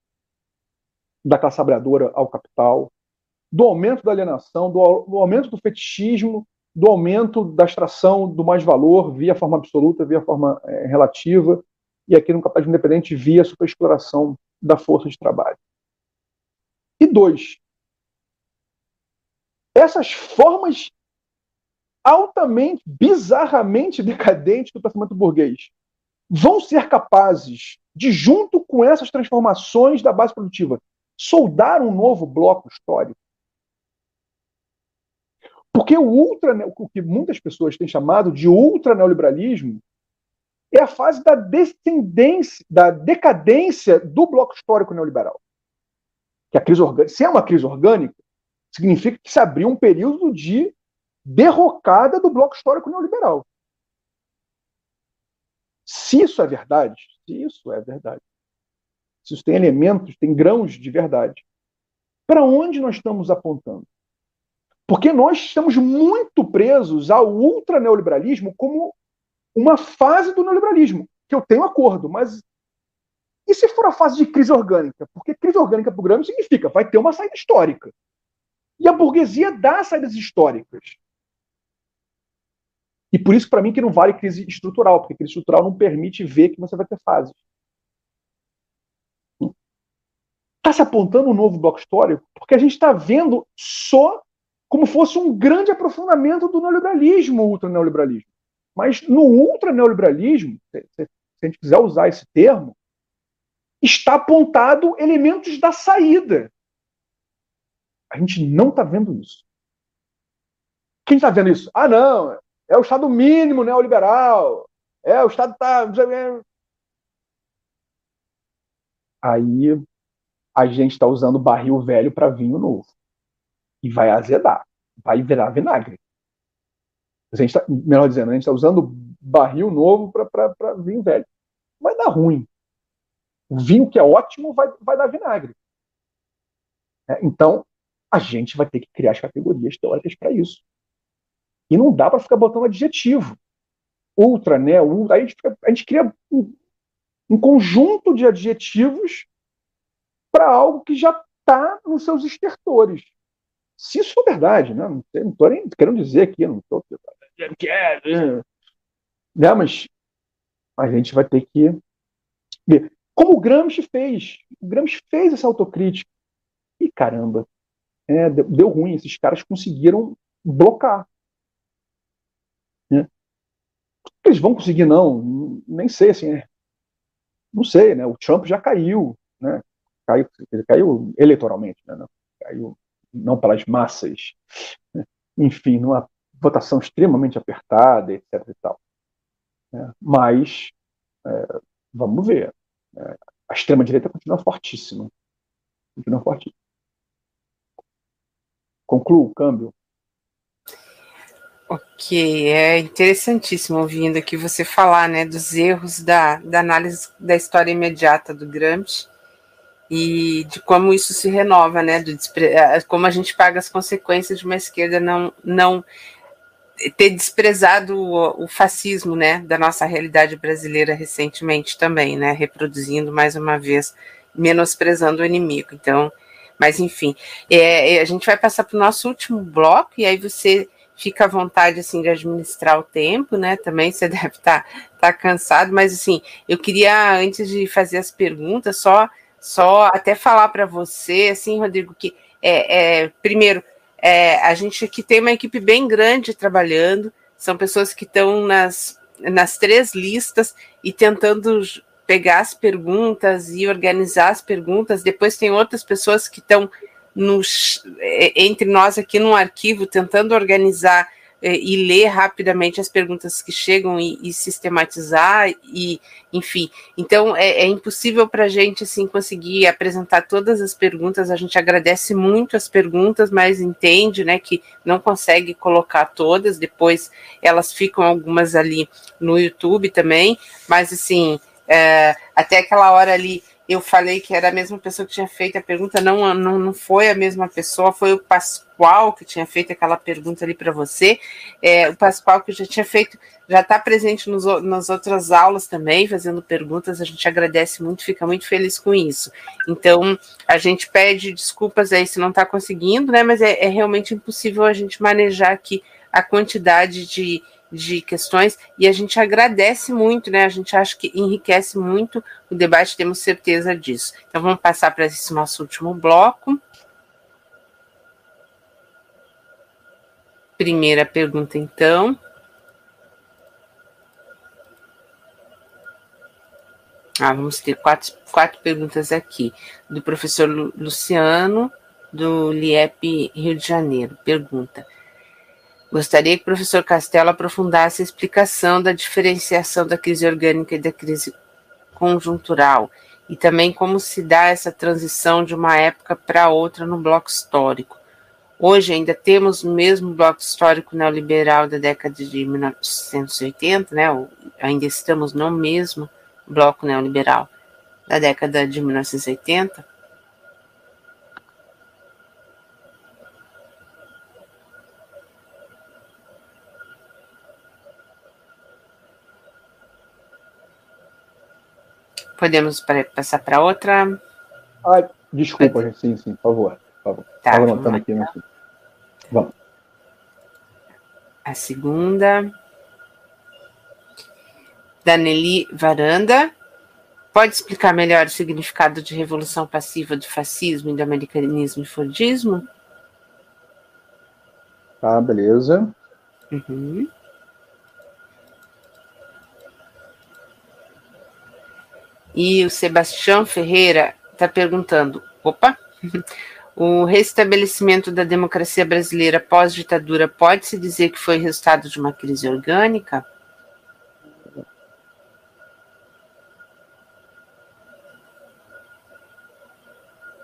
da classe trabalhadora ao capital, do aumento da alienação, do, do, aumento do fetichismo, do aumento da extração do mais-valor via forma absoluta, via forma é, relativa, e aqui no capitalismo independente via superexploração da força de trabalho. E dois, essas formas altamente, bizarramente decadentes do pensamento burguês vão ser capazes de, junto com essas transformações da base produtiva, soldar um novo bloco histórico? Porque o ultra, o que muitas pessoas têm chamado de ultra neoliberalismo, é a fase da descendência, da decadência do bloco histórico neoliberal. Que a crise orgânica, se é uma crise orgânica, significa que se abriu um período de derrocada do bloco histórico neoliberal. Se isso é verdade, se isso é verdade, se isso tem elementos, tem grãos de verdade, para onde nós estamos apontando? Porque nós estamos muito presos ao ultraneoliberalismo como uma fase do neoliberalismo, que eu tenho acordo, mas e se for a fase de crise orgânica? Porque crise orgânica para o Grêmio significa vai ter uma saída histórica. E a burguesia dá saídas históricas. E por isso, para mim, que não vale crise estrutural, porque crise estrutural não permite ver que você vai ter fases. Está se apontando um novo bloco histórico, porque a gente está vendo só como fosse um grande aprofundamento do neoliberalismo, o ultraneoliberalismo. Mas no ultraneoliberalismo, se, se a gente quiser usar esse termo, está apontado elementos da saída. A gente não está vendo isso. Quem está vendo isso? Ah, não, é o Estado mínimo neoliberal. É, o Estado está. Aí a gente está usando barril velho para vinho novo. E vai azedar. Vai virar vinagre. A gente tá, melhor dizendo, a gente está usando barril novo para vinho velho. Vai dar ruim. O vinho que é ótimo vai, vai dar vinagre. É, então, a gente vai ter que criar as categorias teóricas para isso. E não dá para ficar botando adjetivo. Ultra, né? Ultra. A gente, fica, a gente cria um, um conjunto de adjetivos para algo que já está nos seus estertores. Se isso for verdade, né? não estou nem querendo dizer aqui, não estou né? mas a gente vai ter que ver. Como o Gramsci fez. O Gramsci fez essa autocrítica. E caramba, é, deu, ruim. Esses caras conseguiram blocar. Né? Eles vão conseguir, não? Nem sei, assim. É, não sei, né? O Trump já caiu, né? Caiu, caiu eleitoralmente, né? Não, caiu não pelas massas. Enfim, numa votação extremamente apertada, etc. E tal. É, mas é, vamos ver. É, a extrema-direita continua fortíssima. Continua fortíssima. Concluo o câmbio. Ok, é interessantíssimo ouvindo aqui você falar né, dos erros da, da análise da história imediata do Gramsci e de como isso se renova, né, do, como a gente paga as consequências de uma esquerda não, não ter desprezado o, o, fascismo, né, da nossa realidade brasileira recentemente também, né, reproduzindo mais uma vez, menosprezando o inimigo. Então, mas enfim, é, é a gente vai passar para o nosso último bloco e aí você fica à vontade assim de administrar o tempo, né? Também você deve estar tá, tá cansado, mas assim, eu queria antes de fazer as perguntas só só até falar para você, assim, Rodrigo, que é, é primeiro é, a gente aqui tem uma equipe bem grande trabalhando, são pessoas que estão nas, nas três listas e tentando pegar as perguntas e organizar as perguntas. Depois tem outras pessoas que estão é, entre nós aqui no arquivo tentando organizar e ler rapidamente as perguntas que chegam e, e sistematizar e enfim. Então é, é impossível para a gente assim conseguir apresentar todas as perguntas. A gente agradece muito as perguntas mas entende né que não consegue colocar todas. Depois elas ficam algumas ali no YouTube também. Mas assim é, até aquela hora ali eu falei que era a mesma pessoa que tinha feito a pergunta, não, não, não foi a mesma pessoa, foi o Pascoal que tinha feito aquela pergunta ali para você. É, o Pascoal que já tinha feito, já está presente nos, nas outras aulas também, fazendo perguntas, a gente agradece muito, fica muito feliz com isso. Então, a gente pede desculpas aí se não está conseguindo, né? Mas é, é realmente impossível a gente manejar aqui a quantidade de de questões e a gente agradece muito, né? A gente acha que enriquece muito o debate, temos certeza disso. Então vamos passar para esse nosso último bloco. Primeira pergunta, então. Ah, vamos ter quatro, quatro perguntas aqui. Do professor Luciano, do LIEP Rio de Janeiro. Pergunta: Gostaria que o professor Castelo aprofundasse a explicação da diferenciação da crise orgânica e da crise conjuntural, e também como se dá essa transição de uma época para outra no bloco histórico. Hoje ainda temos o mesmo bloco histórico neoliberal da década de 1980, né? ainda estamos no mesmo bloco neoliberal da década de 1980. Podemos passar para outra? Ai, desculpa, Pode... sim, sim, por favor. Por favor. Tá, Estava anotando aqui. Então. Vamos. A segunda. Daneli Varanda. Pode explicar melhor o significado de revolução passiva do fascismo e do americanismo e fordismo? Tá, beleza. Uhum. E o Sebastião Ferreira está perguntando: opa, o restabelecimento da democracia brasileira pós-ditadura pode-se dizer que foi resultado de uma crise orgânica?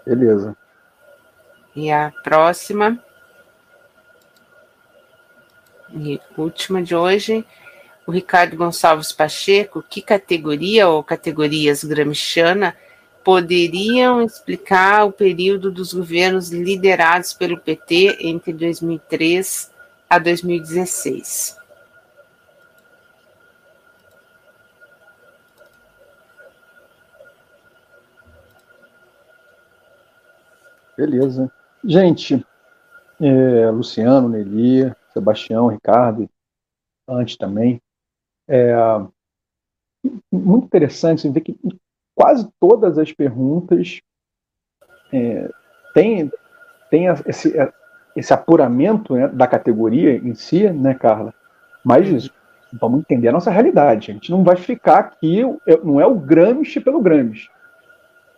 Beleza. E a próxima. E última de hoje o Ricardo Gonçalves Pacheco, que categoria ou categorias Gramsciana poderiam explicar o período dos governos liderados pelo PT entre 2003 a 2016? Beleza. Gente, é, Luciano, Nelly, Sebastião, Ricardo, antes também. É, muito interessante ver que quase todas as perguntas é, têm, têm esse, esse apuramento né, da categoria em si, né, Carla? Mas vamos entender a nossa realidade. A gente não vai ficar aqui, não é o Gramsci pelo Gramsci.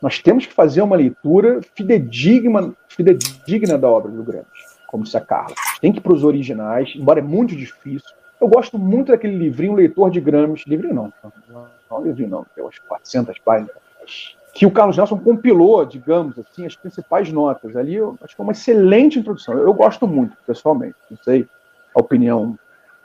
Nós temos que fazer uma leitura fidedigna, fidedigna da obra do Gramsci, como disse a Carla. Tem que ir para os originais, embora é muito difícil. Eu gosto muito daquele livrinho Leitor de Gramsci. Livrinho não, não, não livrinho não, tem umas 400 páginas. Que o Carlos Nelson compilou, digamos assim, as principais notas. Ali, eu acho que é uma excelente introdução. Eu gosto muito, pessoalmente. Não sei a opinião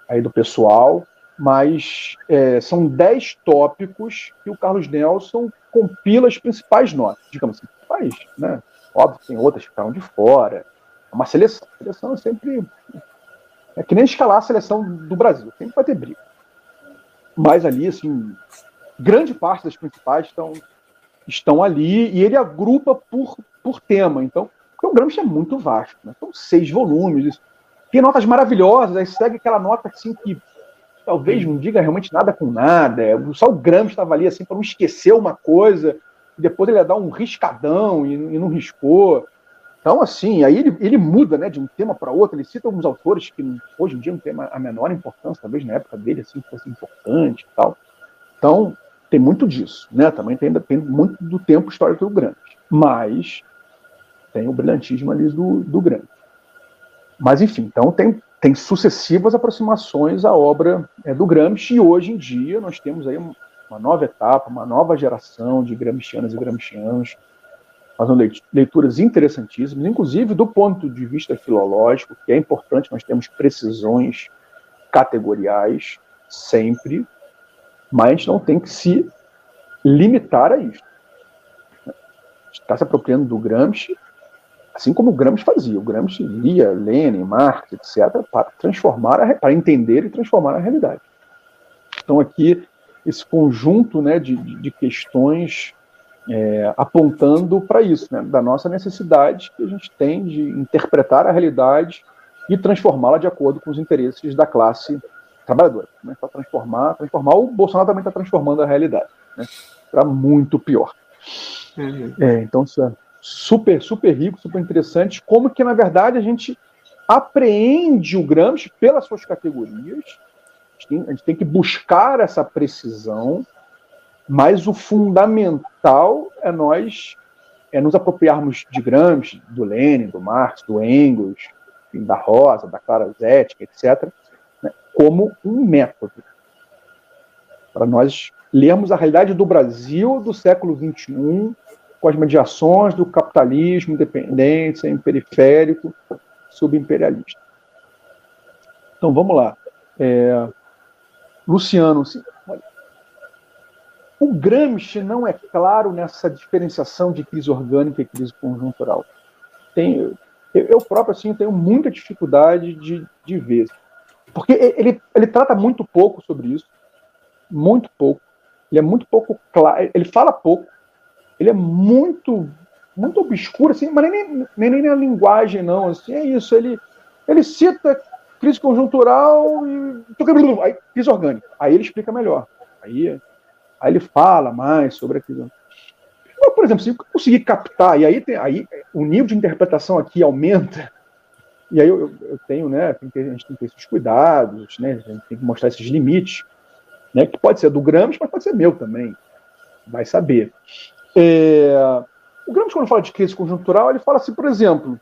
aí do pessoal, mas é, são 10 tópicos que o Carlos Nelson compila as principais notas, digamos assim. Mas, né, óbvio que tem outras que ficaram de fora. É uma seleção. A seleção é sempre. É que nem escalar a seleção do Brasil, sempre vai ter briga. Mas ali, assim, grande parte das principais estão, estão ali e ele agrupa por, por tema. Então, porque o Gramsci é muito vasto, né? São seis volumes. Tem notas maravilhosas, aí segue aquela nota assim que talvez não diga realmente nada com nada. Só o Gramsci estava ali assim para não esquecer uma coisa, e depois ele ia dar um riscadão e, e não riscou. Então, assim, aí ele, ele muda né, de um tema para outro, ele cita alguns autores que hoje em dia não tem a menor importância, talvez na época dele assim fosse importante e tal. Então, tem muito disso, né? Também tem, tem muito do tempo histórico do Gramsci. Mas tem o brilhantismo ali do, do Gramsci. Mas, enfim, então tem tem sucessivas aproximações à obra é, do Gramsci, e hoje em dia nós temos aí uma nova etapa, uma nova geração de gramscianas e gramscianos, fazendo leituras interessantíssimas, inclusive do ponto de vista filológico, que é importante nós temos precisões categoriais sempre, mas não tem que se limitar a isso. Está se apropriando do Gramsci Assim como o Gramsci fazia. O Gramsci lia Lenin, Marx, etc., para transformar, a, para entender e transformar a realidade. Então, aqui, esse conjunto né, de, de questões é, apontando para isso, né, da nossa necessidade que a gente tem de interpretar a realidade e transformá-la de acordo com os interesses da classe trabalhadora. Né, para transformar, transformar, o Bolsonaro também está transformando a realidade né, para muito pior. Uhum. É, então, isso é super, super rico, super interessante, como que, na verdade, a gente apreende o Gramsci pelas suas categorias, a gente, tem, a gente tem que buscar essa precisão, mas o fundamental é nós é nos apropriarmos de Gramsci, do Lenin, do Marx, do Engels, da Rosa, da Clara Zetkin, etc., né, como um método para nós lermos a realidade do Brasil do século XXI com as mediações do capitalismo independente, periférico, subimperialista. Então vamos lá. É, Luciano, olha, o Gramsci não é claro nessa diferenciação de crise orgânica e crise conjuntural. Tem, eu próprio assim tenho muita dificuldade de, de ver, porque ele, ele trata muito pouco sobre isso, muito pouco. Ele é muito pouco claro, ele fala pouco, ele é muito muito obscuro, assim, mas nem, nem, nem na linguagem, não. Assim, é isso. Ele, ele cita crise conjuntural e. Aí, crise orgânica. Aí ele explica melhor. Aí, aí ele fala mais sobre a crise Mas, por exemplo, se eu conseguir captar, e aí, tem, aí o nível de interpretação aqui aumenta, e aí eu, eu tenho, né, que, a gente tem que ter esses cuidados, né, a gente tem que mostrar esses limites, né, que pode ser do Gramsci, mas pode ser meu também, vai saber. É, o Gramsci, quando fala de crise conjuntural, ele fala assim, por exemplo,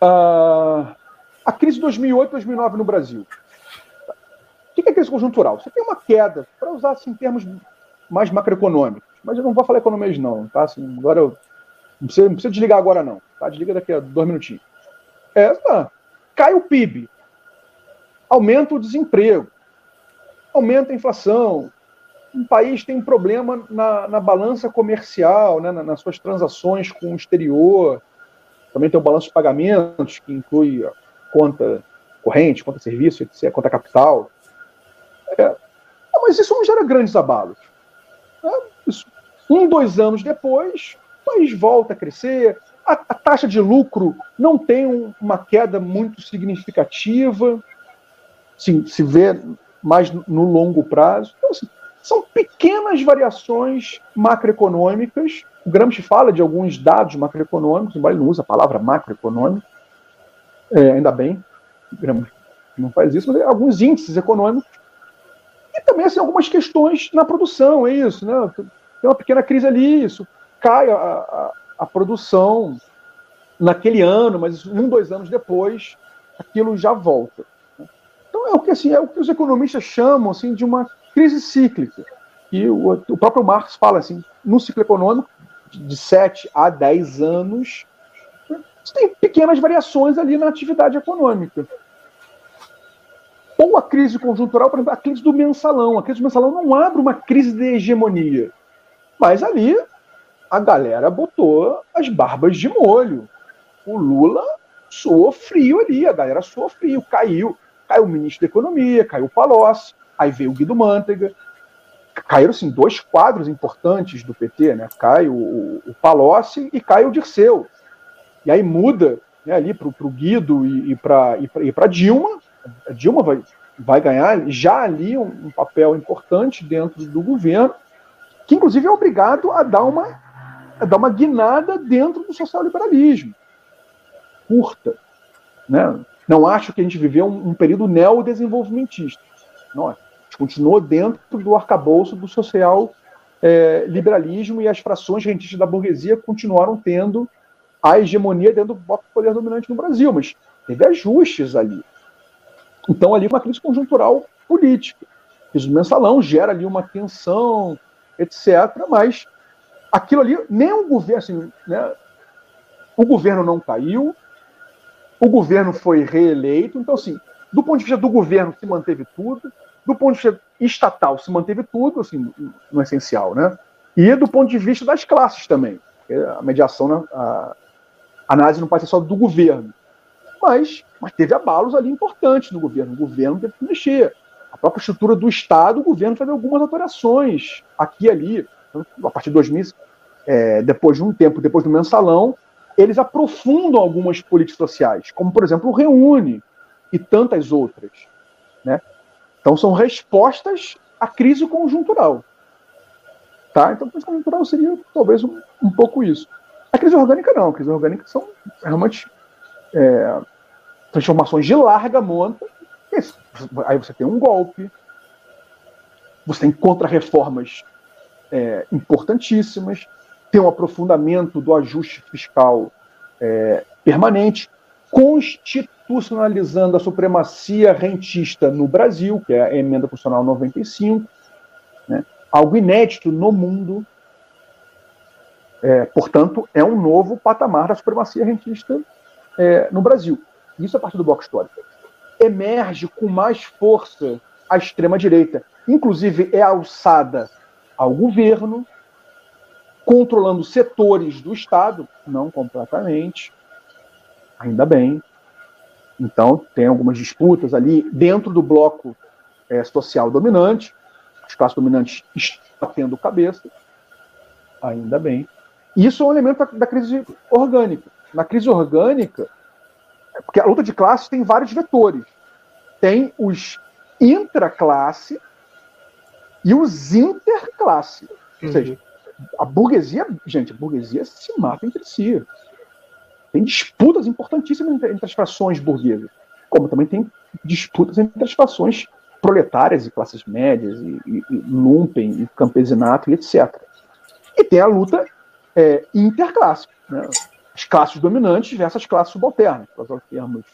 a, a crise de 2008, 2009 no Brasil. Que é crise conjuntural? Você tem uma queda, para usar assim, termos mais macroeconômicos, mas eu não vou falar economia não, tá? Assim, agora eu, não, precisa, não precisa desligar agora não, tá? Desliga daqui a dois minutinhos. É, tá. Cai o PIB, aumenta o desemprego, aumenta a inflação, um país tem um problema na, na balança comercial, né, nas suas transações com o exterior, também tem o balanço de pagamentos, que inclui conta corrente, conta serviço, etc., conta capital. É, mas isso não gera grandes abalos. Né? Isso, um, dois anos depois, o país volta a crescer, a, a taxa de lucro não tem um, uma queda muito significativa, se, se vê mais no longo prazo. Então, assim, são pequenas variações macroeconômicas. O Gramsci fala de alguns dados macroeconômicos, embora ele não use a palavra macroeconômico, é, ainda bem, Gramsci não faz isso, mas alguns índices econômicos e também assim, algumas questões na produção, é isso, né? Tem uma pequena crise ali, isso cai a, a, a produção naquele ano, mas um, dois anos depois, aquilo já volta. Então é o que assim, é o que os economistas chamam assim de uma crise cíclica. E o, o próprio Marx fala assim, no ciclo econômico de 7 a 10 anos, você tem pequenas variações ali na atividade econômica. Ou a crise conjuntural, por exemplo, a crise do mensalão. A crise do mensalão não abre uma crise de hegemonia. Mas ali a galera botou as barbas de molho. O Lula soou frio ali, a galera soou frio, caiu. Caiu o ministro da Economia, caiu o Palocci, aí veio o Guido Mantega. Caíram, assim, dois quadros importantes do PT, né? Cai o, o Palocci e cai o Dirceu. E aí muda né, ali para o Guido e, e para Dilma. A Dilma vai, vai ganhar já ali um, um papel importante dentro do governo, que inclusive é obrigado a dar uma dar uma guinada dentro do social-liberalismo. Curta. Né? Não acho que a gente viveu um, um período neodesenvolvimentista. Não, a gente continuou dentro do arcabouço do social-liberalismo é, e as frações rentistas da burguesia continuaram tendo a hegemonia dentro do poder dominante no Brasil, mas teve ajustes ali. Então, ali uma crise conjuntural política. Fiz o mensalão, gera ali uma tensão, etc., mas aquilo ali, nem o governo, assim, né, o governo não caiu, o governo foi reeleito, então, assim, do ponto de vista do governo se manteve tudo, do ponto de vista estatal se manteve tudo, assim, no essencial, né? E do ponto de vista das classes também. A mediação, né, a análise não pode ser só do governo. Mas, mas teve abalos ali importantes no governo. O governo teve que mexer. A própria estrutura do Estado, o governo fez algumas alterações aqui e ali a partir de 2000, é, depois de um tempo, depois do mensalão, eles aprofundam algumas políticas sociais, como, por exemplo, o Reúne e tantas outras. Né? Então, são respostas à crise conjuntural. Tá? Então, a crise conjuntural seria talvez um, um pouco isso. A crise orgânica, não. A crise orgânica são realmente é, transformações de larga monta. Aí você tem um golpe, você tem contra-reformas é, importantíssimas, tem um aprofundamento do ajuste fiscal é, permanente, constitucionalizando a supremacia rentista no Brasil, que é a emenda constitucional 95, né, algo inédito no mundo. É, portanto, é um novo patamar da supremacia rentista é, no Brasil. Isso a partir do bloco histórico. Emerge com mais força a extrema-direita. Inclusive, é alçada ao governo, controlando setores do Estado, não completamente, ainda bem. Então, tem algumas disputas ali dentro do bloco é, social dominante, as classes dominantes estão tendo cabeça, ainda bem. Isso é um elemento da crise orgânica. Na crise orgânica, porque a luta de classes tem vários vetores. Tem os intraclasse, e os interclasse. Uhum. Ou seja, a burguesia, gente, a burguesia se mata entre si. Tem disputas importantíssimas entre, entre as frações burguesas, como também tem disputas entre as frações proletárias e classes médias, e, e, e lumpen, e campesinato, e etc. E tem a luta é, interclasse, né? As classes dominantes versus as classes subalternas, para usar os termos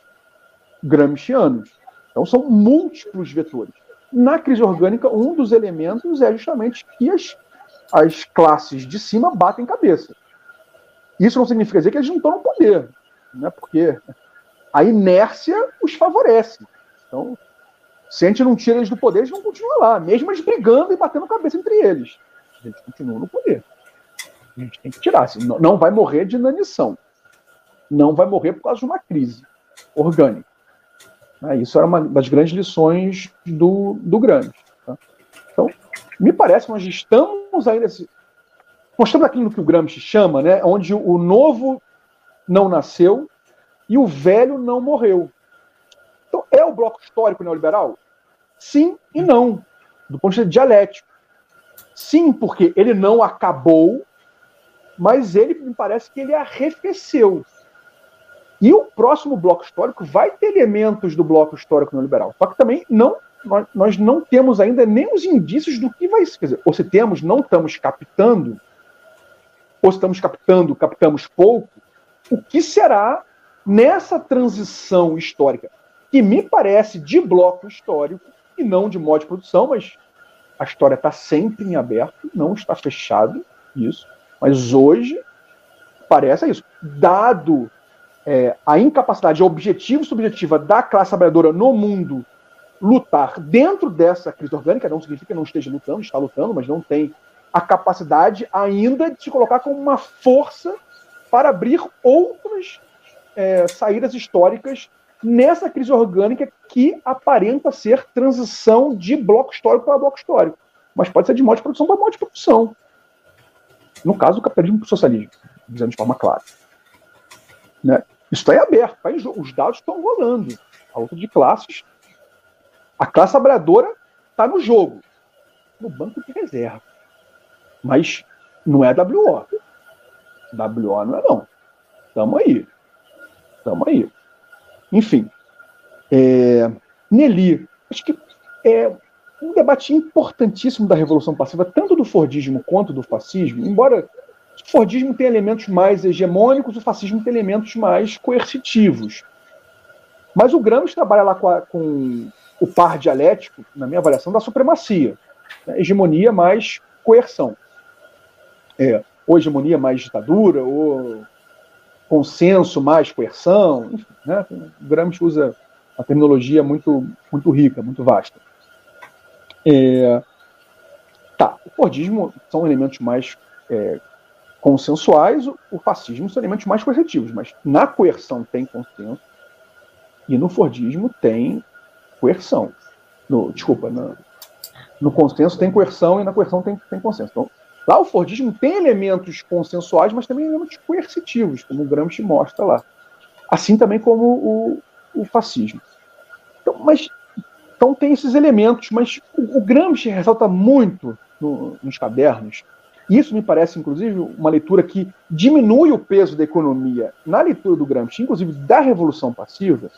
gramscianos. Então são múltiplos vetores. Na crise orgânica, um dos elementos é justamente que as, as classes de cima batem cabeça. Isso não significa dizer que eles não estão no poder, né? porque a inércia os favorece. Então, se a gente não tira eles do poder, eles vão continuar lá, mesmo eles brigando e batendo cabeça entre eles. A gente continua no poder. A gente tem que tirar. Assim, não vai morrer de inanição. Não vai morrer por causa de uma crise orgânica. Né? Isso era uma das grandes lições do, do Grande. Tá? Então, me parece que nós estamos ainda. Estamos aquilo que o Gramsci chama, né, onde o novo não nasceu e o velho não morreu. Então, é o bloco histórico neoliberal? Sim e não, do ponto de vista dialético. Sim, porque ele não acabou, mas ele me parece que ele arrefeceu. E o próximo bloco histórico vai ter elementos do bloco histórico neoliberal. Só que também não nós, nós não temos ainda nem os indícios do que vai ser. Quer dizer, ou se temos, não estamos captando, ou estamos captando, captamos pouco, o que será nessa transição histórica, que me parece de bloco histórico, e não de modo de produção, mas a história está sempre em aberto, não está fechado, isso. Mas hoje parece isso. Dado é, a incapacidade objetiva e subjetiva da classe trabalhadora no mundo lutar dentro dessa crise orgânica, não significa que não esteja lutando, está lutando, mas não tem a capacidade ainda de se colocar como uma força para abrir outras é, saídas históricas nessa crise orgânica que aparenta ser transição de bloco histórico para bloco histórico. Mas pode ser de modo de produção para modo de produção. No caso, do capitalismo para o socialismo, dizendo de forma clara. Né? Isso está em aberto, tá em os dados estão rolando. A luta de classes a classe trabalhadora está no jogo, no banco de reserva. Mas não é WO. WO não é não. Estamos aí. Estamos aí. Enfim. É, Nelly, acho que é um debate importantíssimo da Revolução Passiva, tanto do Fordismo quanto do fascismo, embora o Fordismo tenha elementos mais hegemônicos, o fascismo tem elementos mais coercitivos. Mas o Gramsci trabalha lá com, a, com o par dialético, na minha avaliação, da supremacia. Né? Hegemonia mais coerção. É, ou hegemonia mais ditadura, ou consenso mais coerção. Enfim, né? o Gramsci usa uma terminologia muito, muito rica, muito vasta. É, tá, o Fordismo são elementos mais é, consensuais, o fascismo são elementos mais coercitivos, mas na coerção tem consenso e no Fordismo tem coerção. No, desculpa, no, consenso tem coerção e na coerção tem, tem consenso. Então, lá o Fordismo tem elementos consensuais, mas também elementos coercitivos, como o Gramsci mostra lá. Assim também como o, o fascismo. Então, mas, então tem esses elementos, mas o, o Gramsci ressalta muito no, nos cadernos, isso me parece, inclusive, uma leitura que diminui o peso da economia na leitura do Gramsci, inclusive da Revolução Passiva,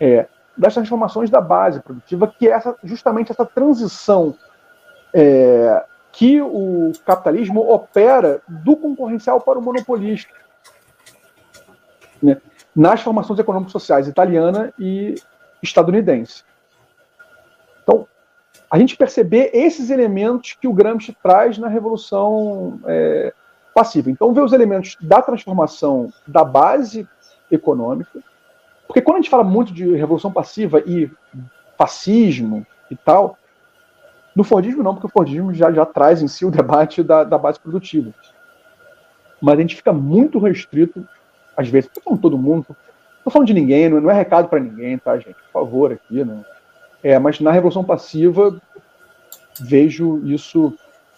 é, das transformações da base produtiva, que é essa, justamente essa transição é, que o capitalismo opera do concorrencial para o monopolista. Né? Nas formações econômicas sociais italiana e estadunidense. Então, a gente perceber esses elementos que o Gramsci traz na Revolução é, Passiva. Então, ver os elementos da transformação da base econômica, porque quando a gente fala muito de revolução passiva e fascismo e tal, no Fordismo não, porque o Fordismo já, já traz em si o debate da, da base produtiva. Mas a gente fica muito restrito, às vezes, falando todo mundo, estou falando de ninguém, não, não é recado para ninguém, tá, gente? Por favor, aqui. Não. É, mas na Revolução Passiva vejo isso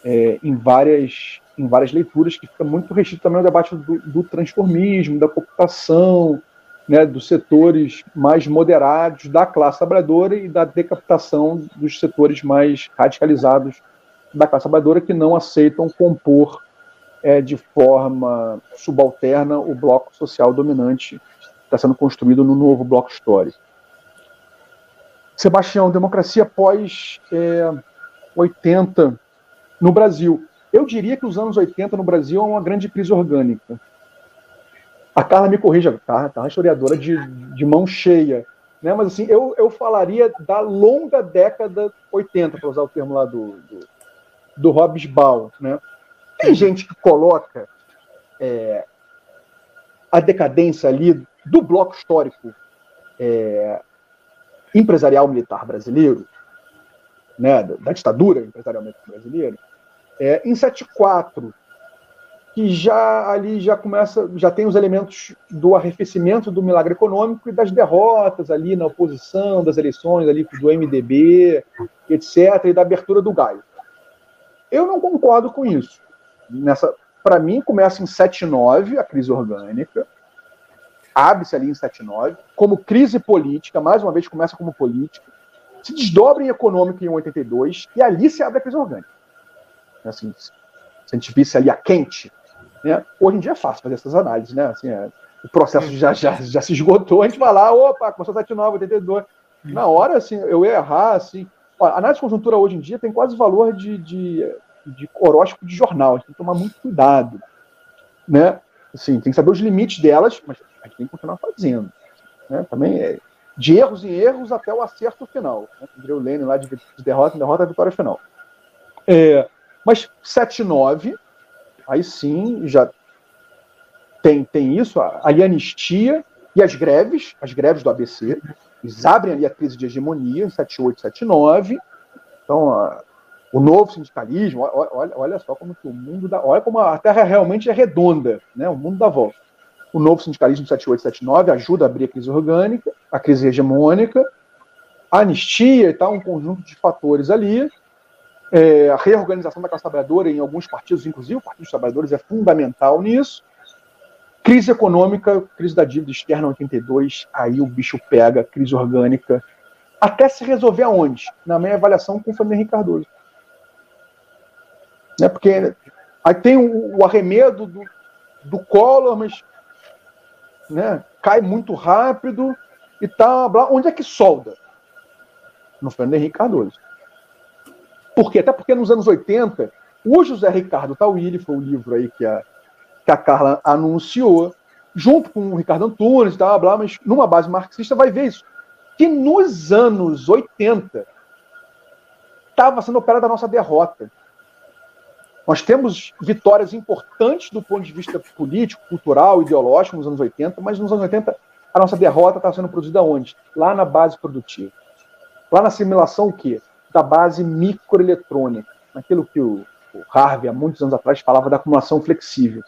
é, em, várias, em várias leituras, que fica muito restrito também ao debate do, do transformismo, da cooptação, né, dos setores mais moderados da classe trabalhadora e da decapitação dos setores mais radicalizados da classe trabalhadora que não aceitam compor é, de forma subalterna o bloco social dominante que está sendo construído no novo bloco histórico. Sebastião, democracia pós é, 80 no Brasil. Eu diria que os anos 80 no Brasil é uma grande crise orgânica a Carla me corrija, tá? Tá uma historiadora de, de mão cheia. Né? Mas assim, eu, eu falaria da longa década 80, para usar o termo lá do, do, do Hobbes-Ball. Né? Tem gente que coloca é, a decadência ali do bloco histórico é, empresarial militar brasileiro, né, da, ditadura empresarial militar brasileira, é, em 74 que já ali já começa, já tem os elementos do arrefecimento do milagre econômico e das derrotas ali na oposição, das eleições ali do MDB, etc, e da abertura do Gaio. Eu não concordo com isso. Nessa, para mim começa em 79 a crise orgânica abre-se ali em 79, como crise política, mais uma vez começa como política, se desdobra em econômica em 82, e ali se abre a crise orgânica. Assim, se a gente visse ali a quente, né? hoje em dia é fácil fazer essas análises, né? Assim, é, o processo já, já, já se esgotou, a gente vai lá, opa, começou 79, 82. Na hora, assim, eu ia errar, assim. Ó, a análise de conjuntura hoje em dia tem quase valor de, de, de horóscopo de jornal, a gente tem que tomar muito cuidado, né? Assim, tem que saber os limites delas, mas a gente tem que continuar fazendo. Né? Também é de erros em erros até o acerto final. Né? o Lênin lá de, de derrota em derrota, vitória final. É, mas 7-9, aí sim, já tem, tem isso, ali a anistia e as greves, as greves do ABC, eles abrem ali a crise de hegemonia em 78, 79. Então, o novo sindicalismo, olha, olha só como que o mundo dá, olha como a Terra realmente é redonda, né? O mundo dá volta. O novo sindicalismo 78, 79 ajuda a abrir a crise orgânica, a crise hegemônica, a anistia e tal, um conjunto de fatores ali. É, a reorganização da classe trabalhadora em alguns partidos, inclusive o Partido dos Trabalhadores, é fundamental nisso. Crise econômica, crise da dívida externa 82, aí o bicho pega, crise orgânica, até se resolver aonde? Na minha avaliação com o Henrique Cardoso. Né? Porque aí tem o, arremedo do, do Collor, mas né, cai muito rápido e tá. Blá, onde é que solda? No Fernando Henrique Cardoso. Por quê? Até porque nos anos 80, o José Ricardo Tawili, foi o livro aí que a, que a Carla anunciou, junto com o Ricardo Antunes tal, blá, mas numa base marxista vai ver isso. Que nos anos 80 estava sendo operada a nossa derrota. Nós temos vitórias importantes do ponto de vista político, cultural, ideológico nos anos 80, mas nos anos 80 a nossa derrota está sendo produzida onde? Lá na base produtiva. Lá na assimilação o quê? Da base microeletrônica. Naquilo que o, o Harvey, há muitos anos atrás, falava da acumulação flexível.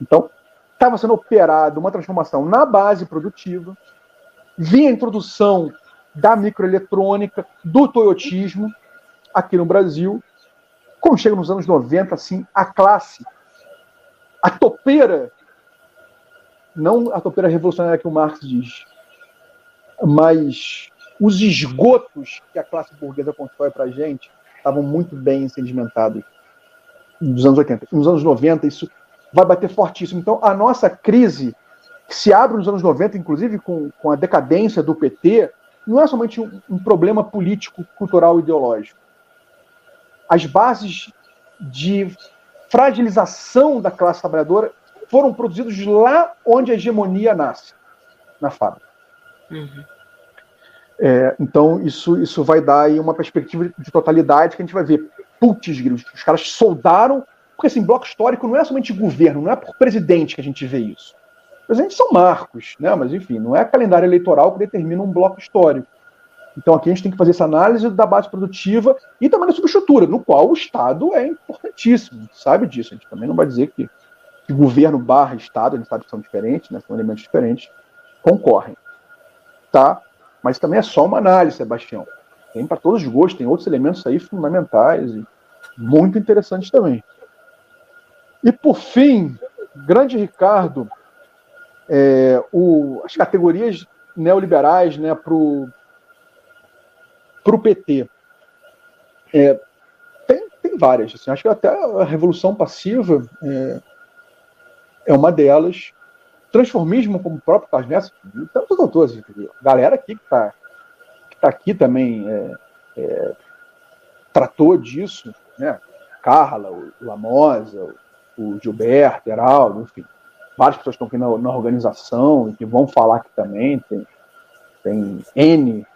Então, estava sendo operada uma transformação na base produtiva, vinha a introdução da microeletrônica, do toyotismo aqui no Brasil, como chega nos anos 90, assim, a classe, a topeira, não a topeira revolucionária que o Marx diz, mas os esgotos que a classe burguesa constrói para a gente estavam muito bem sedimentados nos anos 80. Nos anos 90, isso vai bater fortíssimo. Então, a nossa crise, que se abre nos anos 90, inclusive com, com a decadência do PT, não é somente um, um problema político, cultural ideológico as bases de fragilização da classe trabalhadora foram produzidos lá onde a hegemonia nasce, na fábrica. Uhum. É, então, isso, isso vai dar aí uma perspectiva de totalidade que a gente vai ver. Putz, os caras soldaram, porque assim, bloco histórico não é somente governo, não é por presidente que a gente vê isso. Os presidentes são marcos, né? mas enfim, não é calendário eleitoral que determina um bloco histórico. Então aqui a gente tem que fazer essa análise da base produtiva e também da subestrutura, no qual o Estado é importantíssimo, sabe disso. A gente também não vai dizer que, que governo barra Estado, a gente sabe que são diferentes, né, são elementos diferentes, concorrem. Tá? Mas também é só uma análise, Sebastião. Tem para todos os gostos, tem outros elementos aí fundamentais e muito interessantes também. E por fim, grande Ricardo, é, o, as categorias neoliberais né, para o para o PT? É, tem, tem várias. Assim, acho que até a Revolução Passiva é, é uma delas. Transformismo, como o próprio Carlos tantos autores. A galera aqui que está que tá aqui também é, é, tratou disso, né? Carla, o Lamosa, o Gilberto, Heraldo, enfim. Várias pessoas estão aqui na, na organização e que vão falar aqui também. Tem, tem N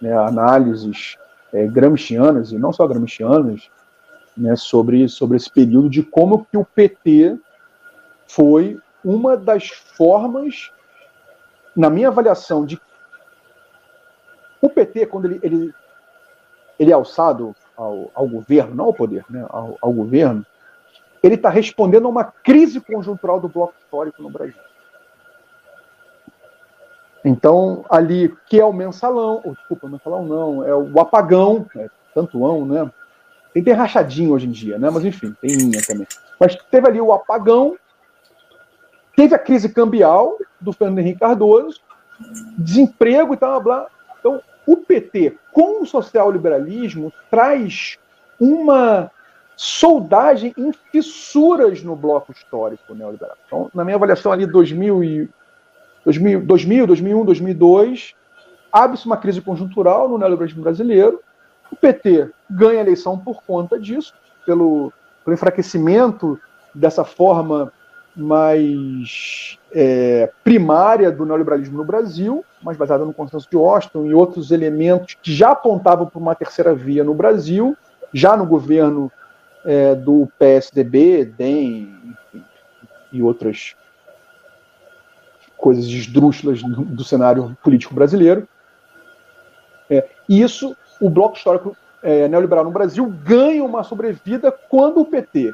né, análises é, gramscianas, e não só gramscianas, né, sobre, sobre esse período de como que o PT foi uma das formas, na minha avaliação, de o PT, quando ele, ele, ele é alçado ao, ao governo, não ao poder, né, ao, ao governo, ele está respondendo a uma crise conjuntural do bloco histórico no Brasil. Então, ali, que é o mensalão, ou, desculpa, mensalão não, é o apagão, é tantoão, né? Tem, tem rachadinho hoje em dia, né? Mas enfim, tem linha também. Mas teve ali o apagão, Teve a crise cambial do Fernando Henrique Cardoso, desemprego e tal, blá. Então, o PT, com o social-liberalismo, traz uma soldagem em fissuras no bloco histórico neoliberal. Então, na minha avaliação ali, 2000, e, 2000, 2000 2001, 2002, abre-se uma crise conjuntural no neoliberalismo brasileiro, o PT ganha a eleição por conta disso, pelo, pelo enfraquecimento dessa forma mais é, primária do neoliberalismo no Brasil, mais baseada no consenso de Washington e outros elementos que já apontavam para uma terceira via no Brasil, já no governo é, do PSDB, DEM enfim, e outras coisas esdrúxulas do, do cenário político brasileiro. É, e isso, o bloco histórico é, neoliberal no Brasil ganha uma sobrevida quando o PT,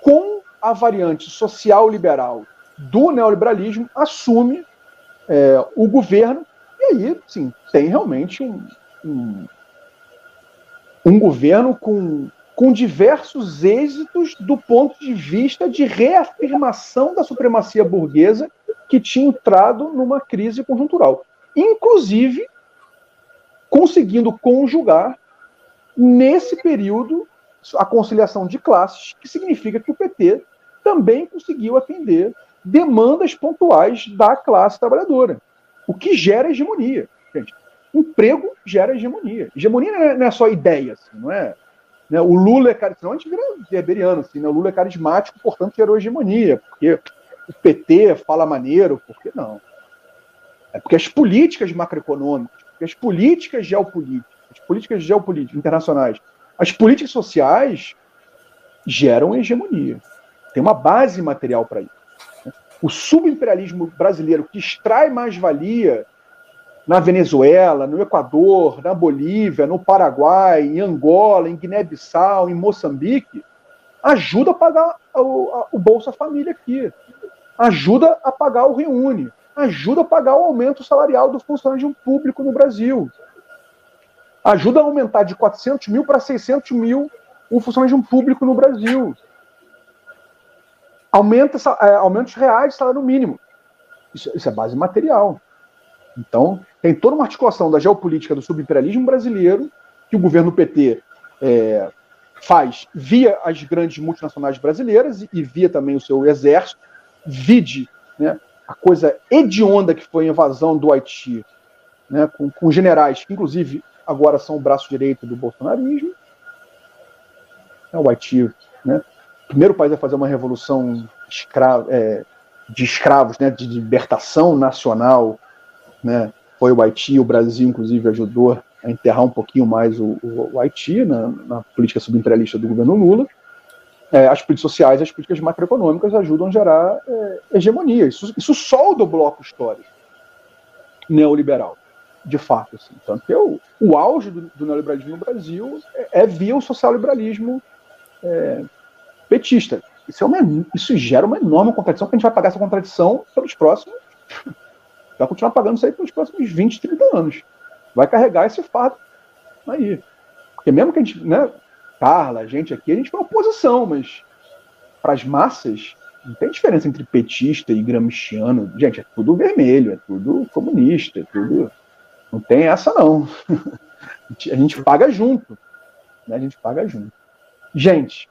com a variante social-liberal do neoliberalismo, assume é, o governo, e aí, sim, tem realmente um, um, um governo com, com diversos êxitos do ponto de vista de reafirmação da supremacia burguesa que tinha entrado numa crise conjuntural. Inclusive, conseguindo conjugar, nesse período, a conciliação de classes, que significa que o PT também conseguiu atender demandas pontuais da classe trabalhadora, o que gera hegemonia. Gente, emprego gera hegemonia. Hegemonia não é, é só ideia, assim, não é? Né? O Lula é carismático, a gente assim, né? o Lula é carismático, portanto gerou hegemonia, porque o PT fala maneiro, porque não. É porque as políticas macroeconômicas, porque as políticas geopolíticas, as políticas geopolíticas internacionais, as políticas sociais geram hegemonia. Tem uma base material para isso. O subimperialismo brasileiro, que extrai mais-valia na Venezuela, no Equador, na Bolívia, no Paraguai, em Angola, em Guiné-Bissau, em Moçambique, ajuda a pagar o, o Bolsa Família aqui, ajuda a pagar o Reúne, ajuda a pagar o aumento salarial do funcionário público no Brasil, ajuda a aumentar de 400 mil para 600 mil o funcionário público no Brasil aumenta, é, aumentos reais de salário mínimo. Isso, isso, é base material. Então, tem toda uma articulação da geopolítica do subimperialismo brasileiro que o governo PT é, faz via as grandes multinacionais brasileiras e, e via também o seu exército, vide né, a coisa hedionda que foi a invasão do Haiti, né, com, com generais que, inclusive, agora são o braço direito do bolsonarismo. É, o Haiti né, primeiro país a fazer uma revolução é, de escravos, né, de libertação nacional, né, foi o Haiti, o Brasil, inclusive, ajudou a enterrar um pouquinho mais o, o, o Haiti na, na, política subimperialista do governo Lula. É, as políticas sociais, as políticas macroeconômicas ajudam a gerar é, hegemonia. Isso, isso solda o bloco histórico neoliberal, de fato. Assim. Tanto que o, o auge do, do neoliberalismo no Brasil é, é via o social-liberalismo é, petista. Isso, é uma, isso gera uma enorme contradição, que a gente vai pagar essa contradição pelos próximos. Vai continuar pagando isso aí pelos próximos 20, 30 anos. Vai carregar esse fardo aí. Porque mesmo que a gente, né, Carla, a gente aqui, a gente foi oposição, mas para as massas, não tem diferença entre petista e gramsciano. Gente, é tudo vermelho, é tudo comunista, é tudo. Não tem essa, não. a gente paga junto. Né? A gente paga junto. Gente,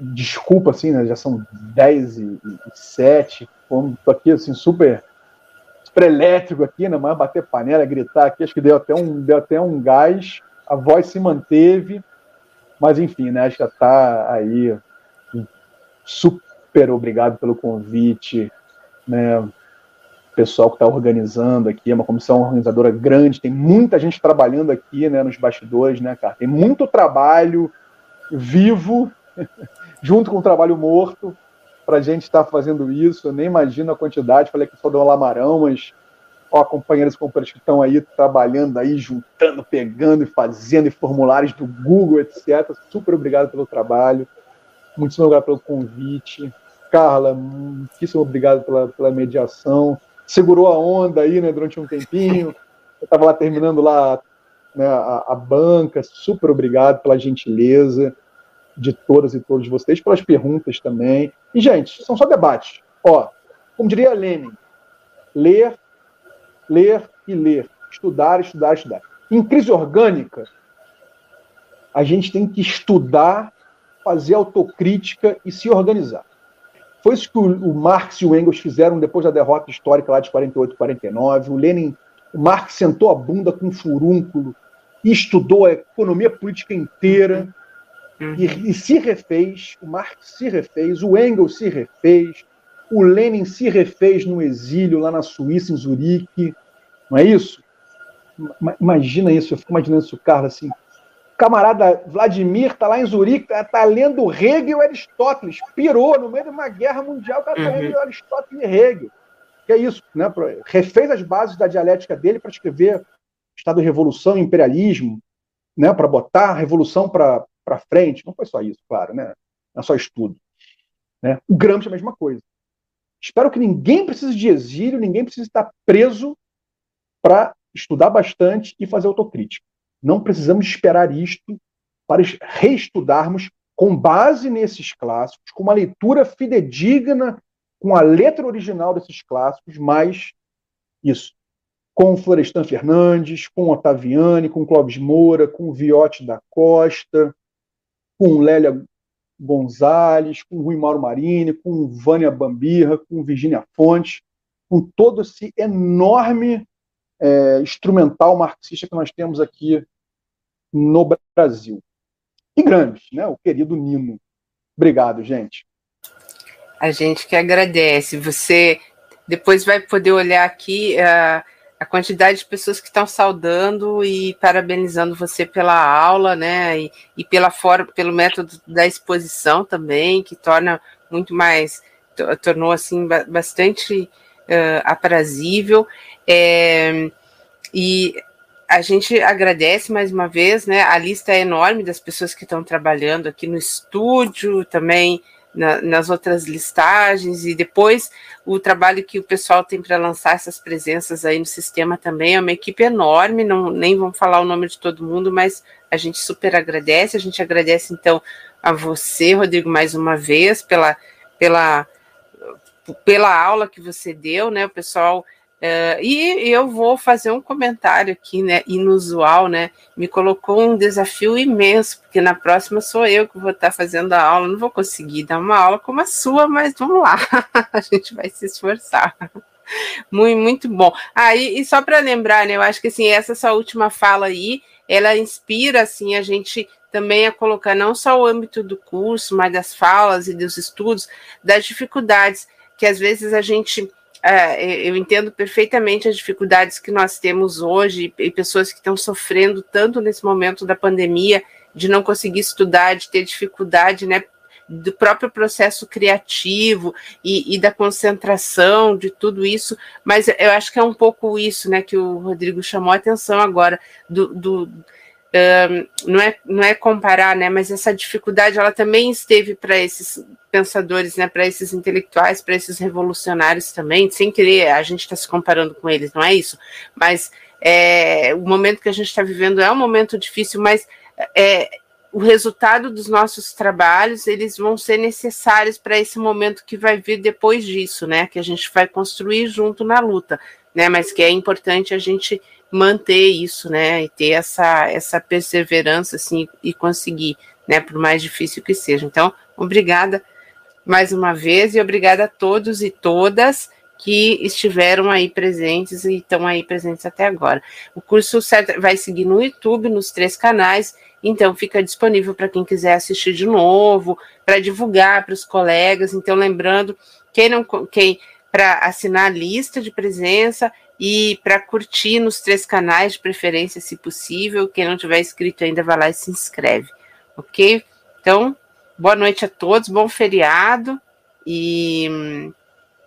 desculpa, assim, né? Já são 10 e, 7. Tô aqui, assim, super, super elétrico aqui, né? Mas bater panela, gritar aqui, acho que deu até um, deu até um gás. A voz se manteve. Mas, enfim, né? Acho que tá aí. Super obrigado pelo convite, né? pessoal que está organizando aqui, é uma comissão organizadora grande, tem muita gente trabalhando aqui, né, nos bastidores, né, cara? Tem muito trabalho vivo junto com o trabalho morto, para a gente estar tá fazendo isso. Eu nem imagino a quantidade, falei que só do Lamarão, mas ó, companheiros e companheiros que estão aí trabalhando aí, juntando, pegando e fazendo e formulários do Google, etc. Super obrigado pelo trabalho. Muitíssimo obrigado pelo convite. Carla, muitíssimo obrigado pela, pela mediação. Segurou a onda aí, né, durante um tempinho. Eu estava lá terminando lá né, a, a banca. Super obrigado pela gentileza de todas e todos vocês, pelas perguntas também. E, gente, são só debates. Ó, como diria Lenin, ler, ler e ler, estudar, estudar, estudar. Em crise orgânica, a gente tem que estudar, fazer autocrítica e se organizar. Foi isso que o, Marx e o Engels fizeram depois da derrota histórica lá de 48 49. O Lenin, o Marx sentou a bunda com um furúnculo e estudou a economia política inteira uhum. e, e se refez. O Marx se refez, o Engels se refez, o Lenin se refez no exílio lá na Suíça, em Zurique. Não é isso? Imagina isso, eu fico imaginando isso, Carlos, assim, camarada Vladimir está lá em Zurique, está tá lendo Hegel e Aristóteles, pirou no meio de uma guerra mundial, o cara está uhum. lendo Aristóteles e Hegel. Que é isso, né? refez as bases da dialética dele para escrever Estado de Revolução e Imperialismo, né? para botar a revolução para frente. Não foi só isso, claro, né? não é só estudo. Né? O Gramsci é a mesma coisa. Espero que ninguém precise de exílio, ninguém precise estar preso para estudar bastante e fazer autocrítica. Não precisamos esperar isto para reestudarmos com base nesses clássicos, com uma leitura fidedigna com a letra original desses clássicos, mas isso, com Florestan Fernandes, com Otaviani, com Clóvis Moura, com Viotti da Costa, com Lélia Gonzalez, com Rui Mauro Marini, com Vânia Bambirra, com Virginia Fontes, com todo esse enorme é, instrumental marxista que nós temos aqui no Brasil. E grandes, né? O querido Nino. Obrigado, gente. A gente que agradece. Você depois vai poder olhar aqui a, a quantidade de pessoas que estão saudando e parabenizando você pela aula, né? E, e pela forma, pelo método da exposição também, que torna muito mais, tornou assim bastante uh, aprazível. É, e a gente agradece mais uma vez, né? A lista é enorme das pessoas que estão trabalhando aqui no estúdio, também na, nas outras listagens, e depois o trabalho que o pessoal tem para lançar essas presenças aí no sistema também é uma equipe enorme, não, nem vamos falar o nome de todo mundo, mas a gente super agradece, a gente agradece então a você, Rodrigo, mais uma vez, pela, pela, pela aula que você deu, né? O pessoal Uh, e eu vou fazer um comentário aqui, né, inusual, né, me colocou um desafio imenso, porque na próxima sou eu que vou estar fazendo a aula, não vou conseguir dar uma aula como a sua, mas vamos lá, a gente vai se esforçar. Muito, muito bom. Ah, e, e só para lembrar, né, eu acho que assim, essa sua última fala aí, ela inspira, assim, a gente também a colocar não só o âmbito do curso, mas das falas e dos estudos, das dificuldades que às vezes a gente eu entendo perfeitamente as dificuldades que nós temos hoje e pessoas que estão sofrendo tanto nesse momento da pandemia, de não conseguir estudar, de ter dificuldade, né, do próprio processo criativo e, e, da concentração de tudo isso, mas eu acho que é um pouco isso, né, que o Rodrigo chamou a atenção agora do, do não, é, não é comparar, né, mas essa dificuldade ela também esteve para esses pensadores, né, para esses intelectuais, para esses revolucionários também, sem querer, a gente está se comparando com eles, não é isso, mas é, o momento que a gente está vivendo é um momento difícil, mas é, o resultado dos nossos trabalhos eles vão ser necessários para esse momento que vai vir depois disso, né, que a gente vai construir junto na luta, né, mas que é importante a gente manter isso, né, e ter essa, essa perseverança, assim, e conseguir, né, por mais difícil que seja. Então, obrigada mais uma vez e obrigada a todos e todas que estiveram aí presentes e estão aí presentes até agora. O curso vai seguir no YouTube, nos três canais, então fica disponível para quem quiser assistir de novo, para divulgar para os colegas. Então, lembrando, quem não quem para assinar a lista de presença e para curtir nos três canais, de preferência, se possível. Quem não tiver inscrito ainda, vai lá e se inscreve, ok? Então, boa noite a todos, bom feriado e hum,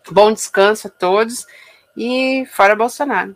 bom descanso a todos e fora Bolsonaro.